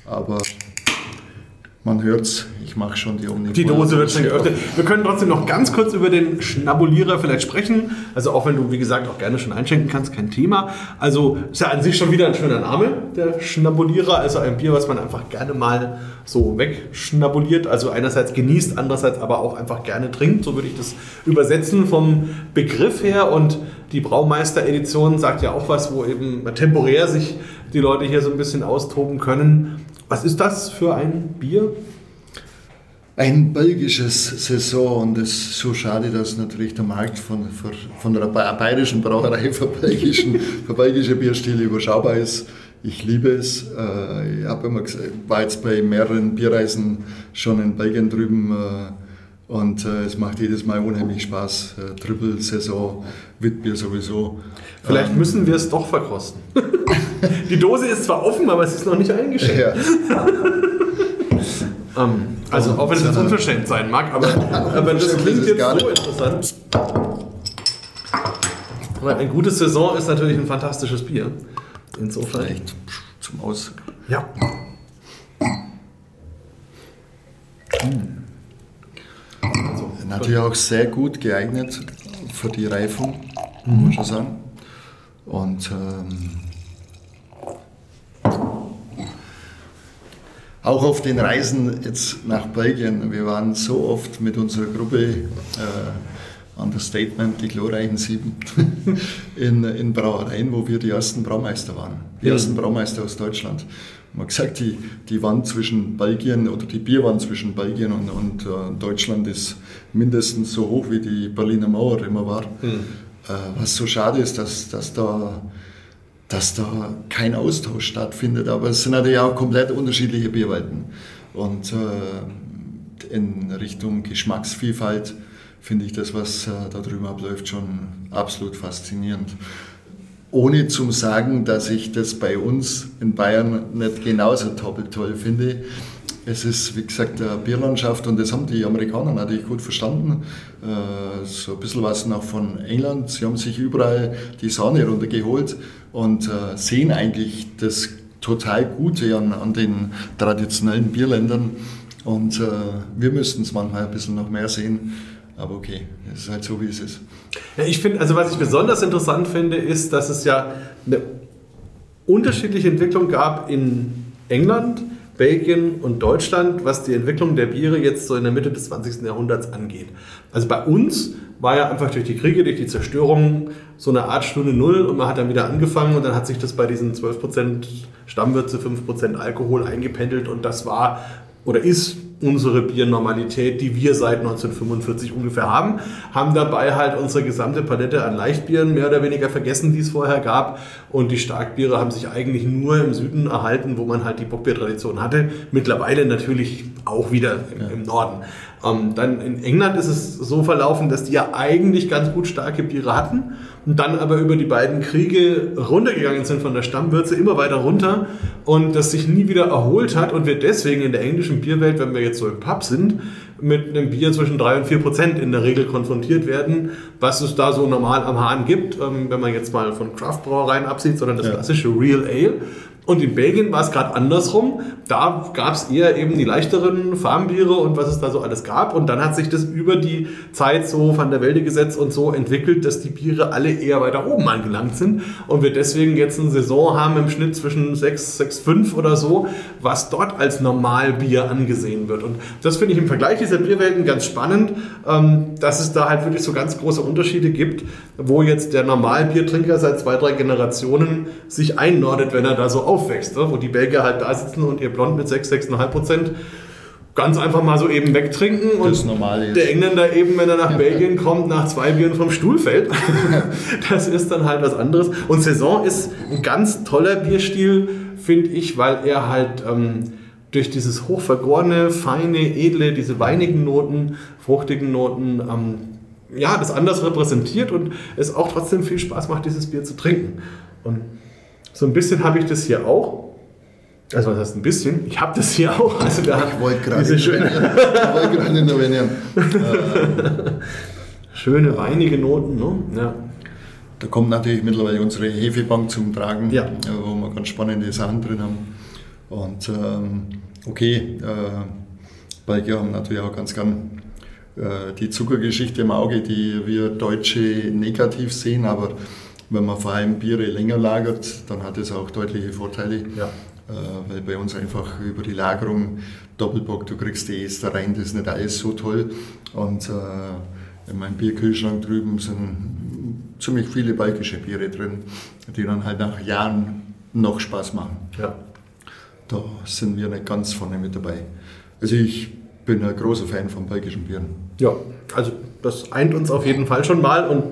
aber man hört's, ich mache schon die Omnipol. Die Dose wird schon geöffnet. Wir können trotzdem noch ganz kurz über den Schnabulierer vielleicht sprechen. Also auch wenn du, wie gesagt, auch gerne schon einschenken kannst, kein Thema. Also ist ja an sich schon wieder ein schöner Name, der Schnabulierer. Also ein Bier, was man einfach gerne mal so wegschnabuliert. Also einerseits genießt, andererseits aber auch einfach gerne trinkt. So würde ich das übersetzen vom Begriff her. Und die Braumeister-Edition sagt ja auch was, wo eben temporär sich die Leute hier so ein bisschen austoben können. Was ist das für ein Bier? Ein belgisches Saison und es ist so schade, dass natürlich der Markt von, von, der ba- bayerischen Brauerei für, belgischen, für belgische Bierstile überschaubar ist. Ich liebe es. Äh, Ich habe immer gesagt, war jetzt bei mehreren Bierreisen schon in Belgien drüben äh, und äh, es macht jedes Mal unheimlich Spaß. Äh, Triple-Saison, Witbier sowieso. Vielleicht müssen wir es doch verkosten. Die Dose ist zwar offen, aber es ist noch nicht eingeschenkt. Ja. Ähm, also auch wenn es jetzt unverschämt sein mag, aber, aber das klingt jetzt so interessant. Weil Eine gute Saison ist natürlich ein fantastisches Bier. Insofern. Vielleicht zum Aus. Ja. Natürlich auch sehr gut geeignet für die Reifung, muss man schon sagen. Und ähm, auch auf den Reisen jetzt nach Belgien, wir waren so oft mit unserer Gruppe äh, Understatement, die glorreichen Sieben, in, in Brauereien, wo wir die ersten Braumeister waren. Die ersten Braumeister aus Deutschland. Man hat gesagt, die, die Wand zwischen Belgien oder die Bierwand zwischen Belgien und, und uh, Deutschland ist mindestens so hoch wie die Berliner Mauer immer war. Mhm. Was so schade ist, dass, dass, da, dass da kein Austausch stattfindet. Aber es sind natürlich auch komplett unterschiedliche Bierwelten. Und uh, in Richtung Geschmacksvielfalt finde ich das, was äh, da drüben abläuft, schon absolut faszinierend. Ohne zu sagen, dass ich das bei uns in Bayern nicht genauso toll finde. Es ist, wie gesagt, eine Bierlandschaft und das haben die Amerikaner natürlich gut verstanden. Äh, so ein bisschen was noch von England. Sie haben sich überall die Sahne runtergeholt und äh, sehen eigentlich das total Gute an, an den traditionellen Bierländern. Und wir müssten es manchmal ein bisschen noch mehr sehen. Aber okay, es ist halt so, wie es ist. Ja, ich finde, also was ich besonders interessant finde, ist, dass es ja eine unterschiedliche Entwicklung gab in England, Belgien und Deutschland, was die Entwicklung der Biere jetzt so in der Mitte des 20. Jahrhunderts angeht. Also bei uns war ja einfach durch die Kriege, durch die Zerstörung so eine Art Stunde Null und man hat dann wieder angefangen und dann hat sich das bei diesen 12% Stammwürze, 5% Alkohol eingependelt und das war oder ist unsere Biernormalität, die wir seit 1945 ungefähr haben, haben dabei halt unsere gesamte Palette an Leichtbieren mehr oder weniger vergessen, die es vorher gab. Und die Starkbiere haben sich eigentlich nur im Süden erhalten, wo man halt die Bockbiertradition hatte. Mittlerweile natürlich auch wieder im, im Norden. Ähm, dann in England ist es so verlaufen, dass die ja eigentlich ganz gut starke Biere hatten und dann aber über die beiden Kriege runtergegangen sind von der Stammwürze immer weiter runter und das sich nie wieder erholt hat und wir deswegen in der englischen Bierwelt, wenn wir jetzt so im Pub sind, mit einem Bier zwischen 3 und 4 Prozent in der Regel konfrontiert werden, was es da so normal am Hahn gibt, ähm, wenn man jetzt mal von Craft-Brauereien absieht, sondern das klassische Real Ale. Und in Belgien war es gerade andersrum. Da gab es eher eben die leichteren Farmbiere und was es da so alles gab. Und dann hat sich das über die Zeit so von der Welde gesetzt und so entwickelt, dass die Biere alle eher weiter oben angelangt sind. Und wir deswegen jetzt eine Saison haben im Schnitt zwischen 6, 6, 5 oder so, was dort als Normalbier angesehen wird. Und das finde ich im Vergleich dieser Bierwelten ganz spannend, ähm, dass es da halt wirklich so ganz große Unterschiede gibt, wo jetzt der Normalbiertrinker seit zwei, drei Generationen sich einnordet, wenn er da so aufwächst, ne? wo die Belgier halt da sitzen und ihr Blond mit 6, 6,5 Prozent ganz einfach mal so eben wegtrinken und der Engländer eben, wenn er nach Belgien kommt, nach zwei Bieren vom Stuhl fällt. das ist dann halt was anderes. Und Saison ist ein ganz toller Bierstil, finde ich, weil er halt ähm, durch dieses hochvergorene, feine, edle, diese weinigen Noten, fruchtigen Noten, ähm, ja, das anders repräsentiert und es auch trotzdem viel Spaß macht, dieses Bier zu trinken. Und so ein bisschen habe ich das hier auch. Also was heißt ein bisschen? Ich habe das hier auch. Also da ich wollte gerade diese schöne, wollte gerade intervenieren. schöne weinige Noten, ne? Ja. Da kommt natürlich mittlerweile unsere Hefebank zum Tragen, ja. wo wir ganz spannende Sachen drin haben. Und ähm, okay, äh, Belgier haben natürlich auch ganz gern äh, die Zuckergeschichte im Auge, die wir Deutsche negativ sehen, aber wenn man vor allem Biere länger lagert, dann hat es auch deutliche Vorteile. Ja. Äh, weil bei uns einfach über die Lagerung Doppelbock, du kriegst die Ester rein, das ist nicht alles so toll. Und äh, in meinem Bierkühlschrank drüben sind ziemlich viele balkische Biere drin, die dann halt nach Jahren noch Spaß machen. Ja. Da sind wir nicht ganz vorne mit dabei. Also ich bin ein großer Fan von balkischen Bieren. Ja, also das eint uns auf jeden Fall schon mal und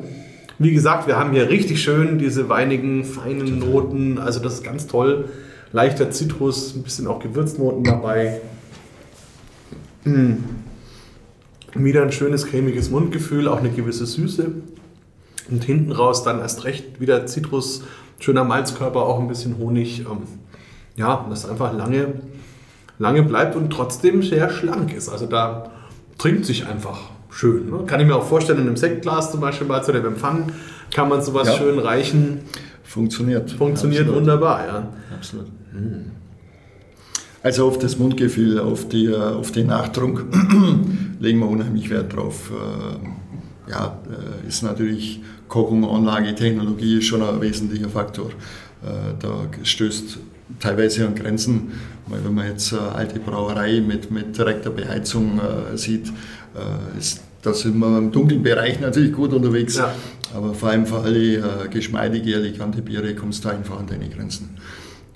wie gesagt, wir haben hier richtig schön diese weinigen, feinen Noten. Also das ist ganz toll. Leichter Zitrus, ein bisschen auch Gewürznoten dabei. Mm. Wieder ein schönes cremiges Mundgefühl, auch eine gewisse Süße. Und hinten raus dann erst recht wieder Zitrus, schöner Malzkörper, auch ein bisschen Honig. Ähm, ja, das einfach lange, lange bleibt und trotzdem sehr schlank ist. Also da trinkt sich einfach schön. Ne? Kann ich mir auch vorstellen, in einem Sektglas zum Beispiel mal zu dem Empfang kann man sowas ja. schön reichen. Funktioniert. Funktioniert Absolut. wunderbar, ja. Absolut. Hm. Also auf das Mundgefühl, auf, die, auf den Nachtrunk legen wir unheimlich Wert drauf. Äh, ja, äh, ist natürlich Kochung, Anlage, Technologie schon ein wesentlicher Faktor. Äh, da stößt teilweise an Grenzen, weil wenn man jetzt eine alte Brauerei mit, mit direkter Beheizung sieht, ist, da sind wir im dunklen Bereich natürlich gut unterwegs, ja. aber vor allem für alle äh, geschmeidige, elegante Biere kommst du einfach an deine Grenzen.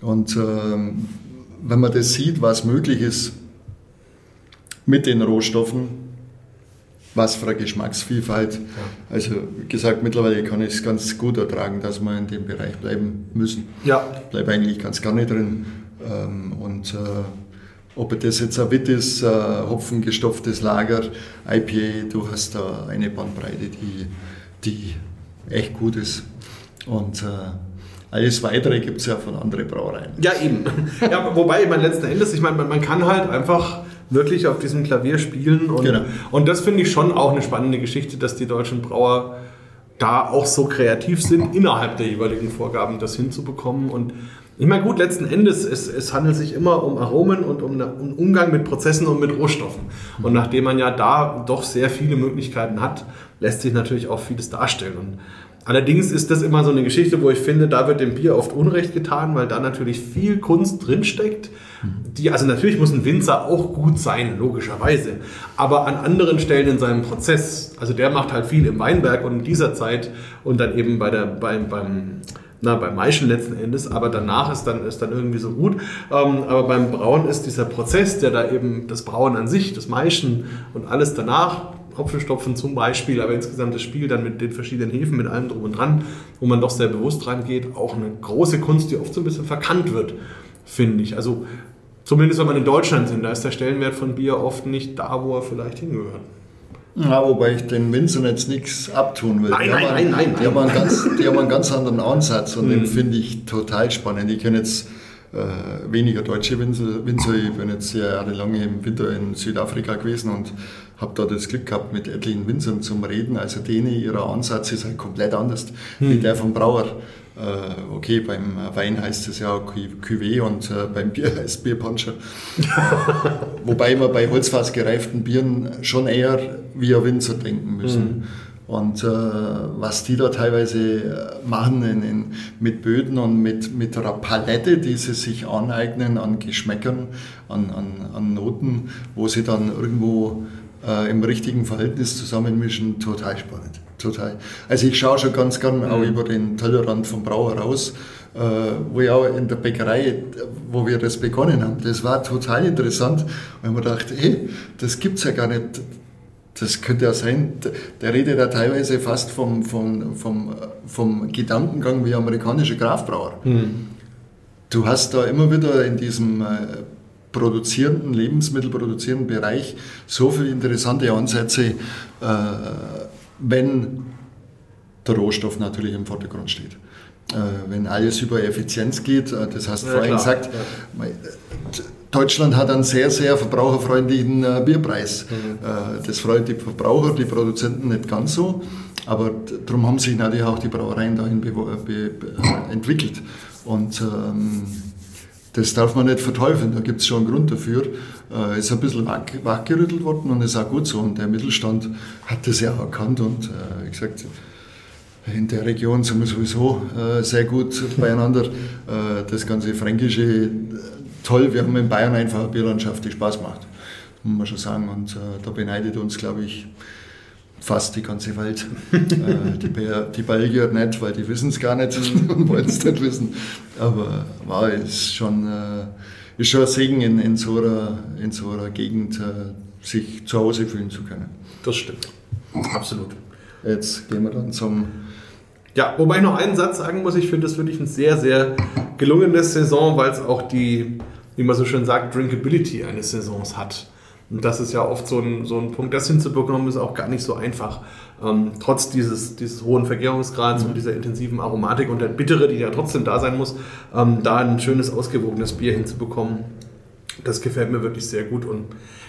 Und ähm, wenn man das sieht, was möglich ist mit den Rohstoffen, was für eine Geschmacksvielfalt. Ja. Also wie gesagt, mittlerweile kann ich es ganz gut ertragen, dass wir in dem Bereich bleiben müssen. Ja. Ich bleibe eigentlich ganz gerne drin. Ähm, und äh, ob das jetzt ein Witt ist, äh, hopfengestopftes Lager, IPA, du hast da eine Bandbreite, die, die echt gut ist. Und äh, alles Weitere gibt es ja von anderen Brauereien. Ja, eben. Ja, wobei, ich meine, letzten Endes, ich meine, man, man kann halt einfach wirklich auf diesem Klavier spielen. Und, genau. und das finde ich schon auch eine spannende Geschichte, dass die deutschen Brauer da auch so kreativ sind, innerhalb der jeweiligen Vorgaben das hinzubekommen. Und ich meine, gut, letzten Endes, es, es handelt sich immer um Aromen und um einen Umgang mit Prozessen und mit Rohstoffen. Und nachdem man ja da doch sehr viele Möglichkeiten hat, lässt sich natürlich auch vieles darstellen. Und Allerdings ist das immer so eine Geschichte, wo ich finde, da wird dem Bier oft Unrecht getan, weil da natürlich viel Kunst drinsteckt. Die, also natürlich muss ein Winzer auch gut sein, logischerweise. Aber an anderen Stellen in seinem Prozess, also der macht halt viel im Weinberg und in dieser Zeit und dann eben bei der, beim, beim, na, beim Maischen letzten Endes, aber danach ist dann, ist dann irgendwie so gut. Ähm, aber beim Brauen ist dieser Prozess, der da eben das Brauen an sich, das Maischen und alles danach Hopfenstopfen zum Beispiel, aber insgesamt das Spiel dann mit den verschiedenen Hefen, mit allem drum und dran, wo man doch sehr bewusst rangeht, auch eine große Kunst, die oft so ein bisschen verkannt wird, finde ich. Also zumindest wenn man in Deutschland sind, da ist der Stellenwert von Bier oft nicht da, wo er vielleicht hingehört. Ja, wobei ich den Winzern jetzt nichts abtun will. Nein, nein, nein, nein, Die, Haben einen ganz, die haben einen ganz anderen Ansatz und den finde ich total spannend. Ich kenne jetzt äh, weniger deutsche Winzer. Ich bin jetzt sehr jahrelang im Winter in Südafrika gewesen und habe da das Glück gehabt, mit etlichen Winzern zum Reden. Also denen, ihrer Ansatz ist halt komplett anders hm. wie der vom Brauer. Äh, okay, beim Wein heißt es ja Cuvée und äh, beim Bier heißt es Bierpuncher. Wobei wir bei holzfass gereiften Bieren schon eher wie ein Winzer denken müssen. Hm. Und äh, was die da teilweise machen in, in, mit Böden und mit, mit einer Palette, die sie sich aneignen an Geschmäckern, an, an, an Noten, wo sie dann irgendwo äh, im richtigen Verhältnis zusammenmischen, total spannend. Total. Also ich schaue schon ganz gern auch mhm. über den Tellerrand vom Brauer raus, äh, wo ich auch in der Bäckerei, wo wir das begonnen haben, das war total interessant, weil man dachte, hey, das gibt es ja gar nicht. Das könnte ja sein, der redet ja teilweise fast vom, vom, vom, vom Gedankengang wie amerikanische Grafbrauer. Mhm. Du hast da immer wieder in diesem äh, produzierenden, lebensmittelproduzierenden Bereich so viele interessante Ansätze, äh, wenn der Rohstoff natürlich im Vordergrund steht. Äh, wenn alles über Effizienz geht, äh, das hast du ja, vorhin klar. gesagt, ja. Deutschland hat einen sehr, sehr verbraucherfreundlichen äh, Bierpreis. Mhm. Äh, das freut die Verbraucher, die Produzenten nicht ganz so, aber darum haben sich natürlich auch die Brauereien dahin entwickelt. Und ähm, das darf man nicht verteufeln, da gibt es schon einen Grund dafür. Äh, ist ein bisschen wach, wachgerüttelt worden und ist auch gut so. Und der Mittelstand hat das ja auch erkannt und äh, wie gesagt, in der Region sind wir sowieso äh, sehr gut beieinander. Äh, das ganze Fränkische, äh, toll, wir haben in Bayern einfach eine Bierlandschaft, die Spaß macht, muss man schon sagen. Und äh, da beneidet uns, glaube ich, fast die ganze Welt. äh, die, die Belgier nicht, weil die wissen es gar nicht und wollen es nicht wissen. Aber war ist schon, äh, ist schon ein Segen, in, in, so einer, in so einer Gegend äh, sich zu Hause fühlen zu können. Das stimmt. Absolut. Jetzt gehen wir dann zum. Ja, wobei ich noch einen Satz sagen muss, ich finde das wirklich ein sehr, sehr gelungenes Saison, weil es auch die, wie man so schön sagt, Drinkability eines Saisons hat. Und das ist ja oft so ein, so ein Punkt, das hinzubekommen, ist auch gar nicht so einfach. Ähm, trotz dieses, dieses hohen Vergärungsgrads mhm. und dieser intensiven Aromatik und der Bittere, die ja trotzdem da sein muss, ähm, da ein schönes, ausgewogenes Bier hinzubekommen, das gefällt mir wirklich sehr gut. Und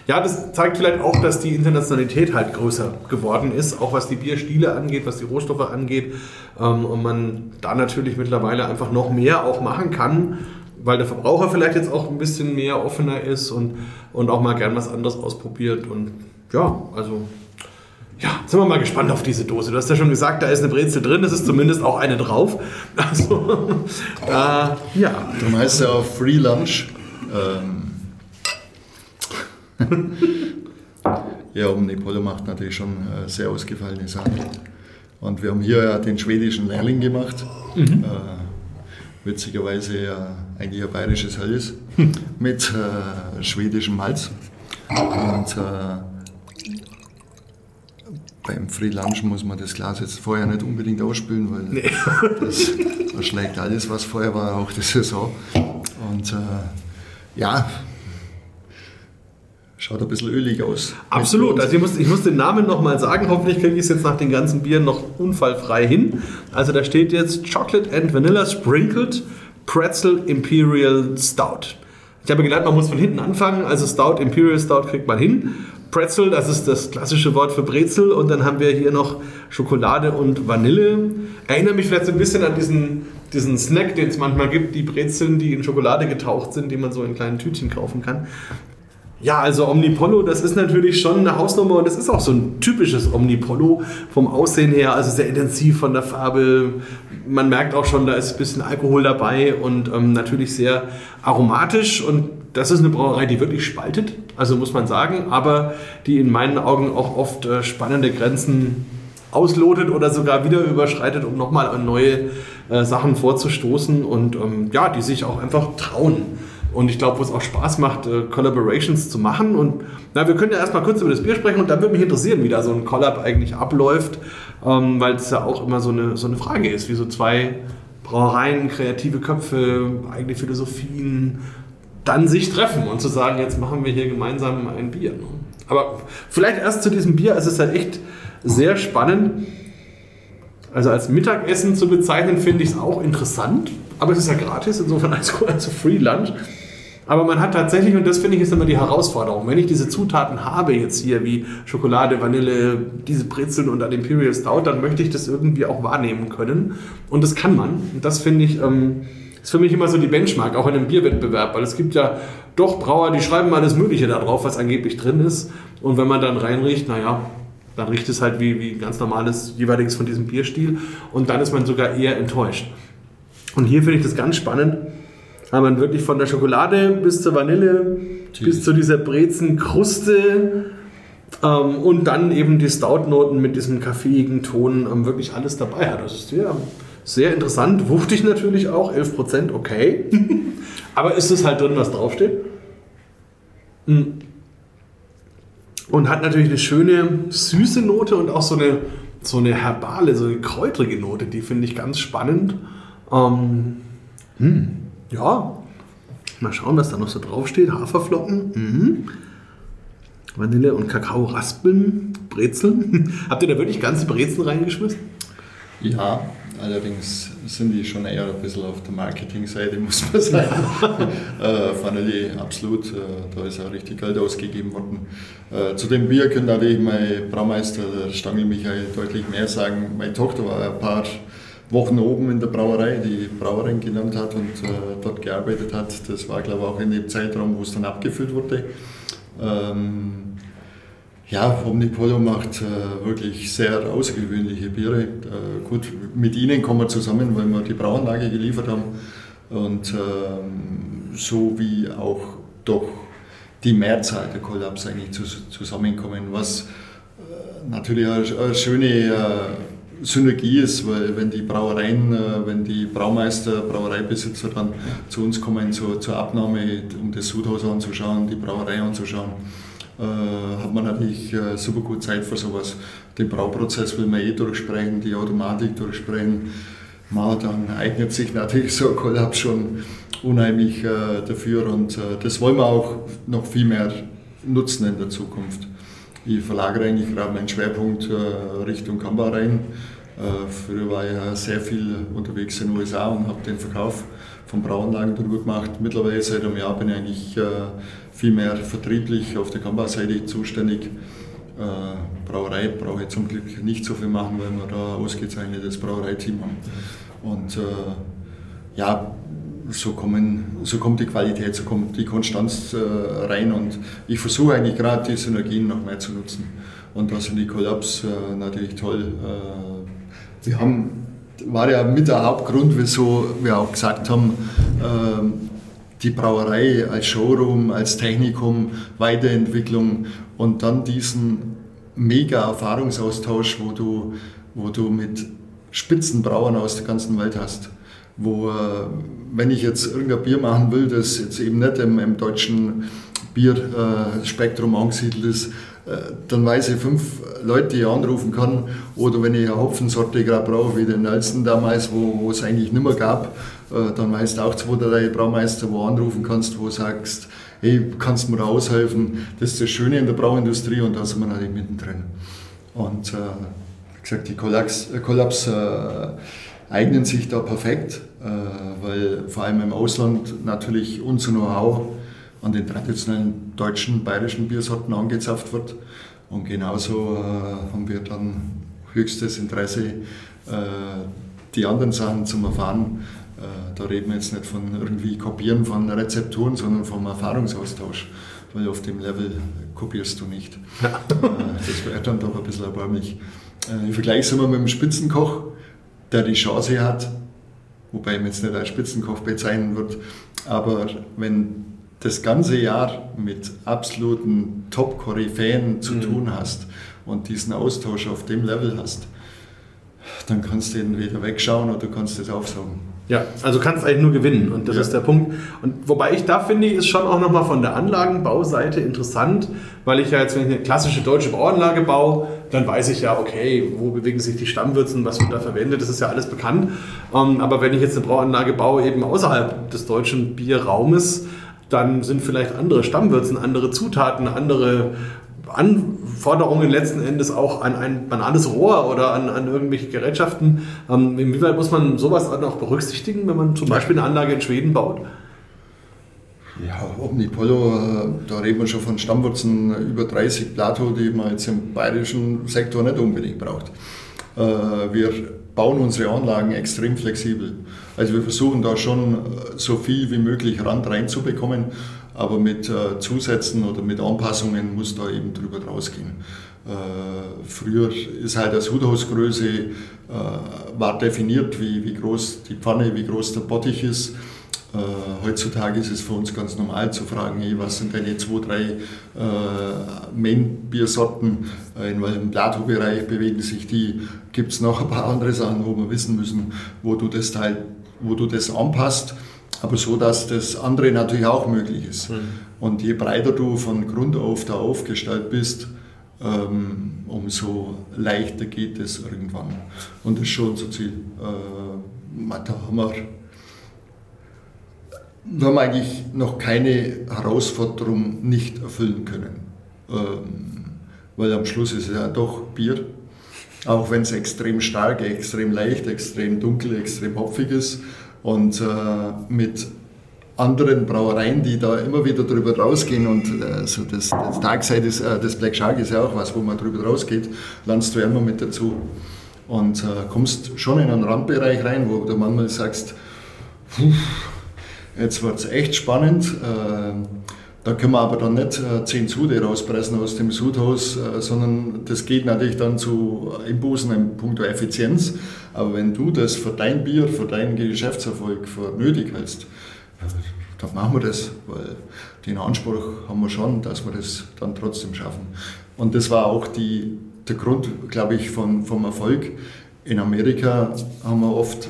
ja, das zeigt vielleicht auch, dass die Internationalität halt größer geworden ist, auch was die Bierstile angeht, was die Rohstoffe angeht. Ähm, und man da natürlich mittlerweile einfach noch mehr auch machen kann weil der Verbraucher vielleicht jetzt auch ein bisschen mehr offener ist und, und auch mal gern was anderes ausprobiert. Und ja, also ja, sind wir mal gespannt auf diese Dose. Du hast ja schon gesagt, da ist eine Brezel drin, es ist zumindest auch eine drauf. Also, äh, ja. Heißt es ja auch Free Lunch. Ähm ja, Omnipolo macht natürlich schon äh, sehr ausgefallene Sachen. Und wir haben hier ja den schwedischen Lehrling gemacht. Mhm. Äh, witzigerweise ja eigentlich ein bayerisches Helles mit äh, schwedischem Malz. Und äh, beim Free Lunch muss man das Glas jetzt vorher nicht unbedingt ausspülen, weil nee. das verschlägt alles, was vorher war, auch die Saison. Und äh, ja, schaut ein bisschen ölig aus. Absolut. Also ich muss, ich muss den Namen nochmal sagen. Hoffentlich kriege ich es jetzt nach den ganzen Bieren noch unfallfrei hin. Also da steht jetzt Chocolate and Vanilla Sprinkled Pretzel Imperial Stout. Ich habe gelernt, man muss von hinten anfangen. Also Stout, Imperial Stout kriegt man hin. Pretzel, das ist das klassische Wort für Brezel. Und dann haben wir hier noch Schokolade und Vanille. Erinnere mich vielleicht so ein bisschen an diesen, diesen Snack, den es manchmal gibt, die Brezeln, die in Schokolade getaucht sind, die man so in kleinen Tütchen kaufen kann. Ja, also Omnipollo, das ist natürlich schon eine Hausnummer und es ist auch so ein typisches Omnipollo vom Aussehen her, also sehr intensiv von der Farbe. Man merkt auch schon, da ist ein bisschen Alkohol dabei und ähm, natürlich sehr aromatisch und das ist eine Brauerei, die wirklich spaltet, also muss man sagen, aber die in meinen Augen auch oft äh, spannende Grenzen auslotet oder sogar wieder überschreitet, um nochmal an neue äh, Sachen vorzustoßen und ähm, ja, die sich auch einfach trauen. Und ich glaube, wo es auch Spaß macht, äh, Collaborations zu machen. Und na, wir können ja erstmal kurz über das Bier sprechen und dann würde mich interessieren, wie da so ein Collab eigentlich abläuft, ähm, weil es ja auch immer so eine, so eine Frage ist, wie so zwei Brauereien, kreative Köpfe, eigene Philosophien dann sich treffen und zu sagen, jetzt machen wir hier gemeinsam ein Bier. Ne? Aber vielleicht erst zu diesem Bier, es ist halt echt sehr spannend. Also als Mittagessen zu bezeichnen, finde ich es auch interessant, aber es ist ja gratis, insofern als, als Free Lunch. Aber man hat tatsächlich, und das finde ich ist immer die Herausforderung, wenn ich diese Zutaten habe jetzt hier, wie Schokolade, Vanille, diese Brezeln und dann Imperial Stout, dann möchte ich das irgendwie auch wahrnehmen können. Und das kann man. Und das finde ich, ähm, ist für mich immer so die Benchmark, auch in einem Bierwettbewerb, weil es gibt ja doch Brauer, die schreiben alles Mögliche da drauf, was angeblich drin ist. Und wenn man dann reinriecht, naja, dann riecht es halt wie, wie ganz normales jeweiliges von diesem Bierstil. Und dann ist man sogar eher enttäuscht. Und hier finde ich das ganz spannend weil man wirklich von der Schokolade bis zur Vanille, Tschüss. bis zu dieser Brezenkruste ähm, und dann eben die Stout-Noten mit diesem kaffeeigen Ton ähm, wirklich alles dabei hat. Das ist sehr, sehr interessant. Wuchtig natürlich auch, 11%, okay. Aber ist es halt drin, was draufsteht? Hm. Und hat natürlich eine schöne, süße Note und auch so eine, so eine herbale, so eine kräutrige Note, die finde ich ganz spannend. Ähm, hm. Ja, mal schauen, was da noch so draufsteht. Haferflocken, mhm. Vanille und Kakao-Raspeln, Brezeln. Habt ihr da wirklich ganze Brezeln reingeschmissen? Ja, allerdings sind die schon eher ein bisschen auf der Marketingseite, muss man sagen. äh, Vanille, absolut, äh, da ist auch richtig Geld ausgegeben worden. Äh, zu dem Bier könnte natürlich mein Braumeister, der Stangl Michael, deutlich mehr sagen. Meine Tochter war ein paar Wochen oben in der Brauerei, die Brauerin genannt hat und äh, dort gearbeitet hat. Das war, glaube ich, auch in dem Zeitraum, wo es dann abgefüllt wurde. Ähm, ja, Omnipolo macht äh, wirklich sehr außergewöhnliche Biere. Äh, gut, mit ihnen kommen wir zusammen, weil wir die Brauanlage geliefert haben. Und ähm, so wie auch doch die Mehrzahl der Kollaps eigentlich zusammenkommen, was äh, natürlich eine, eine schöne äh, Synergie ist, weil wenn die Brauereien, äh, wenn die Braumeister, Brauereibesitzer dann zu uns kommen zur, zur Abnahme, um das Sudhaus anzuschauen, die Brauerei anzuschauen, äh, hat man natürlich äh, super gut Zeit für sowas. Den Brauprozess will man eh durchsprechen, die Automatik durchsprechen. Man, dann eignet sich natürlich so ein Kollaps schon unheimlich äh, dafür und äh, das wollen wir auch noch viel mehr nutzen in der Zukunft. Ich verlagere eigentlich gerade meinen Schwerpunkt äh, Richtung Kamba rein. Äh, früher war ich sehr viel unterwegs in den USA und habe den Verkauf von Brauanlagen darüber gemacht. Mittlerweile seit einem Jahr bin ich eigentlich äh, viel mehr vertrieblich auf der Kamba-Seite zuständig. Brauerei brauche ich zum Glück nicht so viel machen, weil wir da ausgezeichnetes Brauereiteam haben. Und ja, so, kommen, so kommt die Qualität, so kommt die Konstanz äh, rein und ich versuche eigentlich gerade die Synergien noch mehr zu nutzen. Und da sind die Kollaps äh, natürlich toll. Äh, wir haben, war ja mit der Hauptgrund, wieso wir auch gesagt haben, äh, die Brauerei als Showroom, als Technikum, Weiterentwicklung und dann diesen mega Erfahrungsaustausch, wo du, wo du mit Spitzenbrauern aus der ganzen Welt hast. Wo, äh, wenn ich jetzt irgendein Bier machen will, das jetzt eben nicht im, im deutschen Bierspektrum angesiedelt ist, äh, dann weiß ich fünf Leute, die ich anrufen kann. Oder wenn ich eine Hopfensorte gerade brauche, wie den Nelson damals, wo, wo es eigentlich nicht mehr gab, äh, dann weißt du auch zwei, drei Braumeister, wo du anrufen kannst, wo du sagst, hey, kannst du mir aushelfen? Das ist das Schöne in der Brauindustrie und da sind wir natürlich mittendrin. Und äh, wie gesagt, die Kollaps, Kollaps äh, eignen sich da perfekt, äh, weil vor allem im Ausland natürlich unser Know-how an den traditionellen deutschen, bayerischen Biersorten angezapft wird. Und genauso äh, haben wir dann höchstes Interesse, äh, die anderen Sachen zu erfahren. Da reden wir jetzt nicht von irgendwie Kopieren von Rezepturen, sondern vom Erfahrungsaustausch, weil auf dem Level kopierst du nicht. Ja. Das wäre dann doch ein bisschen erbärmlich. Im Vergleich sind wir mit dem Spitzenkoch, der die Chance hat, wobei man jetzt nicht als Spitzenkoch bezeichnen wird, aber wenn das ganze Jahr mit absoluten Top-Koryphäen zu mhm. tun hast und diesen Austausch auf dem Level hast, dann kannst du entweder wegschauen oder du kannst es aufsaugen. Ja, also kannst eigentlich nur gewinnen und das ja. ist der Punkt. Und wobei ich da finde, ist schon auch nochmal von der Anlagenbauseite interessant, weil ich ja jetzt, wenn ich eine klassische deutsche Bauanlage baue, dann weiß ich ja, okay, wo bewegen sich die Stammwürzen, was wird da verwendet, das ist ja alles bekannt. Ähm, aber wenn ich jetzt eine Bauanlage baue, eben außerhalb des deutschen Bierraumes, dann sind vielleicht andere Stammwürzen, andere Zutaten, andere Anforderungen letzten Endes auch an ein banales Rohr oder an, an irgendwelche Gerätschaften. Ähm, inwieweit muss man sowas dann auch berücksichtigen, wenn man zum Beispiel eine Anlage in Schweden baut? Ja, Omnipollo, äh, da reden wir schon von Stammwurzen über 30 Plato, die man jetzt im bayerischen Sektor nicht unbedingt braucht. Äh, wir bauen unsere Anlagen extrem flexibel. Also wir versuchen da schon äh, so viel wie möglich Rand reinzubekommen, aber mit Zusätzen oder mit Anpassungen muss da eben drüber rausgehen. Äh, früher ist halt als Huthausgröße war definiert, wie, wie groß die Pfanne, wie groß der Bottich ist. Äh, heutzutage ist es für uns ganz normal zu fragen, hey, was sind deine zwei, drei äh, Main-Biersorten, äh, in welchem Plato-Bereich bewegen sich die, gibt es noch ein paar andere Sachen, wo wir wissen müssen, wo du das Teil, wo du das anpasst aber so, dass das andere natürlich auch möglich ist. Mhm. Und je breiter du von Grund auf da aufgestellt bist, ähm, umso leichter geht es irgendwann. Und das ist schon unser Ziel. Äh, haben wir, haben eigentlich noch keine Herausforderung nicht erfüllen können. Ähm, weil am Schluss ist es ja doch Bier. Auch wenn es extrem stark, extrem leicht, extrem dunkel, extrem hopfig ist und äh, mit anderen Brauereien, die da immer wieder drüber rausgehen und äh, so das, das Darkside ist, äh, das Black Shark ist ja auch was, wo man drüber rausgeht, lernst du immer mit dazu und äh, kommst schon in einen Randbereich rein, wo du manchmal sagst, jetzt wird es echt spannend. Äh, da können wir aber dann nicht äh, zehn Sude rauspressen aus dem Sudhaus, äh, sondern das geht natürlich dann zu Imbusen in puncto Effizienz. Aber wenn du das für dein Bier, für deinen Geschäftserfolg für nötig hältst, dann machen wir das, weil den Anspruch haben wir schon, dass wir das dann trotzdem schaffen. Und das war auch die, der Grund, glaube ich, von, vom Erfolg. In Amerika haben wir oft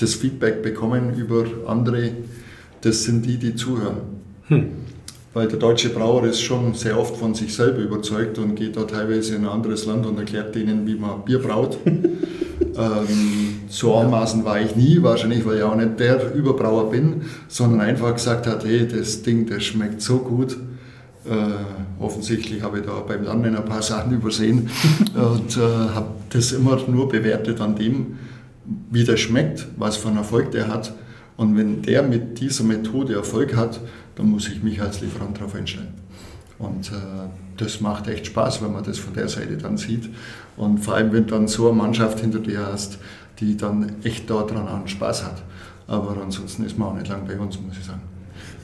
das Feedback bekommen über andere, das sind die, die zuhören. Hm. Weil der deutsche Brauer ist schon sehr oft von sich selber überzeugt und geht da teilweise in ein anderes Land und erklärt denen, wie man Bier braut. ähm, so anmaßend war ich nie, wahrscheinlich, weil ich auch nicht der Überbrauer bin, sondern einfach gesagt hat, hey, das Ding, das schmeckt so gut. Äh, offensichtlich habe ich da beim Lernen ein paar Sachen übersehen und äh, habe das immer nur bewertet an dem, wie der schmeckt, was für einen Erfolg der hat. Und wenn der mit dieser Methode Erfolg hat, dann muss ich mich als Lieferant darauf einstellen. Und äh, das macht echt Spaß, wenn man das von der Seite dann sieht. Und vor allem, wenn du dann so eine Mannschaft hinter dir hast, die dann echt daran an Spaß hat. Aber ansonsten ist man auch nicht lang bei uns, muss ich sagen.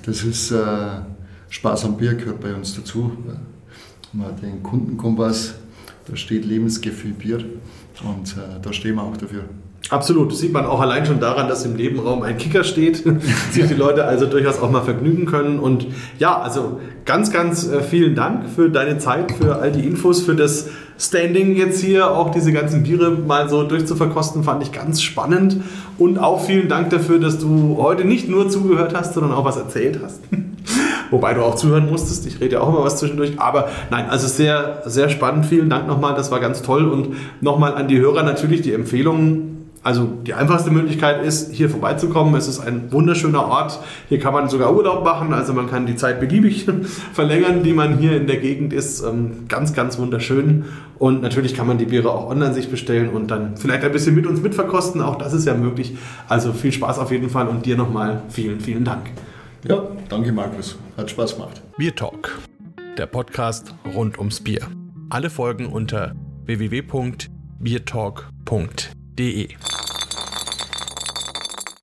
Das ist äh, Spaß am Bier gehört bei uns dazu. haben wir den Kundenkompass, da steht Lebensgefühl Bier und äh, da stehen wir auch dafür. Absolut. Das sieht man auch allein schon daran, dass im Nebenraum ein Kicker steht, sich die Leute also durchaus auch mal vergnügen können. Und ja, also ganz, ganz äh, vielen Dank für deine Zeit, für all die Infos, für das Standing jetzt hier, auch diese ganzen Biere mal so durchzuverkosten, fand ich ganz spannend. Und auch vielen Dank dafür, dass du heute nicht nur zugehört hast, sondern auch was erzählt hast. Wobei du auch zuhören musstest. Ich rede ja auch immer was zwischendurch. Aber nein, also sehr, sehr spannend. Vielen Dank nochmal. Das war ganz toll. Und nochmal an die Hörer natürlich die Empfehlung also die einfachste Möglichkeit ist, hier vorbeizukommen. Es ist ein wunderschöner Ort. Hier kann man sogar Urlaub machen. Also man kann die Zeit beliebig verlängern, die man hier in der Gegend ist. Ähm, ganz, ganz wunderschön. Und natürlich kann man die Biere auch online sich bestellen und dann vielleicht ein bisschen mit uns mitverkosten. Auch das ist ja möglich. Also viel Spaß auf jeden Fall und dir nochmal vielen, vielen Dank. Ja, danke Markus. Hat Spaß gemacht. Bier Talk, der Podcast rund ums Bier. Alle Folgen unter www.biertalk.de.